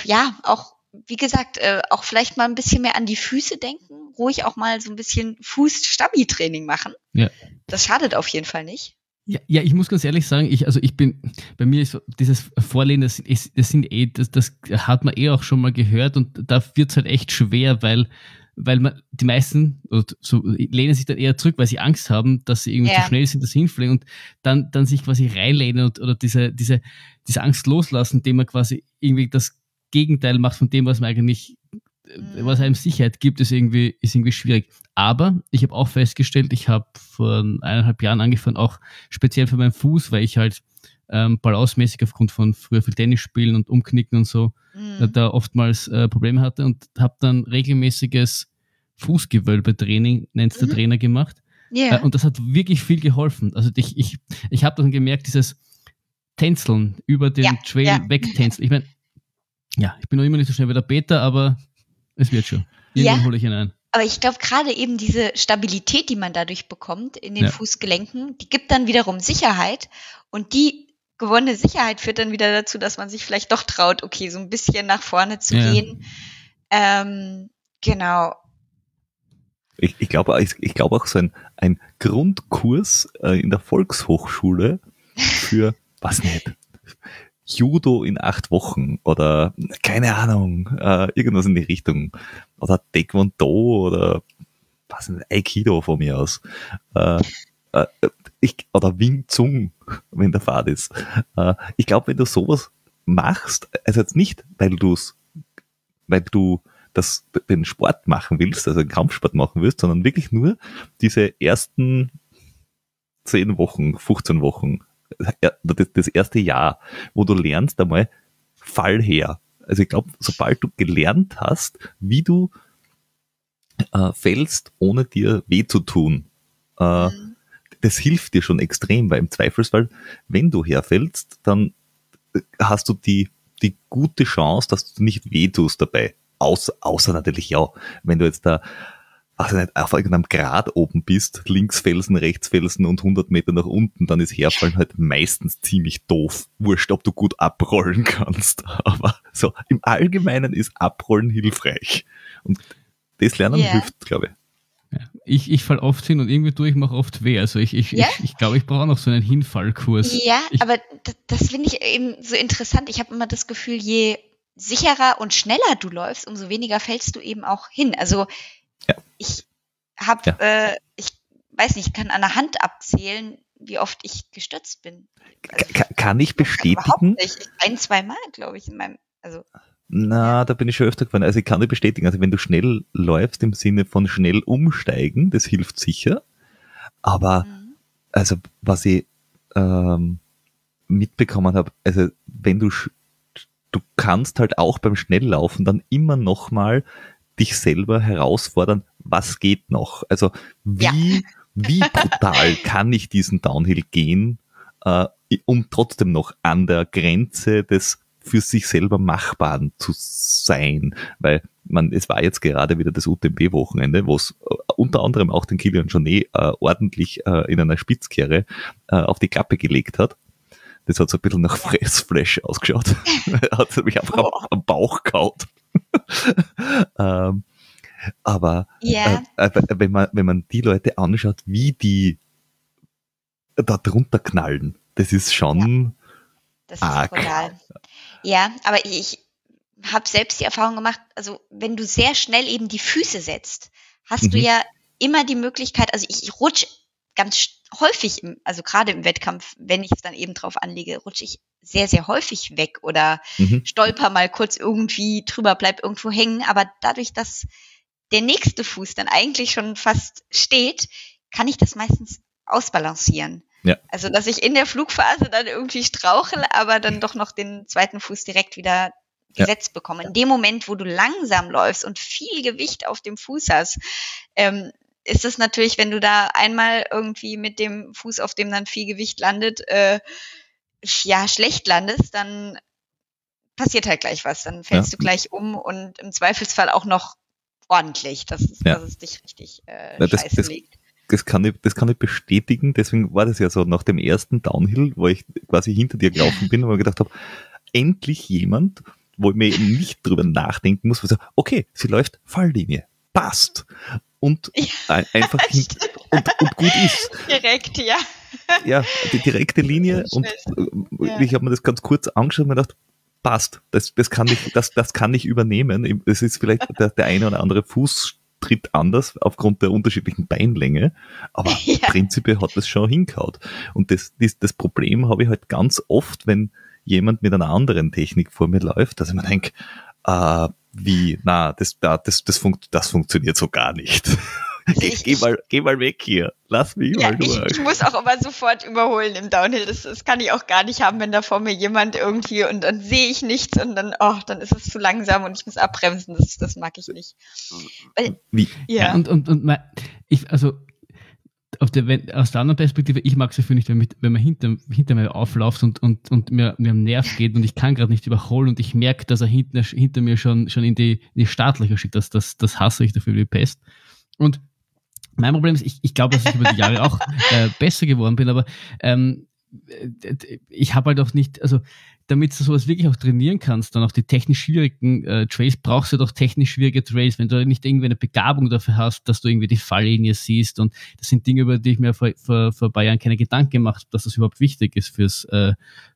ja, auch wie gesagt, äh, auch vielleicht mal ein bisschen mehr an die Füße denken, ruhig auch mal so ein bisschen Fuß-Stabi-Training machen. Ja. Das schadet auf jeden Fall nicht. Ja, ja, ich muss ganz ehrlich sagen, ich, also ich bin, bei mir ist dieses Vorlehnen, das, das sind eh, das, das hat man eh auch schon mal gehört und da wird es halt echt schwer, weil, weil man, die meisten so, lehnen sich dann eher zurück, weil sie Angst haben, dass sie irgendwie ja. zu schnell sind, dass sie hinfliegen und dann, dann sich quasi reinlehnen und, oder diese, diese, diese Angst loslassen, indem man quasi irgendwie das Gegenteil macht von dem, was man eigentlich, mhm. was einem Sicherheit gibt, ist irgendwie, ist irgendwie schwierig. Aber ich habe auch festgestellt, ich habe vor eineinhalb Jahren angefangen, auch speziell für meinen Fuß, weil ich halt ähm, balancemäßig aufgrund von früher viel Tennis spielen und Umknicken und so mhm. äh, da oftmals äh, Probleme hatte und habe dann regelmäßiges Fußgewölbetraining, nennt der mhm. Trainer, gemacht. Yeah. Äh, und das hat wirklich viel geholfen. Also ich, ich, ich habe dann gemerkt, dieses Tänzeln über den ja, Trail ja. wegtänzeln. Ich meine, ja, ich bin noch immer nicht so schnell wie der Peter, aber es wird schon. Irgendwann ja. hole ich ihn ein. Aber ich glaube, gerade eben diese Stabilität, die man dadurch bekommt in den ja. Fußgelenken, die gibt dann wiederum Sicherheit. Und die gewonnene Sicherheit führt dann wieder dazu, dass man sich vielleicht doch traut, okay, so ein bisschen nach vorne zu ja. gehen. Ähm, genau. Ich, ich glaube ich, ich glaub auch so ein, ein Grundkurs äh, in der Volkshochschule für, was nicht, Judo in acht Wochen oder keine Ahnung, äh, irgendwas in die Richtung. Oder Taekwondo oder was nicht, Aikido von mir aus. Äh, äh, ich, oder Wing Zung, wenn der Fahrt ist. Äh, ich glaube, wenn du sowas machst, also jetzt nicht, weil du es, weil du das, den Sport machen willst, also den Kampfsport machen willst, sondern wirklich nur diese ersten zehn Wochen, 15 Wochen das erste Jahr, wo du lernst einmal Fall her. Also ich glaube, sobald du gelernt hast, wie du äh, fällst, ohne dir weh zu tun, äh, mhm. Das hilft dir schon extrem, weil im Zweifelsfall, wenn du herfällst, dann äh, hast du die, die gute Chance, dass du nicht weh tust dabei. Außer, außer natürlich, ja, wenn du jetzt da also nicht, auf irgendeinem Grad oben bist, links Felsen, rechts Felsen und 100 Meter nach unten, dann ist Herfallen halt meistens ziemlich doof. Wurscht, ob du gut abrollen kannst. Aber so im Allgemeinen ist Abrollen hilfreich. Und das Lernen yeah. hilft, glaube ich. Ich, ich fall oft hin und irgendwie tue ich mir oft weh. Also ich, ich, ja? ich, ich glaube, ich brauche noch so einen Hinfallkurs. Ja, ich, aber das, finde ich eben so interessant. Ich habe immer das Gefühl, je sicherer und schneller du läufst, umso weniger fällst du eben auch hin. Also ja. Ich habe, ja. äh, ich weiß nicht, ich kann an der Hand abzählen, wie oft ich gestürzt bin. Also, kann, ich bestätigen? Überhaupt nicht. Ein, zwei Mal, glaube ich, in meinem, also. Na, da bin ich schon öfter gefallen. Also ich kann dir bestätigen, also wenn du schnell läufst im Sinne von schnell umsteigen, das hilft sicher. Aber mhm. also was ich ähm, mitbekommen habe, also wenn du du kannst halt auch beim Schnelllaufen dann immer noch mal dich selber herausfordern, was geht noch? Also wie, ja. wie brutal kann ich diesen Downhill gehen, äh, um trotzdem noch an der Grenze des für sich selber Machbaren zu sein, weil man, es war jetzt gerade wieder das UTMB-Wochenende, wo es äh, unter anderem auch den Kilian Jornet äh, ordentlich äh, in einer Spitzkehre äh, auf die Klappe gelegt hat. Das hat so ein bisschen nach Fressflash ausgeschaut. hat mich einfach oh. am, am Bauch kaut. ähm, aber yeah. äh, äh, wenn, man, wenn man die Leute anschaut, wie die da drunter knallen, das ist schon ja. das arg. Ist brutal. Ja, aber ich habe selbst die Erfahrung gemacht, also wenn du sehr schnell eben die Füße setzt, hast mhm. du ja immer die Möglichkeit, also ich, ich rutsche ganz häufig, im, also gerade im Wettkampf, wenn ich es dann eben drauf anlege, rutsche ich sehr, sehr häufig weg oder mhm. stolper mal kurz irgendwie drüber, bleib irgendwo hängen. Aber dadurch, dass der nächste Fuß dann eigentlich schon fast steht, kann ich das meistens ausbalancieren. Ja. Also, dass ich in der Flugphase dann irgendwie strauchel, aber dann doch noch den zweiten Fuß direkt wieder gesetzt ja. bekomme. In dem Moment, wo du langsam läufst und viel Gewicht auf dem Fuß hast, ähm, ist es natürlich, wenn du da einmal irgendwie mit dem Fuß, auf dem dann viel Gewicht landet, äh, ja, schlecht landest, dann passiert halt gleich was. Dann fällst ja. du gleich um und im Zweifelsfall auch noch ordentlich, dass, ja. dass es dich richtig äh, das, das, legt. Das kann, ich, das kann ich bestätigen, deswegen war das ja so nach dem ersten Downhill, wo ich quasi hinter dir gelaufen bin und mir gedacht habe, endlich jemand, wo ich mir eben nicht drüber nachdenken muss, wo ich sage, okay, sie läuft Falllinie, passt. Und ja, einfach hin, und, und gut ist. Direkt, ja. Ja, die direkte Linie und äh, ja. ich habe mir das ganz kurz angeschaut und mir gedacht, passt, das, das, kann ich, das, das kann ich übernehmen. Es ist vielleicht der, der eine oder andere Fuß tritt anders aufgrund der unterschiedlichen Beinlänge, aber ja. prinzipiell hat das schon hinkaut. Und das, das, das Problem habe ich halt ganz oft, wenn jemand mit einer anderen Technik vor mir läuft, dass ich mir denke, äh, wie, na, das, das, das, funkt, das funktioniert so gar nicht. Ich, geh, mal, geh mal weg hier. Lass mich ja, mal durch. Ich, ich, muss auch immer sofort überholen im Downhill. Das, das kann ich auch gar nicht haben, wenn da vor mir jemand irgendwie und dann sehe ich nichts und dann, oh, dann ist es zu langsam und ich muss abbremsen. Das, das mag ich nicht. Weil, Wie? Ja. ja. Und, und, und mein, ich, also auf der, wenn, aus der anderen Perspektive, ich mag es dafür nicht, wenn, mit, wenn man hinter, hinter mir aufläuft und, und, und mir, mir am Nerv geht und ich kann gerade nicht überholen und ich merke, dass er hinter, hinter mir schon, schon in die, in die Startlöcher schickt. Das, das, das hasse ich dafür wie Pest. Und mein Problem ist, ich, ich glaube, dass ich über die Jahre auch äh, besser geworden bin, aber ähm, äh, ich habe halt auch nicht, also damit du sowas wirklich auch trainieren kannst, dann auch die technisch schwierigen äh, Trails, brauchst du doch technisch schwierige Trails, wenn du nicht irgendwie eine Begabung dafür hast, dass du irgendwie die Falllinie siehst und das sind Dinge, über die ich mir vor, vor, vor ein paar Jahren keine Gedanken gemacht habe, dass das überhaupt wichtig ist fürs äh,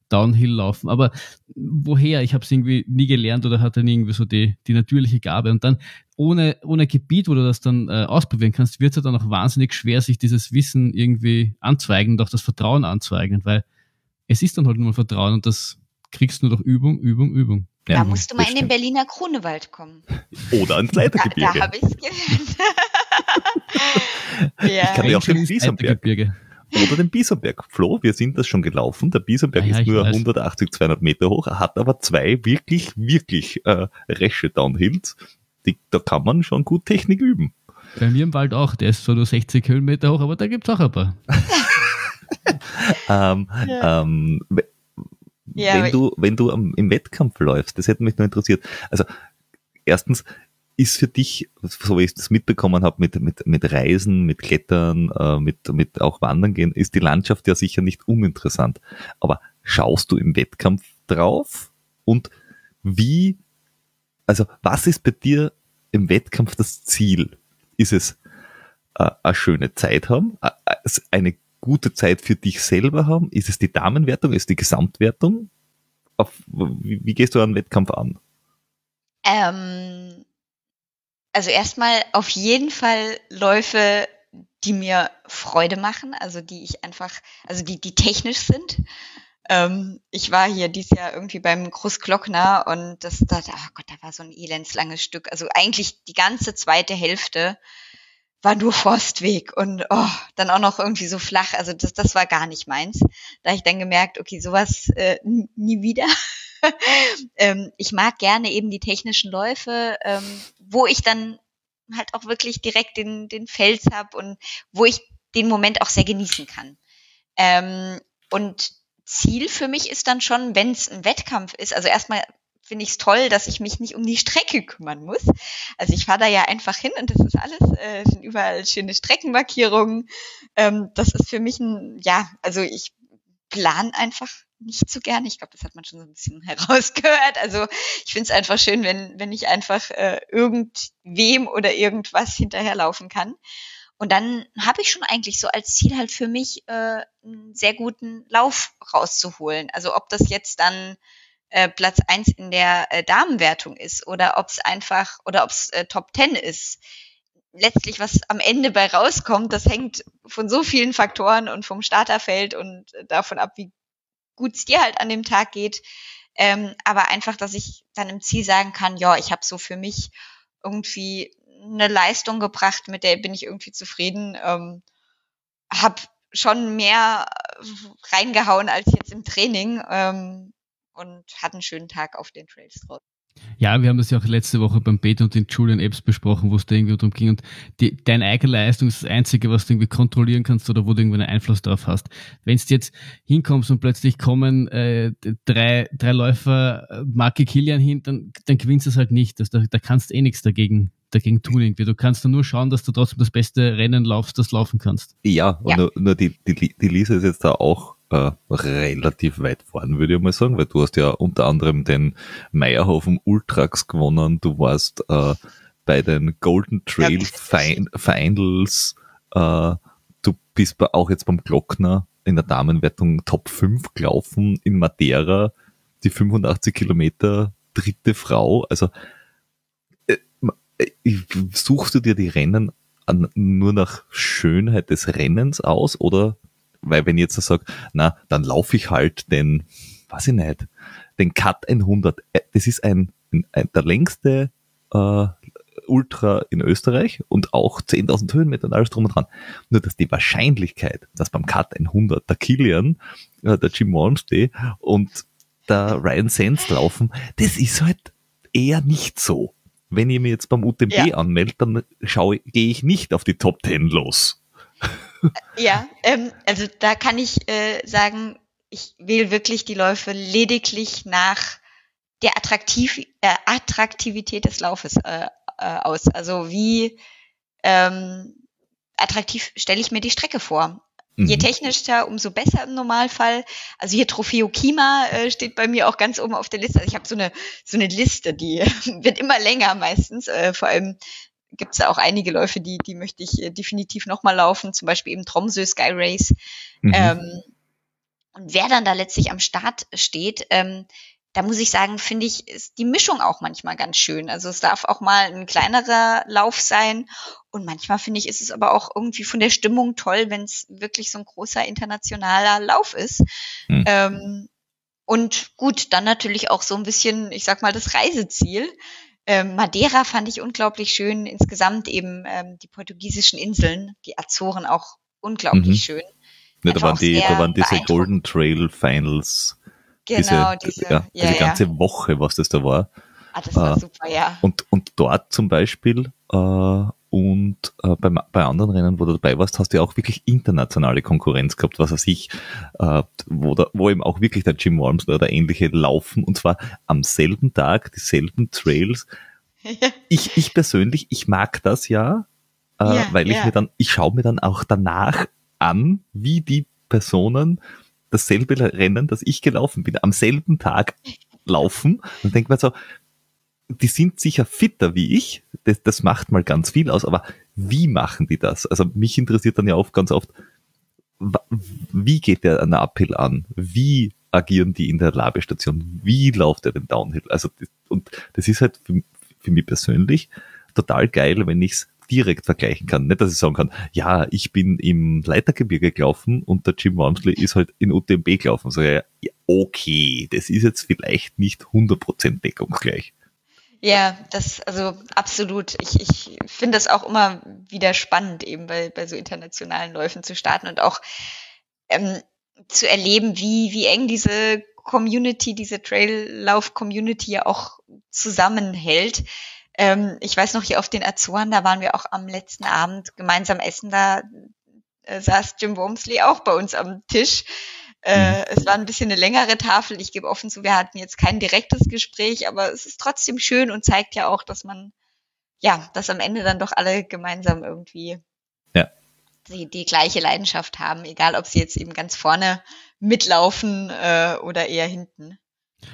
Downhill-Laufen. Aber woher? Ich habe es irgendwie nie gelernt oder hatte irgendwie so die, die natürliche Gabe. Und dann ohne, ohne Gebiet, wo du das dann äh, ausprobieren kannst, wird es dann auch wahnsinnig schwer, sich dieses Wissen irgendwie anzweigen und auch das Vertrauen anzueignen, weil es ist dann halt nur ein Vertrauen und das kriegst du nur durch Übung, Übung, Übung. Ja, da musst du mal in den Berliner Grunewald kommen. Oder ans Leitergebirge. Da, da habe ich es gelernt. ja. Ich kann ja auch den Wiesenberg. Oder den Biesenberg. Flo, wir sind das schon gelaufen. Der Biesenberg ja, ist nur 180, 200 Meter hoch, hat aber zwei wirklich, wirklich äh, resche Downhills. Die, da kann man schon gut Technik üben. Bei mir im Wald auch. Der ist zwar nur 60 Höhenmeter hoch, aber da gibt's auch ein paar. ähm, ja. ähm, ja, wenn du, wenn du im Wettkampf läufst, das hätte mich nur interessiert. Also, erstens, ist für dich, so wie ich das mitbekommen habe, mit, mit, mit Reisen, mit Klettern, äh, mit, mit auch Wandern gehen, ist die Landschaft ja sicher nicht uninteressant. Aber schaust du im Wettkampf drauf? Und wie, also was ist bei dir im Wettkampf das Ziel? Ist es äh, eine schöne Zeit haben, eine gute Zeit für dich selber haben? Ist es die Damenwertung? Ist es die Gesamtwertung? Auf, wie, wie gehst du einen Wettkampf an? Ähm, also erstmal auf jeden Fall Läufe, die mir Freude machen, also die ich einfach, also die, die technisch sind. Ähm, ich war hier dieses Jahr irgendwie beim Großglockner und das, da, oh Gott, da war so ein elendslanges Stück. Also eigentlich die ganze zweite Hälfte war nur Forstweg und oh, dann auch noch irgendwie so flach. Also das, das war gar nicht meins. Da ich dann gemerkt, okay, sowas äh, nie wieder. ähm, ich mag gerne eben die technischen Läufe, ähm, wo ich dann halt auch wirklich direkt den, den Fels habe und wo ich den Moment auch sehr genießen kann. Ähm, und Ziel für mich ist dann schon, wenn es ein Wettkampf ist, also erstmal finde ich es toll, dass ich mich nicht um die Strecke kümmern muss. Also ich fahre da ja einfach hin und das ist alles, äh, sind überall schöne Streckenmarkierungen. Ähm, das ist für mich ein, ja, also ich plan einfach nicht so gern. Ich glaube, das hat man schon so ein bisschen herausgehört. Also ich finde es einfach schön, wenn, wenn ich einfach äh, irgendwem oder irgendwas hinterherlaufen kann. Und dann habe ich schon eigentlich so als Ziel halt für mich äh, einen sehr guten Lauf rauszuholen. Also ob das jetzt dann äh, Platz eins in der äh, Damenwertung ist oder ob es einfach oder ob es äh, Top Ten ist. Letztlich, was am Ende bei rauskommt, das hängt von so vielen Faktoren und vom Starterfeld und davon ab, wie gut es dir halt an dem Tag geht. Ähm, aber einfach, dass ich dann im Ziel sagen kann, ja, ich habe so für mich irgendwie eine Leistung gebracht, mit der bin ich irgendwie zufrieden. Ähm, habe schon mehr reingehauen als jetzt im Training ähm, und hatte einen schönen Tag auf den Trails drauf. Ja, wir haben das ja auch letzte Woche beim Beta und den Julian Apps besprochen, wo es da irgendwie darum ging. Und die, deine eigene Leistung ist das Einzige, was du irgendwie kontrollieren kannst oder wo du irgendwie einen Einfluss darauf hast. Wenn du jetzt hinkommst und plötzlich kommen äh, drei, drei Läufer äh, Marke Kilian hin, dann, dann gewinnst du es halt nicht. Das, da, da kannst du eh nichts dagegen dagegen tun irgendwie. Du kannst nur schauen, dass du trotzdem das beste Rennen laufst, das laufen kannst. Ja, und ja. Nur, nur die, die, die Lisa ist jetzt da auch äh, relativ weit vorn, würde ich mal sagen, weil du hast ja unter anderem den Meierhofen Ultrax gewonnen, du warst äh, bei den Golden Trail ja, Finals, äh, du bist auch jetzt beim Glockner in der Damenwertung Top 5 gelaufen in Madeira, die 85 Kilometer dritte Frau, also suchst du dir die Rennen an, nur nach Schönheit des Rennens aus oder weil wenn ich jetzt sage, na, dann laufe ich halt den, weiß ich nicht, den Cut 100. Äh, das ist ein, ein der längste äh, Ultra in Österreich und auch 10.000 Höhenmeter und alles drum und dran. Nur, dass die Wahrscheinlichkeit, dass beim Cut 100 der Kilian, äh, der Jim Walmsley und der Ryan Sands laufen, das ist halt eher nicht so. Wenn ihr mir jetzt beim UTMB ja. anmeldet, dann schaue, gehe ich nicht auf die Top 10 los. Ja, ähm, also da kann ich äh, sagen, ich wähle wirklich die Läufe lediglich nach der Attraktiv äh, Attraktivität des Laufes äh, äh, aus. Also wie ähm, attraktiv stelle ich mir die Strecke vor. Mhm. Je technischer, umso besser im Normalfall. Also hier Trofeo Kima äh, steht bei mir auch ganz oben auf der Liste. Also ich habe so eine so eine Liste, die wird immer länger meistens. Äh, vor allem gibt es auch einige Läufe, die, die möchte ich äh, definitiv nochmal laufen, zum Beispiel eben Tromsø Sky Race. Mhm. Ähm, und wer dann da letztlich am Start steht, ähm, da muss ich sagen, finde ich, ist die Mischung auch manchmal ganz schön. Also es darf auch mal ein kleinerer Lauf sein. Und manchmal finde ich, ist es aber auch irgendwie von der Stimmung toll, wenn es wirklich so ein großer internationaler Lauf ist. Mhm. Ähm, und gut, dann natürlich auch so ein bisschen, ich sag mal, das Reiseziel. Ähm, Madeira fand ich unglaublich schön. Insgesamt eben ähm, die portugiesischen Inseln, die Azoren auch unglaublich mhm. schön. Ja, da, waren die, da waren diese Golden Trail Finals. Genau, diese, diese, ja, diese ja, ganze ja. Woche, was das da war. Ah, das war äh, super, ja. Und, und dort zum Beispiel äh, und äh, bei, bei anderen Rennen, wo du dabei warst, hast du ja auch wirklich internationale Konkurrenz gehabt, was weiß ich, äh, wo, da, wo eben auch wirklich der Jim Worms oder ähnliche laufen und zwar am selben Tag, dieselben Trails. Ich, ich persönlich, ich mag das ja, äh, ja weil ich ja. mir dann, ich schaue mir dann auch danach an, wie die Personen dasselbe Rennen, das ich gelaufen bin, am selben Tag laufen und denke mir so, die sind sicher fitter wie ich, das, das macht mal ganz viel aus, aber wie machen die das? Also mich interessiert dann ja oft ganz oft, wie geht der eine Uphill an? Wie agieren die in der Labestation? Wie läuft er den Downhill? Also, und das ist halt für, für mich persönlich total geil, wenn ich es direkt vergleichen kann. Nicht, dass ich sagen kann, ja, ich bin im Leitergebirge gelaufen und der Jim Walmsley ist halt in UTMB gelaufen. So, ja, okay, das ist jetzt vielleicht nicht 100% deckungsgleich. Ja, das, also absolut. Ich, ich finde das auch immer wieder spannend, eben bei, bei so internationalen Läufen zu starten und auch ähm, zu erleben, wie, wie eng diese Community, diese Traillauf-Community ja auch zusammenhält. Ähm, ich weiß noch, hier auf den Azoren, da waren wir auch am letzten Abend gemeinsam essen, da äh, saß Jim Wormsley auch bei uns am Tisch. Äh, mhm. es war ein bisschen eine längere Tafel. Ich gebe offen zu, wir hatten jetzt kein direktes Gespräch, aber es ist trotzdem schön und zeigt ja auch, dass man, ja, dass am Ende dann doch alle gemeinsam irgendwie ja. die, die gleiche Leidenschaft haben, egal ob sie jetzt eben ganz vorne mitlaufen äh, oder eher hinten.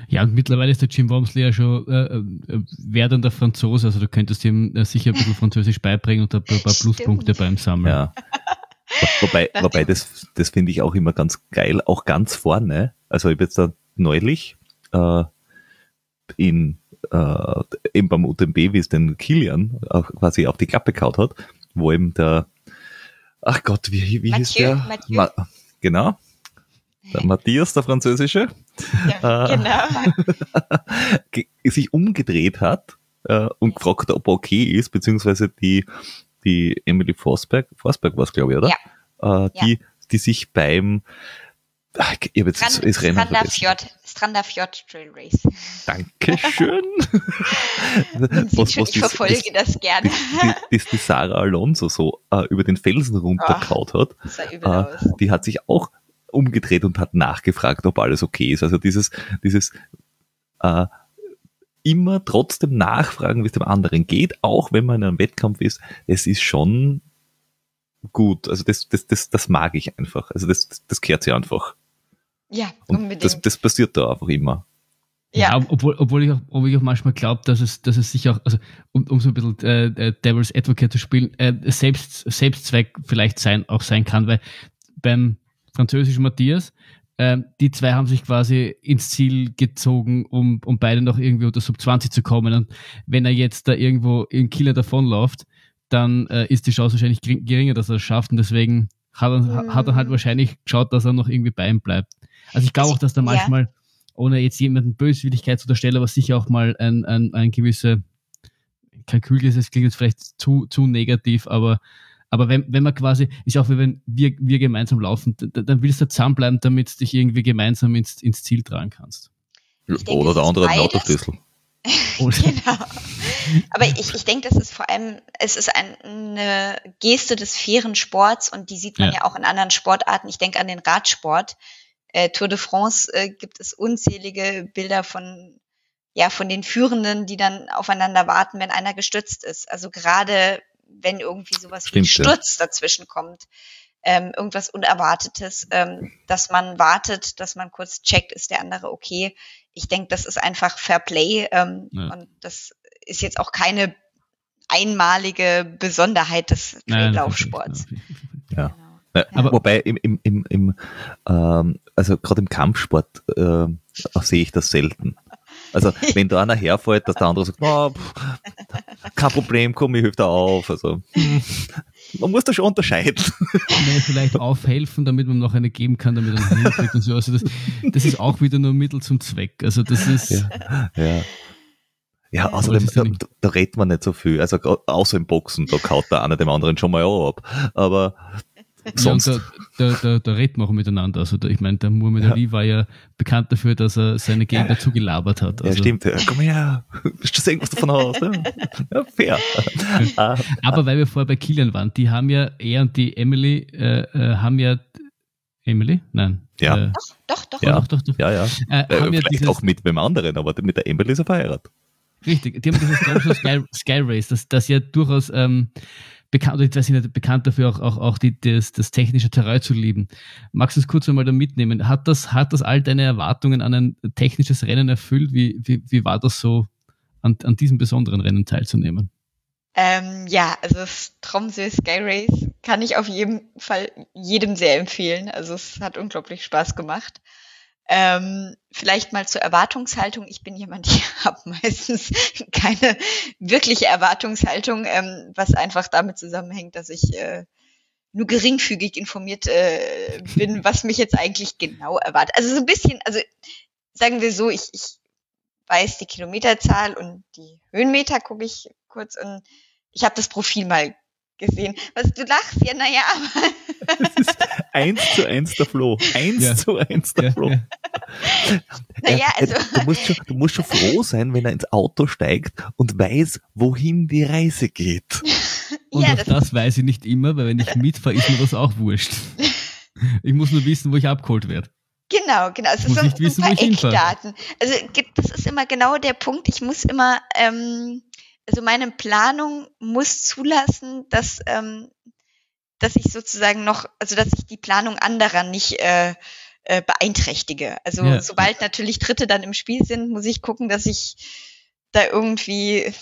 Ja, und mittlerweile ist der Jim Wormsley ja schon äh, äh, werdender Franzose, also du könntest ihm äh, sicher ein bisschen Französisch beibringen und ein paar, paar Pluspunkte beim Sammeln. Ja. Wobei, wobei das, das finde ich auch immer ganz geil, auch ganz vorne. Also ich habe jetzt da neulich äh, in äh, eben beim UTMB, wie es den Kilian auch quasi auf die Klappe kaut hat, wo eben der, ach Gott, wie, wie hieß der? Ma, genau, der Matthias, der Französische, ja, äh, genau. sich umgedreht hat äh, und gefragt ob er okay ist, beziehungsweise die die Emily Forsberg, Forsberg war es, glaube ich, oder? Ja. Äh, die, ja. die sich beim Ach, ich habe jetzt Strand, das Rennen Stranda vergessen. Fjord, Stranda Fjord Trail Race. Dankeschön. Sieht schon, ich verfolge das gerne. die, die, die Sarah Alonso so äh, über den Felsen runterkaut hat, Das sah übel äh, die hat sich auch umgedreht und hat nachgefragt, ob alles okay ist. Also dieses, dieses äh, immer trotzdem nachfragen, wie es dem anderen geht, auch wenn man in einem Wettkampf ist, es ist schon gut. Also das, das, das, das mag ich einfach. Also das, das, kehrt sich einfach. Ja, Und unbedingt. das, das passiert da einfach immer. ja, ob- obwohl, obwohl, ich auch, obwohl ich auch manchmal glaube, dass es, dass es sich auch, also um, um so ein bisschen äh, äh, Devil's Advocate zu spielen, äh, selbst, Selbstzweck vielleicht sein, auch sein kann, weil beim französischen Matthias, äh, die zwei haben sich quasi ins Ziel gezogen, um, um beide noch irgendwie unter Sub 20 zu kommen. Und wenn er jetzt da irgendwo in Kieler davonläuft, dann äh, ist die Chance wahrscheinlich gering- geringer, dass er es schafft. Und deswegen hat er, hat er halt Mhm. wahrscheinlich geschaut, dass er noch irgendwie bei ihm bleibt. Also ich glaube auch, dass da Ja. manchmal, ohne jetzt jemanden Böswilligkeit zu unterstellen, aber sicher auch mal ein, ein, ein gewisse Kalkül ist, das klingt jetzt vielleicht zu, zu negativ, aber, aber wenn, wenn man quasi, ist auch wie wenn wir, wir gemeinsam laufen, d- dann willst du zusammenbleiben, damit du dich irgendwie gemeinsam ins, ins Ziel tragen kannst. Denke, Oder der andere hat einen. Autoschlüssel. Genau. Aber ich, ich denke, das ist vor allem, es ist ein, eine Geste des fairen Sports und die sieht man Ja. ja, auch in anderen Sportarten. Ich denke an den Radsport. Äh, Tour de France äh, gibt es unzählige Bilder von, ja, von den Führenden, die dann aufeinander warten, wenn einer gestürzt ist. Also gerade wenn irgendwie sowas wie ein Stimmt, ja. Sturz dazwischen kommt, ähm, irgendwas Unerwartetes, ähm, dass man wartet, dass man kurz checkt, ist der andere okay. Ich denke, das ist einfach Fair Play ähm, Ja. und das ist jetzt auch keine einmalige Besonderheit des Laufsports. Ja. Genau. Äh, Aber- Wobei im, im, im, im ähm, also gerade im Kampfsport äh, sehe ich das selten. Also wenn da einer herfällt, dass der andere sagt, oh, pff, kein Problem, komm, ich helfe da auf. Also man muss da schon unterscheiden. Nee, vielleicht aufhelfen, damit man noch eine geben kann, damit er noch hinkriegt und so. Also das, das ist auch wieder nur Mittel zum Zweck. Also das ist, Ja. Ja, ja außerdem, ja da, da redet man nicht so viel. Also außer im Boxen, da kaut der eine dem anderen schon mal auch ab. Aber Ja, sonst, da, da, da, da redet man auch miteinander. Also da, ich meine, der Muhammad Ja. Ali war ja bekannt dafür, dass er seine Gegner zugelabert hat. ja Also, stimmt, ja, komm her, willst du sehen, was davon hast? Ja, ja fair. Ah, Aber weil wir vorher bei Kilian waren, die haben ja, er und die Emily äh, äh, haben ja Emily? Nein. Ja. Äh, Doch, doch. Ja. Doch, doch, doch. ja, ja. Äh, Äh, haben ja vielleicht dieses, auch mit wem anderen, aber mit der Emily ist er verheiratet. Richtig, die haben dieses Sky, Sky Race, das, das ja durchaus ähm, bekannt, ich weiß nicht, bekannt dafür auch, auch, auch die, das, das technische Terrain zu lieben. Magst du es kurz einmal da mitnehmen? Hat das, hat das all deine Erwartungen an ein technisches Rennen erfüllt? Wie, wie, wie war das so, an, an diesem besonderen Rennen teilzunehmen? Ähm, ja, also das Tromsø Sky Race kann ich auf jeden Fall jedem sehr empfehlen. Also es hat unglaublich Spaß gemacht. Ähm, vielleicht mal zur Erwartungshaltung. Ich bin jemand, ich habe meistens keine wirkliche Erwartungshaltung, ähm, was einfach damit zusammenhängt, dass ich äh, nur geringfügig informiert äh, bin, was mich jetzt eigentlich genau erwartet. Also so ein bisschen, also sagen wir so, ich, ich weiß die Kilometerzahl und die Höhenmeter gucke ich kurz und ich habe das Profil mal gesehen. Was du lachst, ja, naja, aber Das ist eins zu eins der Flo. Eins Ja. zu eins der Ja, Flo. ja. naja, also du, musst schon, du musst schon froh sein, wenn er ins Auto steigt und weiß, wohin die Reise geht. Und ja, auch das, das, weiß ich nicht immer, weil wenn ich mitfahre, ist mir das auch wurscht. Ich muss nur wissen, wo ich abgeholt werde. Genau, genau. Es Muss ist so, nicht so wissen, wo ein ich paar hinfahre. Eckdaten. Also das ist immer genau der Punkt. Ich muss immer, ähm, also meine Planung muss zulassen, dass, ähm, dass ich sozusagen noch, also dass ich die Planung anderer nicht äh, äh, beeinträchtige. Also Ja. sobald natürlich Dritte dann im Spiel sind, muss ich gucken, dass ich da irgendwie, äh,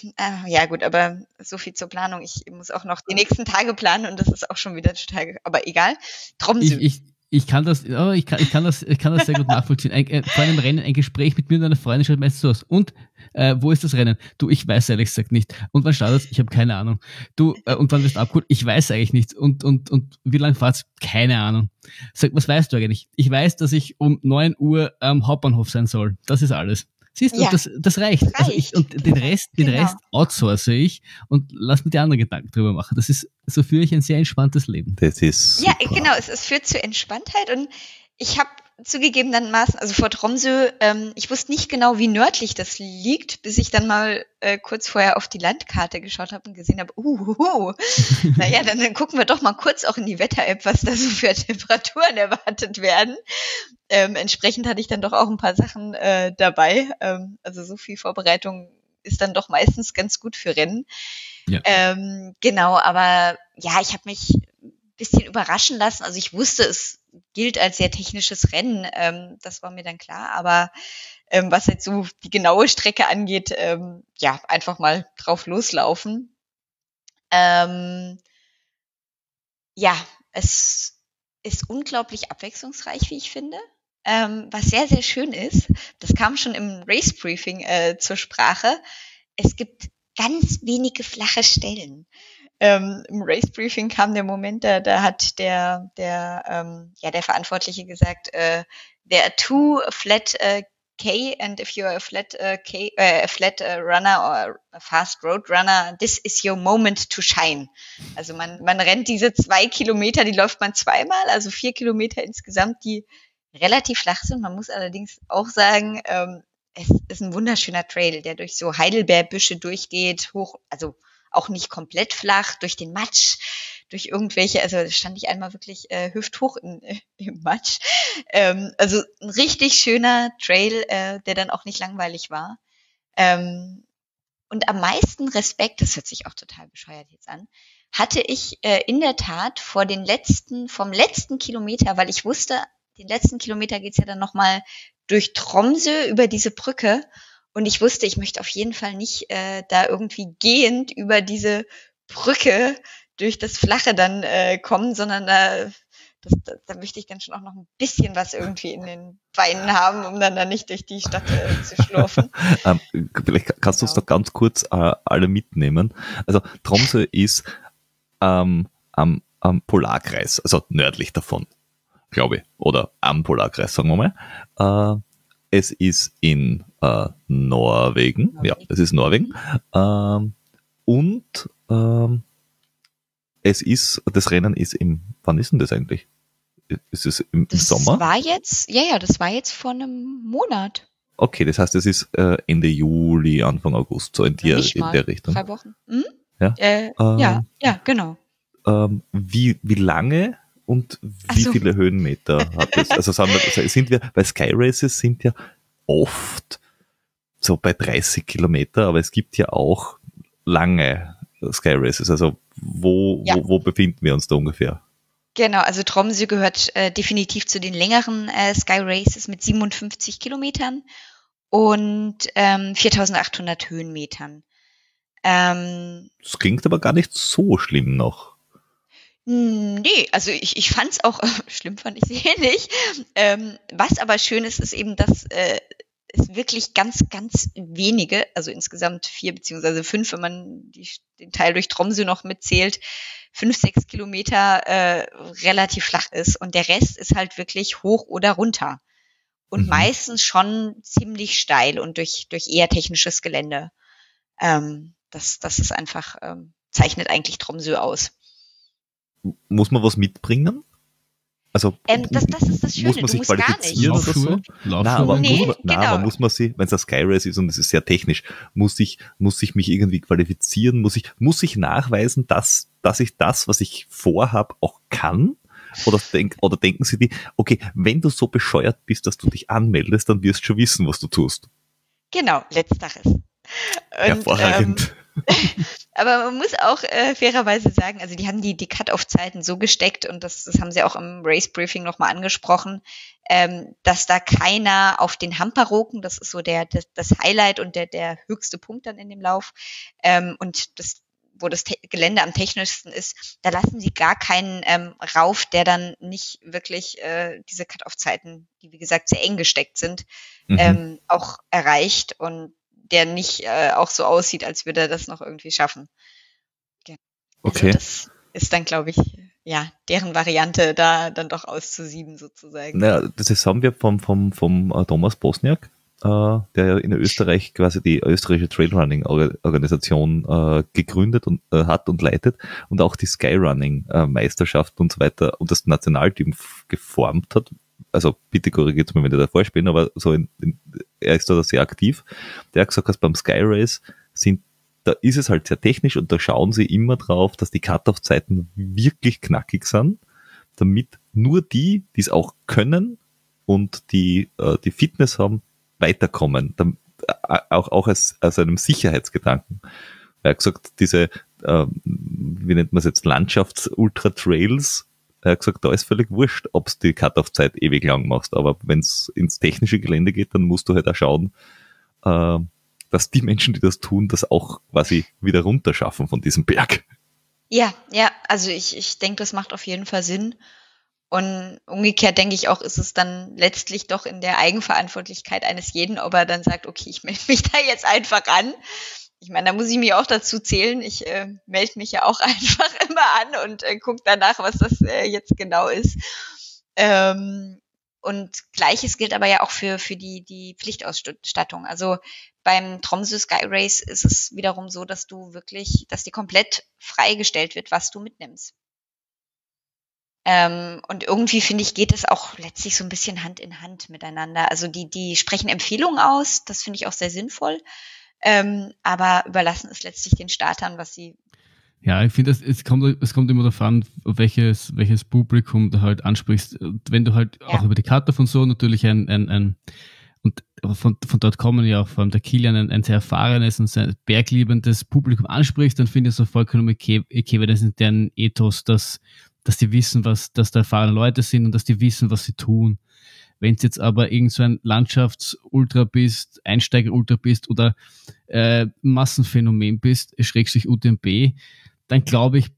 ja gut, aber so viel zur Planung. Ich muss auch noch die nächsten Tage planen und das ist auch schon wieder total, aber egal. Tromsø. Ich, ich, ich kann das, oh, ich kann, ich kann das, ich kann das sehr gut nachvollziehen. Ein, äh, vor einem Rennen, ein Gespräch mit mir und einer Freundin schaut meistens so aus. Und äh, wo ist das Rennen? Du, ich weiß ehrlich gesagt nicht. Und wann startet Ich habe keine Ahnung. Du, äh, und wann wirst du abgeholt? Ich weiß eigentlich nicht. Und, und, und wie lange fahrt's? Keine Ahnung. Sag, was weißt du eigentlich? Ich weiß, dass ich um 9 Uhr am Hauptbahnhof sein soll. Das ist alles. Siehst du, Ja, das, das reicht. das Also ich, reicht. und den Rest, den Genau. Rest outsource ich und lass mir die anderen Gedanken drüber machen. Das ist, so führe ich ein sehr entspanntes Leben. Das ist Ja, super. genau, es, es führt zu Entspanntheit und ich habe zugegebenermaßen, also vor Tromsø, ähm, ich wusste nicht genau, wie nördlich das liegt, bis ich dann mal äh, kurz vorher auf die Landkarte geschaut habe und gesehen habe, uh, uh, naja, dann, dann gucken wir doch mal kurz auch in die Wetter-App, was da so für Temperaturen erwartet werden. Ähm, entsprechend hatte ich dann doch auch ein paar Sachen äh, dabei. Ähm, also so viel Vorbereitung ist dann doch meistens ganz gut für Rennen. Ja. Ähm, genau, aber ja, ich habe mich ein bisschen überraschen lassen. Also ich wusste, es gilt als sehr technisches Rennen, ähm, das war mir dann klar, aber ähm, was jetzt so die genaue Strecke angeht, ähm, ja, einfach mal drauf loslaufen. Ähm, ja, es ist unglaublich abwechslungsreich, wie ich finde. Ähm, was sehr, sehr schön ist, das kam schon im Race Briefing äh, zur Sprache. Es gibt ganz wenige flache Stellen. Ähm, Im Race Briefing kam der Moment, da, da hat der, der, ähm, ja, der Verantwortliche gesagt, äh, there are two flat uh, K and if you're a flat uh, K, uh, a flat uh, runner or a fast road runner, this is your moment to shine. Also man, man rennt diese zwei Kilometer, die läuft man zweimal, also vier Kilometer insgesamt, die relativ flach sind. Man muss allerdings auch sagen, ähm, es ist ein wunderschöner Trail, der durch so Heidelbeerbüsche durchgeht, hoch, also auch nicht komplett flach, durch den Matsch, durch irgendwelche, also stand ich einmal wirklich äh, hüfthoch in, äh, im Matsch. Ähm, also ein richtig schöner Trail, äh, der dann auch nicht langweilig war. Ähm, und am meisten Respekt, das hört sich auch total bescheuert jetzt an, hatte ich äh, in der Tat vor den letzten, vom letzten Kilometer, weil ich wusste, den letzten Kilometer geht's ja dann nochmal durch Tromsø über diese Brücke. Und ich wusste, ich möchte auf jeden Fall nicht äh, da irgendwie gehend über diese Brücke durch das Flache dann äh, kommen, sondern da, das, da, da möchte ich dann schon auch noch ein bisschen was irgendwie in den Beinen haben, um dann da nicht durch die Stadt äh, zu schlurfen. ähm, vielleicht kannst du uns genau. doch ganz kurz äh, alle mitnehmen. Also Tromsø ist ähm, am, am Polarkreis, also nördlich davon glaube ich, oder am Polarkreis, sagen wir mal. Äh, es ist in äh, Norwegen, Norwegen, ja, es ist Norwegen. Ähm, und ähm, es ist, das Rennen ist im, wann ist denn das eigentlich? Ist es im, das Sommer? Das war jetzt, ja, ja, das war jetzt vor einem Monat. Okay, das heißt, es ist äh, Ende Juli, Anfang August, so in, die, in der Richtung. Drei Wochen. Hm? Ja? Äh, ähm, ja, ja, genau. Ähm, wie, wie lange und wie so. viele Höhenmeter hat es? Also wir, sind wir, weil Sky Races sind ja oft so bei 30 Kilometer, aber es gibt ja auch lange Sky Races. Also wo, ja. wo, wo befinden wir uns da ungefähr? Genau, also Tromsø gehört äh, definitiv zu den längeren äh, Sky Races mit 57 Kilometern und ähm, 4800 Höhenmetern. Ähm, das klingt aber gar nicht so schlimm noch. Nee, also ich, ich fand es auch, schlimm fand ich sie eh nicht. Ähm, was aber schön ist, ist eben, dass äh, es wirklich ganz, ganz wenige, also insgesamt vier beziehungsweise fünf, wenn man die, den Teil durch Tromsø noch mitzählt, fünf, sechs Kilometer äh, relativ flach ist und der Rest ist halt wirklich hoch oder runter. Und mhm. meistens schon ziemlich steil und durch, durch eher technisches Gelände. Ähm, das, das ist einfach, ähm, zeichnet eigentlich Tromsø aus muss man was mitbringen? Also ähm, das, das ist das Schöne, muss man sich qualifizieren oder so? Nein, aber, nee, muss man, nein, genau. aber muss man sich, wenn es ein Skyrace ist und es ist sehr technisch, muss ich, muss ich mich irgendwie qualifizieren, muss ich, muss ich nachweisen, dass, dass ich das, was ich vorhab, auch kann? Oder, denk, oder denken sie die, okay, wenn du so bescheuert bist, dass du dich anmeldest, dann wirst du schon wissen, was du tust. Genau, letzteres. Und, Hervorragend. Ähm, aber man muss auch äh, fairerweise sagen, also die haben die, die Cut-Off-Zeiten so gesteckt und das, das haben sie auch im Race-Briefing nochmal angesprochen, ähm, dass da keiner auf den Hamperoken, das ist so der, das, das Highlight und der, der höchste Punkt dann in dem Lauf ähm, und das wo das Te Gelände am technischsten ist, da lassen sie gar keinen ähm, rauf, der dann nicht wirklich äh, diese Cut-Off-Zeiten, die wie gesagt sehr eng gesteckt sind, mhm. ähm, auch erreicht. Und der nicht äh, auch so aussieht, als würde er das noch irgendwie schaffen. Ja. Also okay. Das ist dann, glaube ich, ja, deren Variante da dann doch auszusieben sozusagen. Naja, das haben wir vom, vom, vom äh, Thomas Bosniak, äh, der in Österreich quasi die österreichische Trailrunning-Organisation äh, gegründet und äh, hat und leitet und auch die Skyrunning-Meisterschaft und so weiter und das Nationalteam geformt hat, also bitte korrigiert mich, wenn ich da falsch bin, aber so in, in, er ist da sehr aktiv. Der hat gesagt, dass beim Sky Race sind, da ist es halt sehr technisch und da schauen sie immer drauf, dass die Cut-Off-Zeiten wirklich knackig sind, damit nur die, die es auch können und die, äh, die Fitness haben, weiterkommen. Dann, äh, auch, auch als, als einem Sicherheitsgedanken. Er hat gesagt, diese, äh, wie nennt man es jetzt, Landschafts-Ultra-Trails, er hat gesagt, da ist völlig wurscht, ob du die Cut-Off-Zeit ewig lang machst. Aber wenn es ins technische Gelände geht, dann musst du halt auch schauen, äh, dass die Menschen, die das tun, das auch quasi wieder runterschaffen von diesem Berg. Ja, ja, also ich, ich denke, das macht auf jeden Fall Sinn. Und umgekehrt denke ich auch, ist es dann letztlich doch in der Eigenverantwortlichkeit eines jeden, ob er dann sagt, okay, ich melde mich da jetzt einfach an ich meine, da muss ich mich auch dazu zählen. Ich äh, melde mich ja auch einfach immer an und äh, gucke danach, was das äh, jetzt genau ist. Ähm, und gleiches gilt aber ja auch für, für die, die Pflichtausstattung. Also beim Tromsø Sky Race ist es wiederum so, dass du wirklich, dass dir komplett freigestellt wird, was du mitnimmst. Ähm, und irgendwie finde ich, geht es auch letztlich so ein bisschen Hand in Hand miteinander. Also die, die sprechen Empfehlungen aus, das finde ich auch sehr sinnvoll ähm, aber überlassen es letztlich den Startern, was sie. Ja, ich finde, es kommt, es kommt immer darauf an, welches, welches Publikum du halt ansprichst. Wenn du halt ja. auch über die Karte von so natürlich ein, ein, ein und von, von dort kommen ja auch vor allem der Kilian ein, ein sehr erfahrenes und sehr bergliebendes Publikum ansprichst, dann finde ich es auch vollkommen okay, okay weil das ist deren Ethos, dass, dass die wissen, was, dass da erfahrene Leute sind und dass die wissen, was sie tun. Wenn es jetzt aber irgend so ein Landschaftsultra bist, Einsteiger-Ultra bist oder äh, Massenphänomen bist, Schrägstrich UTMB, dann glaube ich,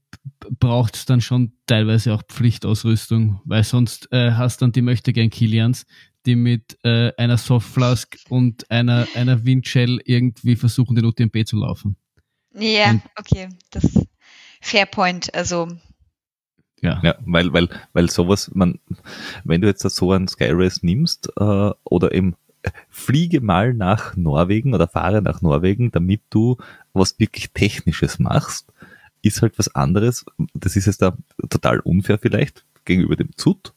braucht es dann schon teilweise auch Pflichtausrüstung, weil sonst äh, hast dann die möchte gern Kilians, die mit äh, einer Softflask und einer, einer Windshell irgendwie versuchen, den UTMB zu laufen. Ja, und, okay, das Fair Point. Also ja. ja, weil, weil, weil sowas, man, wenn du jetzt so einen Skyrace nimmst, äh, oder eben äh, fliege mal nach Norwegen oder fahre nach Norwegen, damit du was wirklich Technisches machst, ist halt was anderes. Das ist jetzt da total unfair vielleicht gegenüber dem ZUT.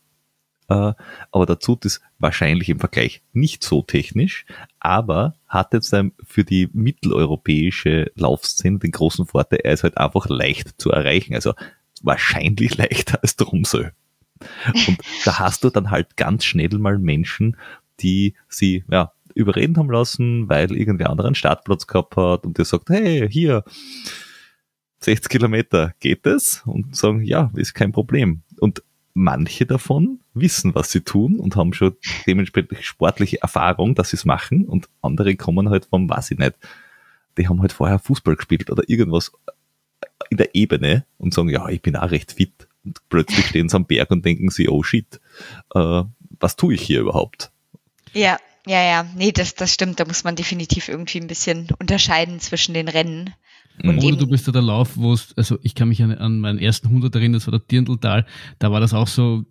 Äh, aber der ZUT ist wahrscheinlich im Vergleich nicht so technisch, aber hat jetzt für die mitteleuropäische Laufszene den großen Vorteil, er ist halt einfach leicht zu erreichen. Also wahrscheinlich leichter als Tromsø. Und da hast du dann halt ganz schnell mal Menschen, die sie ja, überreden haben lassen, weil irgendwer anderen Startplatz gehabt hat und der sagt, hey, hier, 60 Kilometer, geht es? Und sagen, ja, ist kein Problem. Und manche davon wissen, was sie tun und haben schon dementsprechend sportliche Erfahrung, dass sie es machen und andere kommen halt vom, weiß ich nicht, die haben halt vorher Fußball gespielt oder irgendwas in der Ebene und sagen, ja, ich bin auch recht fit. Und plötzlich stehen sie am Berg und denken sie, oh shit, äh, was tue ich hier überhaupt? Ja, ja, ja. Nee, das, das stimmt. Da muss man definitiv irgendwie ein bisschen unterscheiden zwischen den Rennen. Und Oder du bist da der Lauf, wo es, also ich kann mich an, an meinen ersten 100 erinnern, das war der Dirndltal, da war das auch so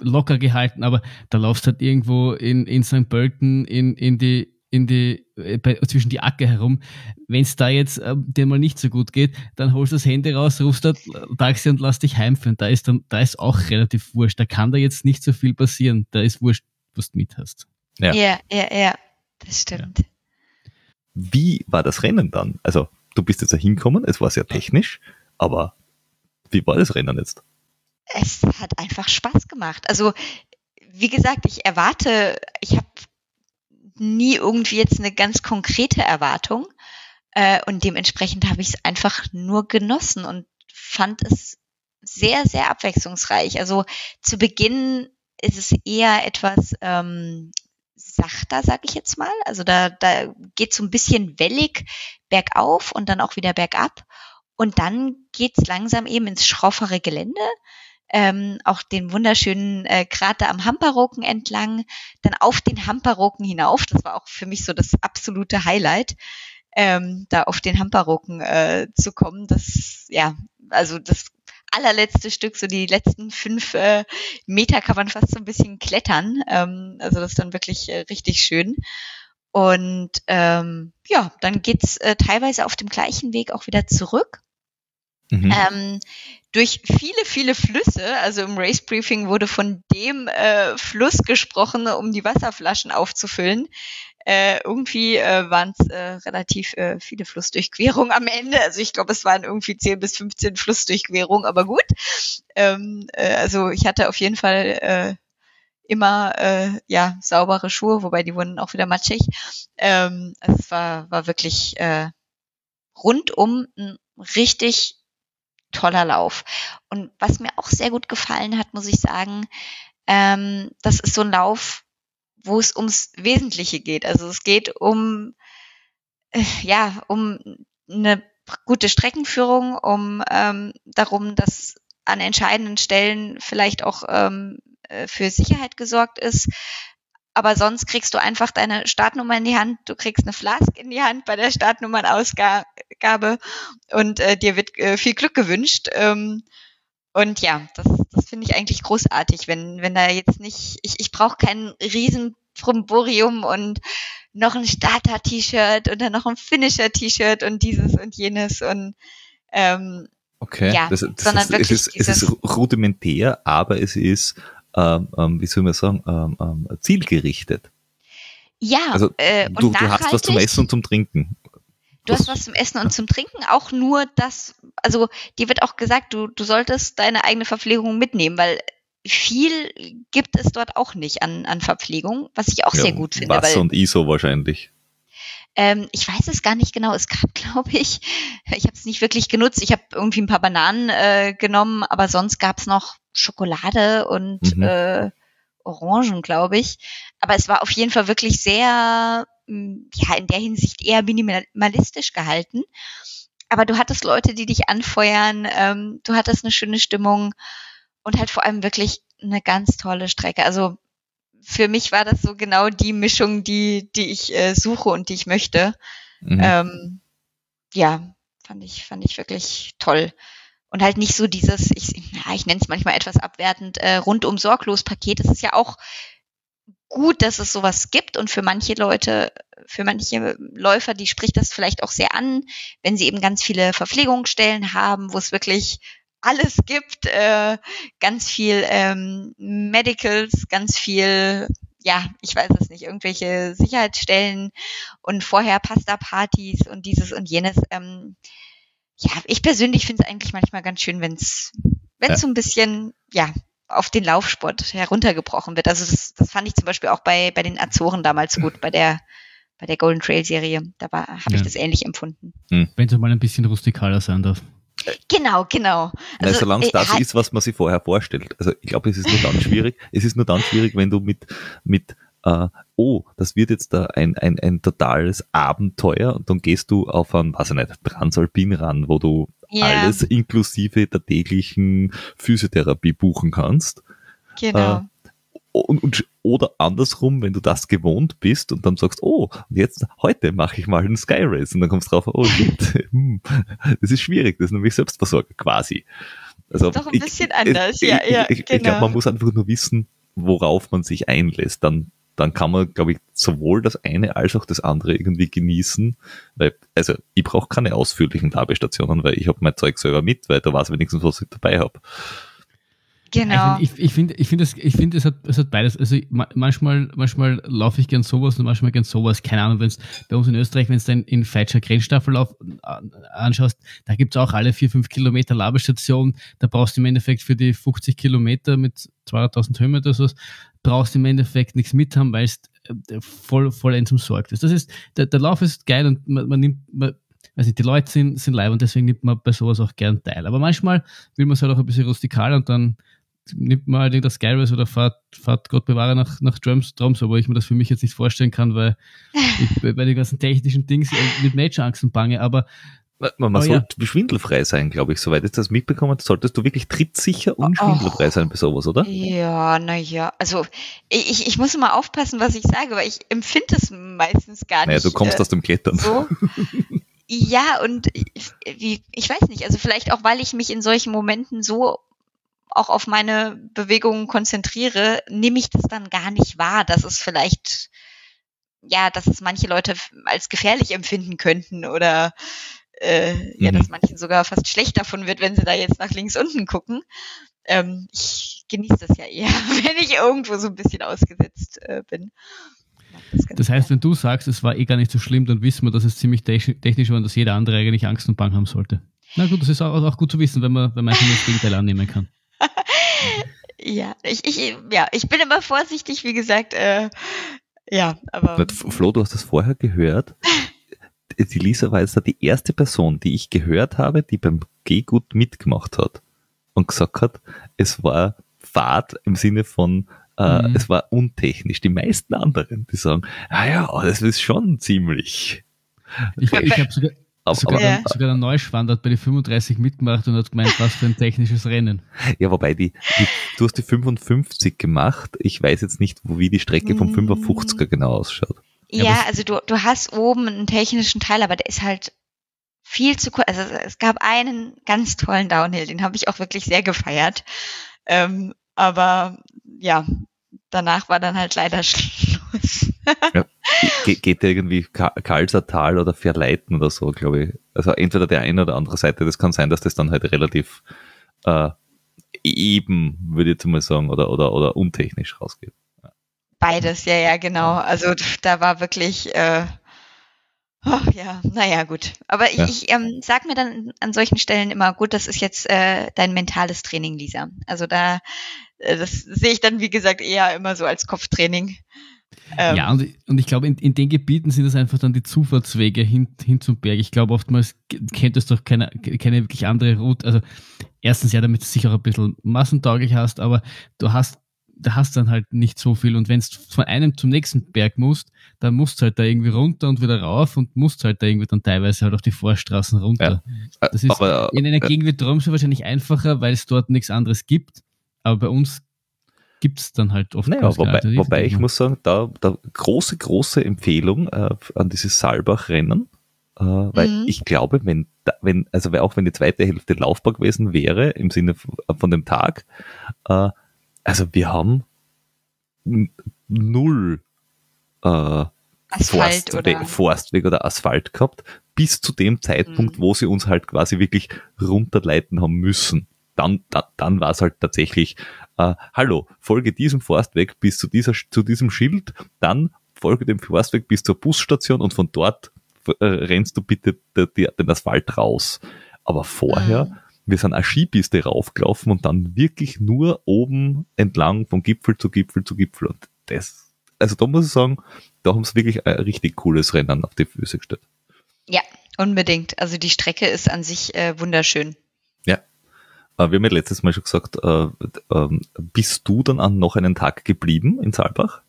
locker gehalten, aber da laufst halt irgendwo in, in St. Pölten in, in die in die, äh, bei, zwischen die Acker herum. Wenn es da jetzt äh, dir mal nicht so gut geht, dann holst du das Handy raus, rufst da Taxi und lass dich heimführen. Da ist dann, da ist auch relativ wurscht. Da kann da jetzt nicht so viel passieren. Da ist wurscht, was du mit hast. Ja, ja, ja, ja das stimmt. Ja. Wie war das Rennen dann? Also, du bist jetzt da hinkommen, es war sehr technisch, aber wie war das Rennen jetzt? Es hat einfach Spaß gemacht. Also, wie gesagt, ich erwarte, ich habe nie irgendwie jetzt eine ganz konkrete Erwartung. Äh, und dementsprechend habe ich es einfach nur genossen und fand es sehr, sehr abwechslungsreich. Also zu Beginn ist es eher etwas ähm, sachter, sag ich jetzt mal. Also da, da geht so ein bisschen wellig bergauf und dann auch wieder bergab. Und dann geht's langsam eben ins schroffere Gelände ähm, auch den wunderschönen äh, Krater am Hamperoken entlang, dann auf den Hamperoken hinauf. Das war auch für mich so das absolute Highlight, ähm, da auf den Hamperoken äh, zu kommen. Das, ja, also das allerletzte Stück, so die letzten fünf äh, Meter kann man fast so ein bisschen klettern. Ähm, also das ist dann wirklich äh, richtig schön. Und ähm, ja, dann geht's äh, teilweise auf dem gleichen Weg auch wieder zurück. Mhm. Ähm, durch viele, viele Flüsse, also im Race Briefing wurde von dem äh, Fluss gesprochen, um die Wasserflaschen aufzufüllen. Äh, irgendwie äh, waren es äh, relativ äh, viele Flussdurchquerungen am Ende. Also ich glaube, es waren irgendwie 10 bis 15 Flussdurchquerungen, aber gut. Ähm, äh, also ich hatte auf jeden Fall äh, immer äh, ja saubere Schuhe, wobei die wurden auch wieder matschig. Ähm, also es war, war wirklich äh, rundum ein richtig toller Lauf. Und was mir auch sehr gut gefallen hat, muss ich sagen, ähm, das ist so ein Lauf, wo es ums Wesentliche geht. Also es geht um äh, ja um eine gute Streckenführung, um ähm, darum, dass an entscheidenden Stellen vielleicht auch ähm, äh, für Sicherheit gesorgt ist. Aber sonst kriegst du einfach deine Startnummer in die Hand, du kriegst eine Flask in die Hand bei der Startnummernausgabe und äh, dir wird äh, viel Glück gewünscht. Ähm, und ja, das, das finde ich eigentlich großartig, wenn, wenn da jetzt nicht, ich, ich brauche kein riesen Bromborium und noch ein Starter-T-Shirt und dann noch ein Finisher-T-Shirt und dieses und jenes und ähm, Okay, ja, das, das sondern ist, wirklich es, ist, es ist rudimentär, aber es ist wie soll man sagen, ähm, ähm, zielgerichtet. Ja, also, äh, du, du hast was zum Essen und zum Trinken. Du hast was zum Essen und zum Trinken, auch nur das, also dir wird auch gesagt, du, du solltest deine eigene Verpflegung mitnehmen, weil viel gibt es dort auch nicht an, an Verpflegung, was ich auch ja, sehr gut finde. Wasser und ISO wahrscheinlich. Ähm, ich weiß es gar nicht genau. Es gab, glaube ich, ich habe es nicht wirklich genutzt. Ich habe irgendwie ein paar Bananen äh, genommen, aber sonst gab es noch Schokolade und mhm. äh, Orangen, glaube ich. Aber es war auf jeden Fall wirklich sehr, mm, ja, in der Hinsicht eher minimalistisch gehalten. Aber du hattest Leute, die dich anfeuern, ähm, du hattest eine schöne Stimmung und halt vor allem wirklich eine ganz tolle Strecke. Also für mich war das so genau die Mischung, die, die ich äh, suche und die ich möchte. Mhm. Ähm, ja, fand ich, fand ich wirklich toll und halt nicht so dieses, ich, ja, ich nenne es manchmal etwas abwertend, äh, rundum sorglos Paket. Es ist ja auch gut, dass es sowas gibt und für manche Leute, für manche Läufer, die spricht das vielleicht auch sehr an, wenn sie eben ganz viele Verpflegungsstellen haben, wo es wirklich alles gibt, äh, ganz viel ähm, Medicals, ganz viel, ja, ich weiß es nicht, irgendwelche Sicherheitsstellen und vorher Pasta-Partys und dieses und jenes. Ähm, ja, ich persönlich finde es eigentlich manchmal ganz schön, wenn es wenn ja. so ein bisschen, ja, auf den Laufsport heruntergebrochen wird. Also das, das fand ich zum Beispiel auch bei, bei den Azoren damals gut, bei der bei der Golden Trail Serie. Da habe ja. ich das ähnlich empfunden. Hm. Wenn es mal ein bisschen rustikaler sein darf. Genau, genau. Also, solange es äh, das ist, was man sich vorher vorstellt. Also ich glaube, es ist nur dann schwierig. Es ist nur dann schwierig, wenn du mit, mit äh, oh, das wird jetzt da ein, ein, ein totales Abenteuer und dann gehst du auf ein, weiß ich nicht, Transalpin ran, wo du ja. alles inklusive der täglichen Physiotherapie buchen kannst. Genau. Äh, und, und, oder andersrum, wenn du das gewohnt bist und dann sagst, oh, jetzt, heute mache ich mal einen Sky Race und dann kommst du drauf, oh shit, hm, das ist schwierig, das ist nämlich Selbstversorger quasi. Also, ist doch ein bisschen ich, anders, ich, ja, ja. Ich, genau. ich glaube, man muss einfach nur wissen, worauf man sich einlässt. Dann dann kann man, glaube ich, sowohl das eine als auch das andere irgendwie genießen. Weil, also ich brauche keine ausführlichen Labestationen, weil ich habe mein Zeug selber mit, weil da weiß wenigstens, was ich dabei habe. Genau. Ich, ich finde, ich finde, ich finde, es hat, es hat beides. Also manchmal, manchmal laufe ich gern sowas und manchmal gern sowas. Keine Ahnung, wenn es bei uns in Österreich, wenn es dann in Feitscher Grenzstaffellauf anschaust, da gibt's auch alle vier, fünf Kilometer Labestation. Da brauchst du im Endeffekt für die 50 Kilometer mit 200.000 Höhenmeter sowas, brauchst du im Endeffekt nichts mit haben, weil es äh, voll, vollends umsorgt ist. Das ist, der, der Lauf ist geil und man, man nimmt, man, also die Leute sind, sind live und deswegen nimmt man bei sowas auch gern teil. Aber manchmal will man es halt auch ein bisschen rustikal und dann nimmt man halt das Skywars oder fahrt, fahrt Gott bewahre nach, nach Drums, Drums, aber ich mir das für mich jetzt nicht vorstellen kann, weil ich bei den ganzen technischen Dings mit Major-Angst bange, aber man, man sollte ja. schwindelfrei sein, glaube ich, soweit ich das mitbekommen solltest du wirklich trittsicher und oh. schwindelfrei sein bei sowas, oder? Ja, naja, also ich, ich muss immer aufpassen, was ich sage, weil ich empfinde es meistens gar nicht. Naja, du kommst äh, aus dem Klettern. So. Ja, und wie, ich weiß nicht, also vielleicht auch, weil ich mich in solchen Momenten so auch auf meine Bewegungen konzentriere, nehme ich das dann gar nicht wahr, dass es vielleicht, ja, dass es manche Leute als gefährlich empfinden könnten oder äh, ja, Mhm. dass manchen sogar fast schlecht davon wird, wenn sie da jetzt nach links unten gucken. Ähm, ich genieße das ja eher, wenn ich irgendwo so ein bisschen ausgesetzt äh, bin. Das, Das heißt, wenn du sagst, es war eh gar nicht so schlimm, dann wissen wir, dass es ziemlich technisch war und dass jeder andere eigentlich Angst und Bang haben sollte. Na gut, das ist auch, auch gut zu wissen, wenn man, wenn man das Gegenteil annehmen kann. Ja, ich, ich, ja, ich bin immer vorsichtig, wie gesagt, äh, ja, aber Flo, du hast das vorher gehört. Die Lisa war jetzt die erste Person, die ich gehört habe, die beim Gehgut mitgemacht hat und gesagt hat, es war Fahrt im Sinne von, äh, Mhm. es war untechnisch. Die meisten anderen, die sagen, ah ja, das ist schon ziemlich. Ich, ich habe sogar, Aber, sogar, aber, Ja. der, sogar der Neuschwand hat bei den 35 mitgemacht und hat gemeint, was für ein technisches Rennen. ja, wobei die, die, du hast die 55 gemacht. Ich weiß jetzt nicht, wo, wie die Strecke vom Mm. 55er genau ausschaut. Ja, Ja, also du, du hast oben einen technischen Teil, aber der ist halt viel zu kurz. Also es gab einen ganz tollen Downhill, den habe ich auch wirklich sehr gefeiert. Ähm, aber ja, danach war dann halt leider Schluss. Ge geht der irgendwie Ka- Kalser Tal oder Verleiten oder so, glaube ich. Also entweder der eine oder andere Seite. Das kann sein, dass das dann halt relativ äh, eben, würde ich jetzt mal sagen, oder, oder, oder untechnisch rausgeht. Beides, ja, ja, genau. Also da war wirklich, äh, oh, ja, naja, gut. Aber ich, Ja. ich ähm, sag mir dann an solchen Stellen immer, gut, das ist jetzt äh, dein mentales Training, Lisa. Also da, äh, das sehe ich dann, wie gesagt, eher immer so als Kopftraining. Ähm, Ja, und, und ich glaube, in, in den Gebieten sind es einfach dann die Zufahrtswege hin, hin zum Berg. Ich glaube, oftmals kennt es doch keine, keine wirklich andere Route. Also erstens ja, damit du es sicher auch ein bisschen massentauglich hast, aber du hast, da hast dann halt nicht so viel. Und wenn du von einem zum nächsten Berg musst, dann musst du halt da irgendwie runter und wieder rauf und musst halt da irgendwie dann teilweise halt auf die Vorstraßen runter. Äh, Das ist Aber In einer äh, Gegend wie Tromsø wahrscheinlich einfacher, weil es dort nichts anderes gibt. Aber bei uns gibt es dann halt oft naja, wobei, wobei ich muss sagen, da, da große, große Empfehlung äh, an dieses Saalbach-Rennen. Äh, weil Mhm. ich glaube, wenn, wenn, also auch wenn die zweite Hälfte laufbar gewesen wäre, im Sinne von, von dem Tag, äh, also wir haben null äh, Asphalt Forstwe oder Forstweg oder Asphalt gehabt, bis zu dem Zeitpunkt, Mhm. wo sie uns halt quasi wirklich runterleiten haben müssen. Dann, da, dann war es halt tatsächlich, äh, hallo, folge diesem Forstweg bis zu, dieser, zu diesem Schild, dann folge dem Forstweg bis zur Busstation und von dort äh, rennst du bitte de, de, den Asphalt raus. Aber vorher, Mhm. wir sind eine Skipiste raufgelaufen und dann wirklich nur oben entlang von Gipfel zu Gipfel zu Gipfel. Und das, also da muss ich sagen, da haben sie wirklich ein richtig cooles Rennen auf die Füße gestellt. Ja, unbedingt. Also die Strecke ist an sich äh, wunderschön. Äh, Wir haben ja letztes Mal schon gesagt, äh, ähm, bist du dann an noch einen Tag geblieben in Saalbach?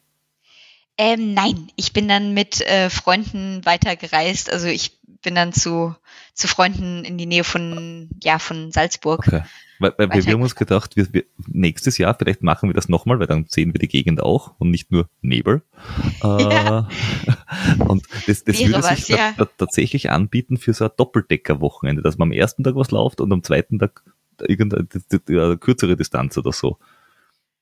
Ähm, nein, ich bin dann mit äh, Freunden weitergereist. Also ich bin dann zu, zu Freunden in die Nähe von, ja, von Salzburg. Okay. Weil, weil wir, haben uns gedacht, wir, wir, nächstes Jahr, vielleicht machen wir das nochmal, weil dann sehen wir die Gegend auch und nicht nur Nebel. Ja. Äh, und das, das würde sich ja. ta- tatsächlich anbieten für so ein Doppeldecker-Wochenende, dass man am ersten Tag was läuft und am zweiten Tag irgendeine die- die- die- kürzere Distanz oder so.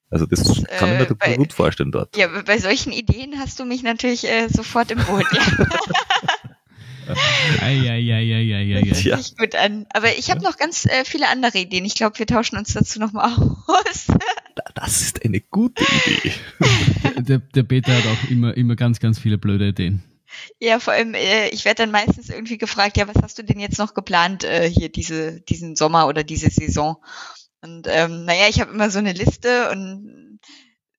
Also das Das, kann ich mir äh, bei- gut vorstellen dort. Ja, bei solchen Ideen hast du mich natürlich äh, sofort im Boot. Ja, Eieieiei. hört sich gut an. Aber ich habe noch ganz äh, viele andere Ideen. Ich glaube, wir tauschen uns dazu nochmal aus. Das ist eine gute Idee. Der, der Peter hat auch immer, immer ganz, ganz viele blöde Ideen. Ja, vor allem, äh, ich werde dann meistens irgendwie gefragt, ja, was hast du denn jetzt noch geplant äh, hier diese, diesen Sommer oder diese Saison? Und ähm, naja, ich habe immer so eine Liste und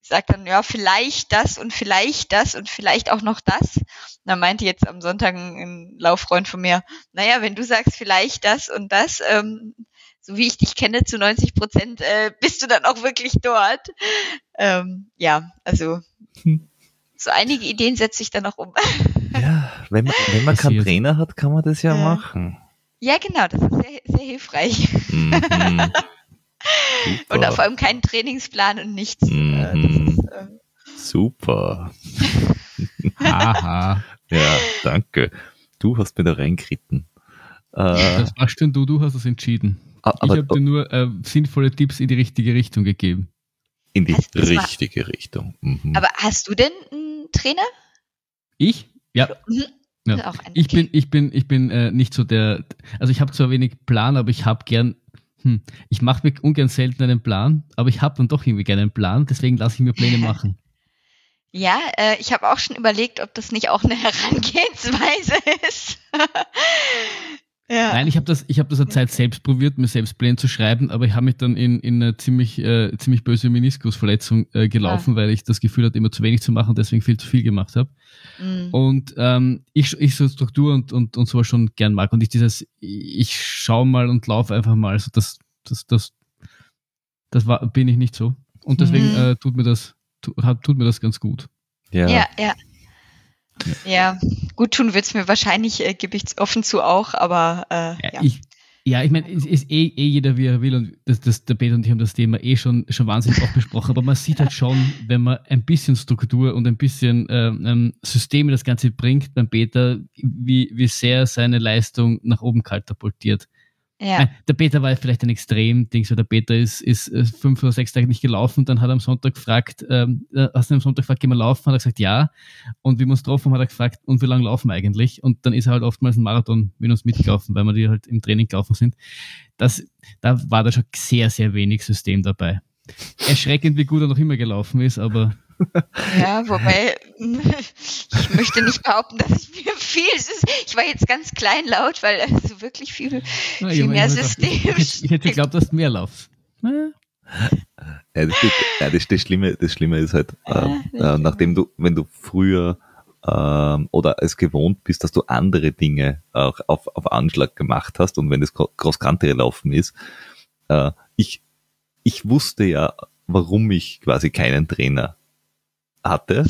sag dann, ja, vielleicht das und vielleicht das und vielleicht auch noch das. Und dann meinte jetzt am Sonntag ein, ein Lauffreund von mir, naja, wenn du sagst vielleicht das und das, ähm, so wie ich dich kenne, zu 90 Prozent äh, bist du dann auch wirklich dort. Ähm, ja, also Hm. So einige Ideen setze ich dann noch um. Ja, wenn man, wenn man keinen. Trainer hat, kann man das ja Ja. machen. Ja, genau, das ist sehr, sehr hilfreich. Mhm. Und vor allem keinen Trainingsplan und nichts. Mhm. Äh, ist, äh, Super. Haha. Ja, danke. Du hast mir da reingeritten. Äh, Das denn du, du hast es entschieden. Ich aber habe dir nur äh, sinnvolle Tipps in die richtige Richtung gegeben. in die richtige Richtung. Mhm. aber hast du denn einen Trainer? Ich? Ja, Mhm. Ja. Ich bin, ich bin, ich bin äh, nicht so der, also ich habe zwar wenig Plan, aber ich habe gern, hm, ich mache mir ungern selten einen Plan, aber ich habe dann doch irgendwie gerne einen Plan, deswegen lasse ich mir Pläne machen. Ja, äh, ich habe auch schon überlegt, ob das nicht auch eine Herangehensweise ist. Ja. Nein, ich habe das, ich hab das eine Zeit selbst probiert, mir selbst Pläne zu schreiben, aber ich habe mich dann in, in eine ziemlich, äh, ziemlich böse Meniskusverletzung äh, gelaufen, ah. weil ich das Gefühl hatte, immer zu wenig zu machen und deswegen viel zu viel gemacht habe. Mhm. Und ähm, ich, ich so Struktur und, und, und sowas schon gern mag. Und ich dieses, ich schaue mal und laufe einfach mal. Also das, das, das, das war, bin ich nicht so. Und deswegen mhm. äh, tut mir das, tut, tut mir das ganz gut. Ja, ja. ja. Ja, gut tun wird es mir wahrscheinlich, äh, gebe ich offen zu auch, aber äh, ja. ja. Ich, ja, ich meine, es ist eh, eh jeder, wie er will und das, das, der Peter und ich haben das Thema eh schon, schon wahnsinnig oft besprochen, aber man sieht halt schon, wenn man ein bisschen Struktur und ein bisschen ähm, System in das Ganze bringt beim Peter, wie, wie sehr seine Leistung nach oben katapultiert. Ja. Der Peter war vielleicht ein extrem Ding. So der Peter ist, ist äh, fünf oder sechs Tage nicht gelaufen. Dann hat er am Sonntag gefragt, ähm, äh, hast du am Sonntag gefragt, gehen wir laufen? Hat er gesagt, ja. Und wie wir uns getroffen haben, hat er gefragt, und wie lange laufen wir eigentlich? Und dann ist er halt oftmals ein Marathon mit uns mitgelaufen, weil wir die halt im Training gelaufen sind. Das, da war da schon sehr, sehr wenig System dabei. Erschreckend, wie gut er noch immer gelaufen ist, aber ja, wobei, ich möchte nicht behaupten, dass ich mir viel, ist, ich war jetzt ganz kleinlaut, weil also wirklich viel, Na, viel mehr System. Ich, ich hätte geglaubt, dass du mehr laufst. Ja, das, ja, das, das, Schlimme, das Schlimme ist halt, äh, äh, nachdem du, wenn du früher ähm, oder es gewohnt bist, dass du andere Dinge auch auf, auf Anschlag gemacht hast und wenn das Cross-Country laufen ist, äh, ich, ich wusste ja, warum ich quasi keinen Trainer hatte,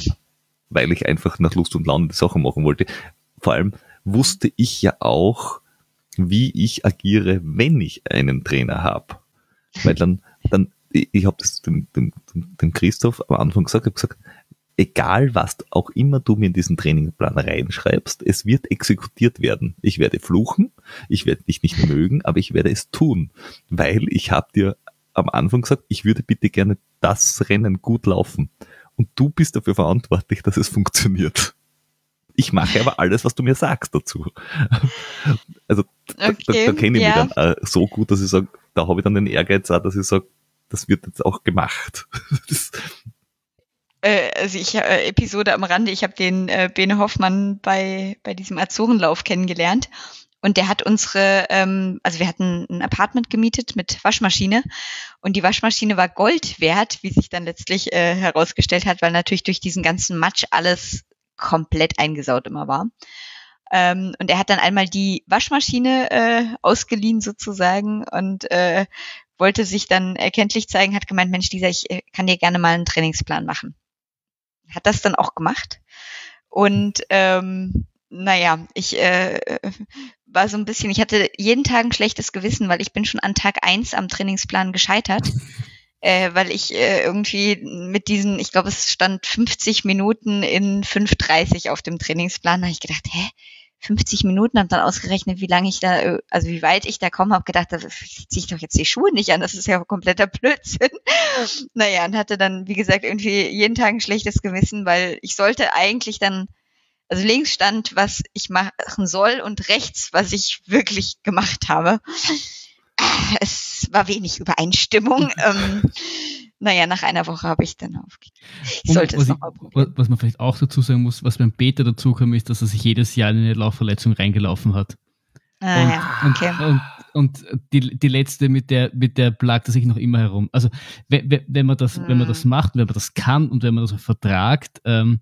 weil ich einfach nach Lust und Laune die Sachen machen wollte. Vor allem wusste ich ja auch, wie ich agiere, wenn ich einen Trainer habe. Weil dann, dann, ich habe das dem, dem, dem Christoph am Anfang gesagt, habe gesagt, egal was auch immer du mir in diesen Trainingplan reinschreibst, es wird exekutiert werden. Ich werde fluchen, ich werde dich nicht mögen, aber ich werde es tun, weil ich habe dir am Anfang gesagt, ich würde bitte gerne das Rennen gut laufen und du bist dafür verantwortlich, dass es funktioniert. Ich mache aber alles, was du mir sagst dazu. Also okay, da, da, da kenne ich ja. mich dann äh, so gut, dass ich sage, da habe ich dann den Ehrgeiz auch, dass ich sage, das wird jetzt auch gemacht. äh, also ich äh, Episode am Rande, ich habe den äh, Bene Hoffmann bei, bei diesem Azorenlauf kennengelernt und der hat unsere, ähm, also wir hatten ein Apartment gemietet mit Waschmaschine und die Waschmaschine war Gold wert, wie sich dann letztlich äh, herausgestellt hat, weil natürlich durch diesen ganzen Matsch alles komplett eingesaut immer war. Ähm, und er hat dann einmal die Waschmaschine äh, ausgeliehen sozusagen und äh, wollte sich dann erkenntlich zeigen, hat gemeint, Mensch, dieser, ich äh, kann dir gerne mal einen Trainingsplan machen. Hat das dann auch gemacht. Und ähm, naja, ich äh, war so ein bisschen, ich hatte jeden Tag ein schlechtes Gewissen, weil ich bin schon an Tag eins am Trainingsplan gescheitert. Äh, weil ich äh, irgendwie mit diesen, ich glaube, es stand 50 Minuten in 5,30 auf dem Trainingsplan, da habe ich gedacht, hä? 50 Minuten, habe dann ausgerechnet, wie lange ich da, äh, also wie weit ich da komme, habe gedacht, da ziehe ich doch jetzt die Schuhe nicht an, das ist ja kompletter Blödsinn. naja, und hatte dann, wie gesagt, irgendwie jeden Tag ein schlechtes Gewissen, weil ich sollte eigentlich dann also links stand, was ich machen soll und rechts, was ich wirklich gemacht habe. Es war wenig Übereinstimmung. ähm, naja, nach einer Woche habe ich dann aufgegeben. Ich sollte es nochmal probieren. Was man vielleicht auch dazu sagen muss, was beim Beta dazu kam, ist, dass er sich jedes Jahr in eine Laufverletzung reingelaufen hat. Ah, und, ja, okay. und, und, und, die, die letzte mit der, mit der plagt er sich noch immer herum. Also wenn, wenn man das, hm. wenn man das hm. macht, wenn man das kann und wenn man das vertragt, ähm,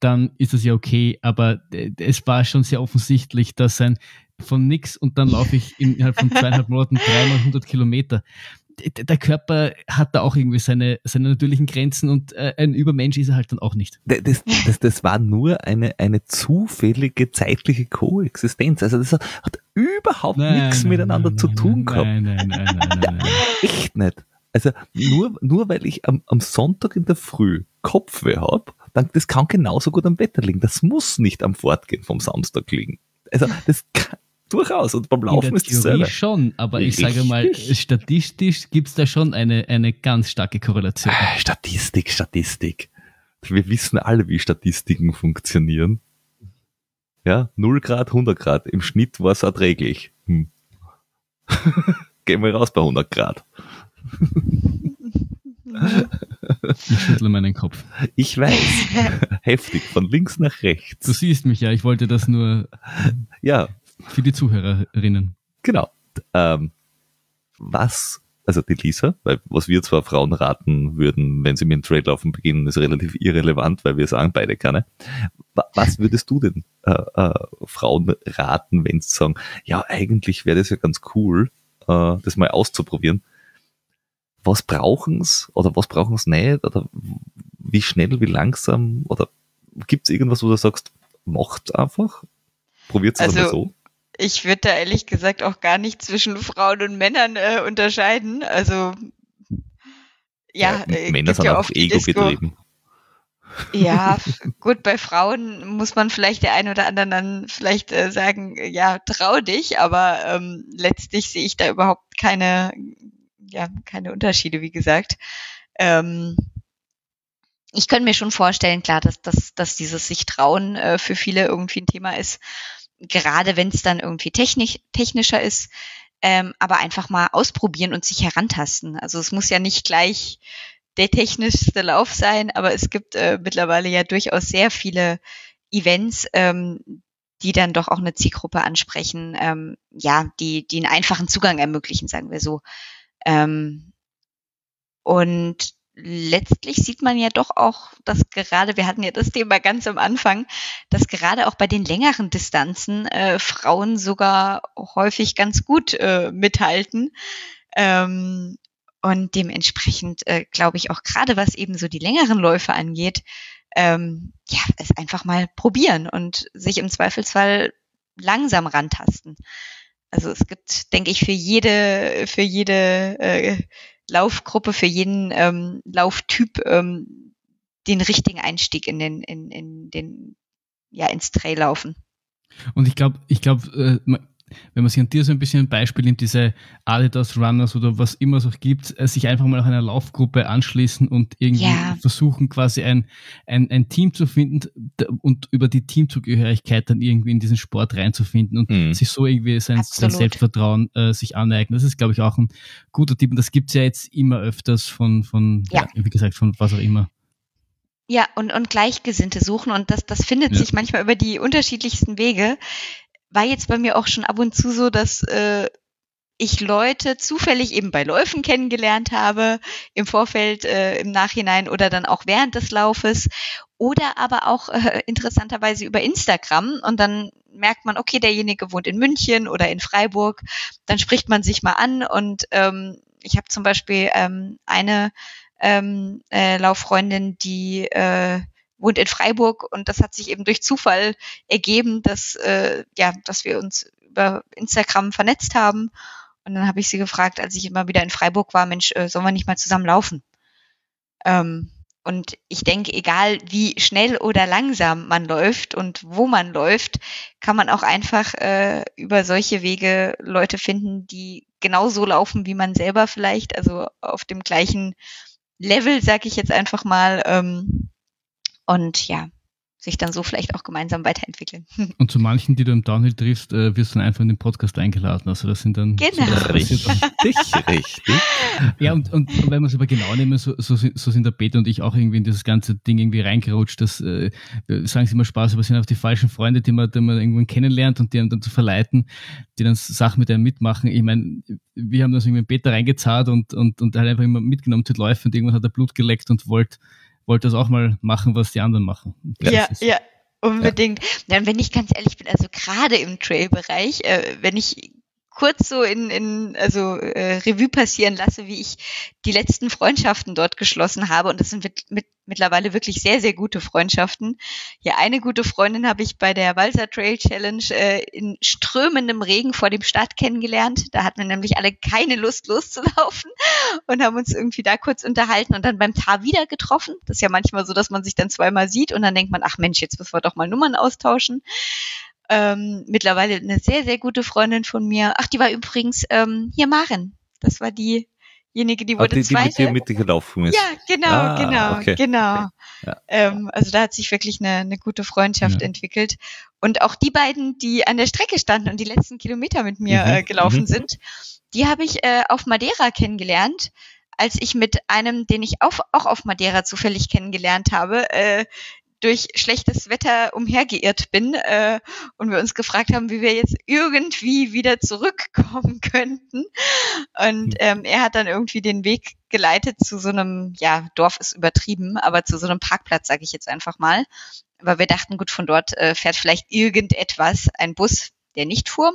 dann ist das ja okay. Aber äh, es war schon sehr offensichtlich, dass ein von nix und dann laufe ich innerhalb von zweieinhalb Monaten dreimal 100 Kilometer. Der Körper hat da auch irgendwie seine, seine natürlichen Grenzen und äh, ein Übermensch ist er halt dann auch nicht. Das, das, das war nur eine, eine zufällige zeitliche Koexistenz. Also das hat überhaupt nein, nichts nein, miteinander nein, zu tun gehabt. Nein, nein, nein, nein, nein, nein. Echt nicht. Also nur, nur weil ich am, am Sonntag in der Früh Kopfweh habe, dann das kann genauso gut am Wetter liegen. Das muss nicht am Fortgehen vom Samstag liegen. Also das kann, durchaus und beim Laufen ist das selber. schon, aber ich sage mal, statistisch gibt es da schon eine, eine ganz starke Korrelation. Ah, Statistik, Statistik. Wir wissen alle, wie Statistiken funktionieren. Ja, 0 Grad, 100 Grad. Im Schnitt war es erträglich. Hm. Gehen wir raus bei 100 Grad. Ich schüttle meinen Kopf. Ich weiß. Heftig, von links nach rechts. Du siehst mich ja, ich wollte das nur Ja, für die Zuhörerinnen. genau. Ähm, was, also die Lisa, weil was wir zwar Frauen raten würden, wenn sie mit dem Trail laufen beginnen, ist relativ irrelevant, weil wir sagen beide keine. Wa- Was würdest du denn äh, äh, Frauen raten, wenn sie sagen, ja, eigentlich wäre das ja ganz cool, äh, das mal auszuprobieren. Was brauchen's oder was brauchen's nicht oder wie schnell, wie langsam oder gibt's irgendwas, wo du sagst, macht einfach, probiert es Also, einmal so. Ich würde da ehrlich gesagt auch gar nicht zwischen Frauen und Männern äh, unterscheiden. Also ja, äh, Männer gibt sind ja auch ego betrieben. Ja, gut, bei Frauen muss man vielleicht der ein oder anderen dann vielleicht äh, sagen, ja, trau dich, aber ähm, letztlich sehe ich da überhaupt keine, ja, keine Unterschiede, wie gesagt. Ähm, ich könnte mir schon vorstellen, klar, dass, dass, dass dieses sich trauen äh, für viele irgendwie ein Thema ist, gerade wenn es dann irgendwie technisch, technischer ist, ähm, aber einfach mal ausprobieren und sich herantasten. Also es muss ja nicht gleich der technischste Lauf sein, aber es gibt äh, mittlerweile ja durchaus sehr viele Events, ähm, die dann doch auch eine Zielgruppe ansprechen, ähm, ja, die, die einen einfachen Zugang ermöglichen, sagen wir so. Ähm, und letztlich sieht man ja doch auch, dass gerade, wir hatten ja das Thema ganz am Anfang, dass gerade auch bei den längeren Distanzen äh, Frauen sogar häufig ganz gut äh, mithalten. Ähm, und dementsprechend äh, glaube ich auch gerade, was eben so die längeren Läufe angeht, ähm, ja, es einfach mal probieren und sich im Zweifelsfall langsam rantasten. Also es gibt, denke ich, für jede, für jede äh, Laufgruppe, für jeden ähm, Lauftyp ähm, den richtigen Einstieg in den, in, in den, ja, ins Traillaufen. Und ich glaube, ich glaube, äh, wenn man sich an dir so ein bisschen ein Beispiel nimmt, diese Adidas Runners oder was immer es auch gibt, äh, sich einfach mal auch einer Laufgruppe anschließen und irgendwie Ja. versuchen, quasi ein, ein, ein Team zu finden und über die Teamzugehörigkeit dann irgendwie in diesen Sport reinzufinden und Mhm. sich so irgendwie sein, sein. Selbstvertrauen äh, sich aneignen. Das ist, glaube ich, auch ein guter Tipp und das gibt's ja jetzt immer öfters von, von Ja. wie gesagt, von was auch immer. Ja, und, und Gleichgesinnte suchen und das, das findet Ja. sich manchmal über die unterschiedlichsten Wege. War jetzt bei mir auch schon ab und zu so, dass äh, ich Leute zufällig eben bei Läufen kennengelernt habe, im Vorfeld, äh, im Nachhinein oder dann auch während des Laufes oder aber auch äh, interessanterweise über Instagram. Und dann merkt man, okay, derjenige wohnt in München oder in Freiburg, dann spricht man sich mal an und ähm, ich habe zum Beispiel ähm, eine ähm, äh, Lauffreundin, die äh, wohnt in Freiburg und das hat sich eben durch Zufall ergeben, dass äh, ja, dass wir uns über Instagram vernetzt haben und dann habe ich sie gefragt, als ich immer wieder in Freiburg war, Mensch, äh, sollen wir nicht mal zusammen laufen? Ähm, und ich denke, egal wie schnell oder langsam man läuft und wo man läuft, kann man auch einfach äh, über solche Wege Leute finden, die genauso laufen wie man selber vielleicht, also auf dem gleichen Level, sag ich jetzt einfach mal. Ähm, und ja, sich dann so vielleicht auch gemeinsam weiterentwickeln. Und zu manchen, die du im Downhill triffst, äh, wirst du dann einfach in den Podcast eingeladen. Also das sind dann Genau. so. Richtig, richtig. Ja, und, und wenn wir es aber genau nehmen, so, so, sind- so sind der Peter und ich auch irgendwie in dieses ganze Ding irgendwie reingerutscht. Das äh, sagen sie immer Spaß, aber es sind auch die falschen Freunde, die man, die man irgendwann kennenlernt und die einem dann zu verleiten, die dann Sachen mit einem mitmachen. Ich meine, wir haben das irgendwie in Peter reingezahlt und, und, und halt einfach immer mitgenommen zu Läufen und irgendwann hat er Blut geleckt und wollte wollt das auch mal machen, was die anderen machen. Ja, ja, unbedingt. Dann, wenn ich ganz ehrlich bin, also gerade im Trail-Bereich, äh, wenn ich kurz so in, in also äh, Revue passieren lasse, wie ich die letzten Freundschaften dort geschlossen habe. Und das sind mit, mit, mittlerweile wirklich sehr, sehr gute Freundschaften. Ja, eine gute Freundin habe ich bei der Walser Trail Challenge äh, in strömendem Regen vor dem Start kennengelernt. Da hatten wir nämlich alle keine Lust loszulaufen und haben uns irgendwie da kurz unterhalten und dann beim Tar wieder getroffen. Das ist ja manchmal so, dass man sich dann zweimal sieht und dann denkt man, ach Mensch, jetzt müssen wir doch mal Nummern austauschen. Ähm, mittlerweile eine sehr, sehr gute Freundin von mir. Ach, die war übrigens ähm, hier Maren. Das war diejenige, die Ah, wurde die, die mit zweite. dir mitgelaufen ist. ja, genau, Ah, genau, okay, genau. Ja. Ähm, also da hat sich wirklich eine, eine gute Freundschaft ja. entwickelt. Und auch die beiden, die an der Strecke standen und die letzten Kilometer mit mir mhm. äh, gelaufen mhm. sind, die habe ich äh, auf Madeira kennengelernt als ich mit einem, den ich auch, auch auf Madeira zufällig kennengelernt habe, äh, durch schlechtes Wetter umhergeirrt bin äh, und wir uns gefragt haben, wie wir jetzt irgendwie wieder zurückkommen könnten. Und hm. ähm, er hat dann irgendwie den Weg geleitet zu so einem, ja, Dorf ist übertrieben, aber zu so einem Parkplatz, sage ich jetzt einfach mal. Aber wir dachten, gut, von dort äh, fährt vielleicht irgendetwas, ein Bus, der nicht fuhr,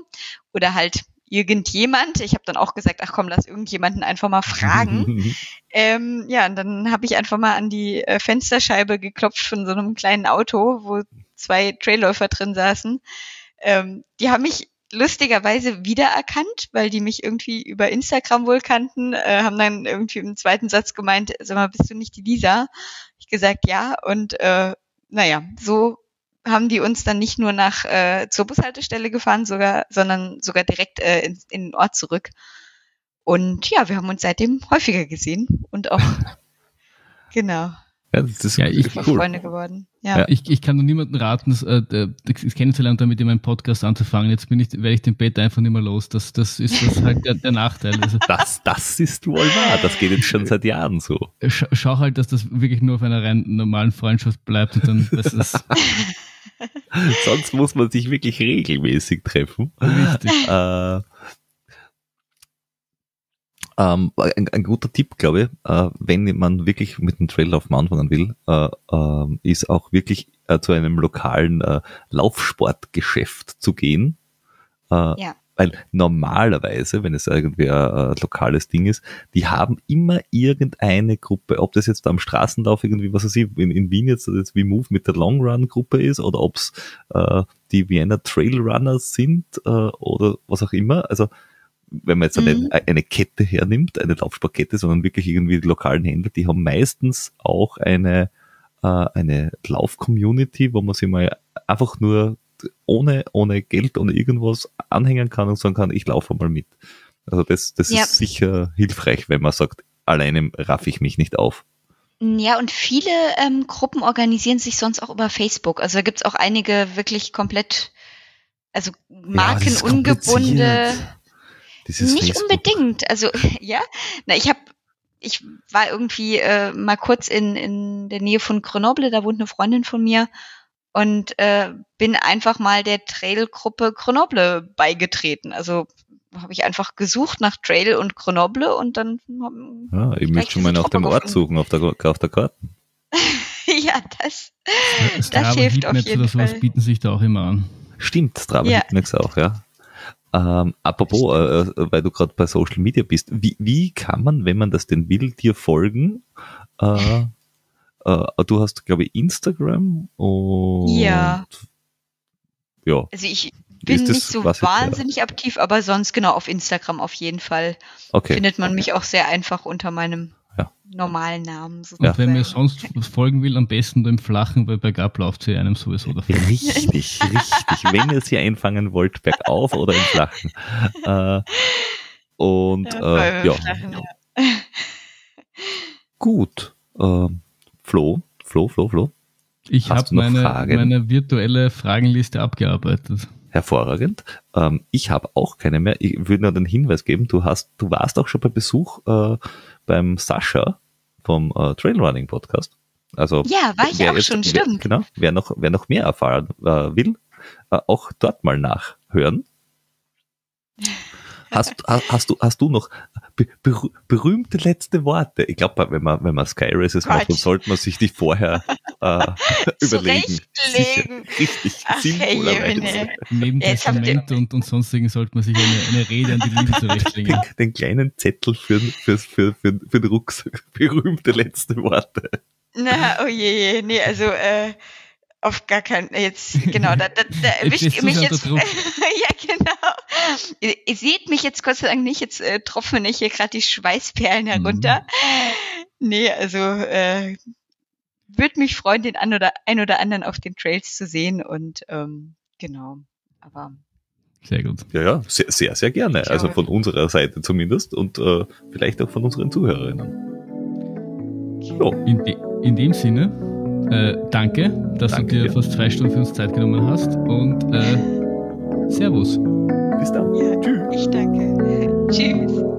oder halt irgendjemand. Ich habe dann auch gesagt, ach komm, lass irgendjemanden einfach mal fragen. ähm, ja, und dann habe ich einfach mal an die äh, Fensterscheibe geklopft von so einem kleinen Auto, wo zwei Trailläufer drin saßen. Ähm, die haben mich lustigerweise wiedererkannt, weil die mich irgendwie über Instagram wohl kannten, äh, haben dann irgendwie im zweiten Satz gemeint, sag mal, bist du nicht die Lisa? Ich gesagt, ja. Und äh, naja, so haben die uns dann nicht nur nach äh, zur Bushaltestelle gefahren, sogar, sondern sogar direkt äh, in, in den Ort zurück. Und ja, wir haben uns seitdem häufiger gesehen und auch genau. Ja, das ist ja, ich, cool. Freunde geworden. Ja. ja. ich, ich kann nur niemanden raten, das, äh, das kennenzulernen, damit in meinem Podcast anzufangen. Jetzt bin ich, werde ich den Bett einfach nicht mehr los. Das, das ist das halt der, der Nachteil. Also, das, das ist wohl wahr. Das geht jetzt schon seit Jahren so. Schau, schau halt, dass das wirklich nur auf einer rein normalen Freundschaft bleibt und dann das ist. Sonst muss man sich wirklich regelmäßig treffen. Richtig. Äh, ähm, ein, ein, guter Tipp, glaube ich, äh, wenn man wirklich mit dem Traillauf anfangen will, äh, äh, ist auch wirklich äh, zu einem lokalen äh, Laufsportgeschäft zu gehen. Äh, ja. Weil normalerweise, wenn es irgendwie ein, lokales Ding ist, die haben immer irgendeine Gruppe, ob das jetzt am Straßenlauf irgendwie, was weiß ich, in, in Wien jetzt, jetzt wie Move mit der Long Run Gruppe ist oder ob es die Vienna Trail Runners sind oder was auch immer. Also wenn man jetzt mhm. eine, eine Kette hernimmt, eine Laufsportkette, sondern wirklich irgendwie die lokalen Händler, die haben meistens auch eine, äh, eine Lauf-Community, wo man sich mal einfach nur ohne, ohne Geld, ohne irgendwas anhängen kann und sagen kann, ich laufe mal mit. Also das, das ja. ist sicher hilfreich, wenn man sagt, alleine raff ich mich nicht auf. Ja, und viele ähm, Gruppen organisieren sich sonst auch über Facebook. Also da gibt's auch einige wirklich komplett, also markenungebundene. Ja, Dieses nicht Facebook. unbedingt. Also ja, na ich habe ich war irgendwie äh, mal kurz in, in der Nähe von Grenoble, da wohnt eine Freundin von mir und äh, bin einfach mal der Trailgruppe Grenoble beigetreten. Also habe ich einfach gesucht nach Trail und Grenoble und dann Ja, ich möchte schon mal nach dem Ort suchen auf der, auf der Karte. ja, das, das, das hilft auf jeden oder sowas Fall. bieten sich da auch immer an. Stimmt, Strava ja. Auch, ja. Ähm, apropos, äh, äh, weil du gerade bei Social Media bist, wie, wie kann man, wenn man das denn will, dir folgen? Äh, äh, du hast, glaube ich, Instagram und ja. ja. Also ich bin nicht so wahnsinnig ja. aktiv, aber sonst genau auf Instagram auf jeden Fall. Okay. Findet man mich auch sehr einfach unter meinem. Normalen Namen. Sozusagen. Und wenn mir sonst folgen will, am besten im Flachen, weil bergab läuft sie einem sowieso davon. Richtig, richtig. Wenn ihr sie einfangen wollt, bergauf oder im Flachen. Äh, und äh, ja. Flachen, ja. Gut. Ähm, Flo, Flo, Flo, Flo. Ich habe meine, meine virtuelle Fragenliste abgearbeitet. Hervorragend. Ähm, ich habe auch keine mehr. Ich würde nur den Hinweis geben, du hast, du warst auch schon bei Besuch äh, beim Sascha vom äh, Trailrunning Podcast. Also ja, war ich auch jetzt, schon, wer, stimmt. Genau, wer noch, wer noch mehr erfahren äh, will, äh, auch dort mal nachhören. Hast, hast, du, hast du noch ber berühmte letzte Worte? Ich glaube, wenn man, wenn man Sky Races macht, dann sollte man sich die vorher äh, überlegen. Sicher, richtig, sinnvollerweise. Neben ja, Testament und, und sonstigen sollte man sich eine, eine Rede an die Liebe zurechtlegen. Den, den, kleinen Zettel für, für, für, für, für den Rucksack. Berühmte letzte Worte. Na, oh je, je. nee, also äh, auf gar keinen, jetzt, genau, da, da, da erwischt ihr mich jetzt. ja, genau. Ihr, ihr, seht mich jetzt Gott sei Dank nicht, jetzt äh, tropfen ich hier gerade die Schweißperlen herunter. Mhm. Nee, also äh, würde mich freuen, den ein oder, ein oder anderen auf den Trails zu sehen und ähm, genau, aber. Sehr gut. Ja, ja, sehr, sehr, sehr gerne. Also von unserer Seite zumindest und äh, vielleicht auch von unseren Zuhörerinnen. So. In, de in dem Sinne Äh, danke, dass Danke du dir dir. fast zwei Stunden für uns Zeit genommen hast und äh, Servus. Bis dann. Ja, Tschüss. ich danke. Tschüss.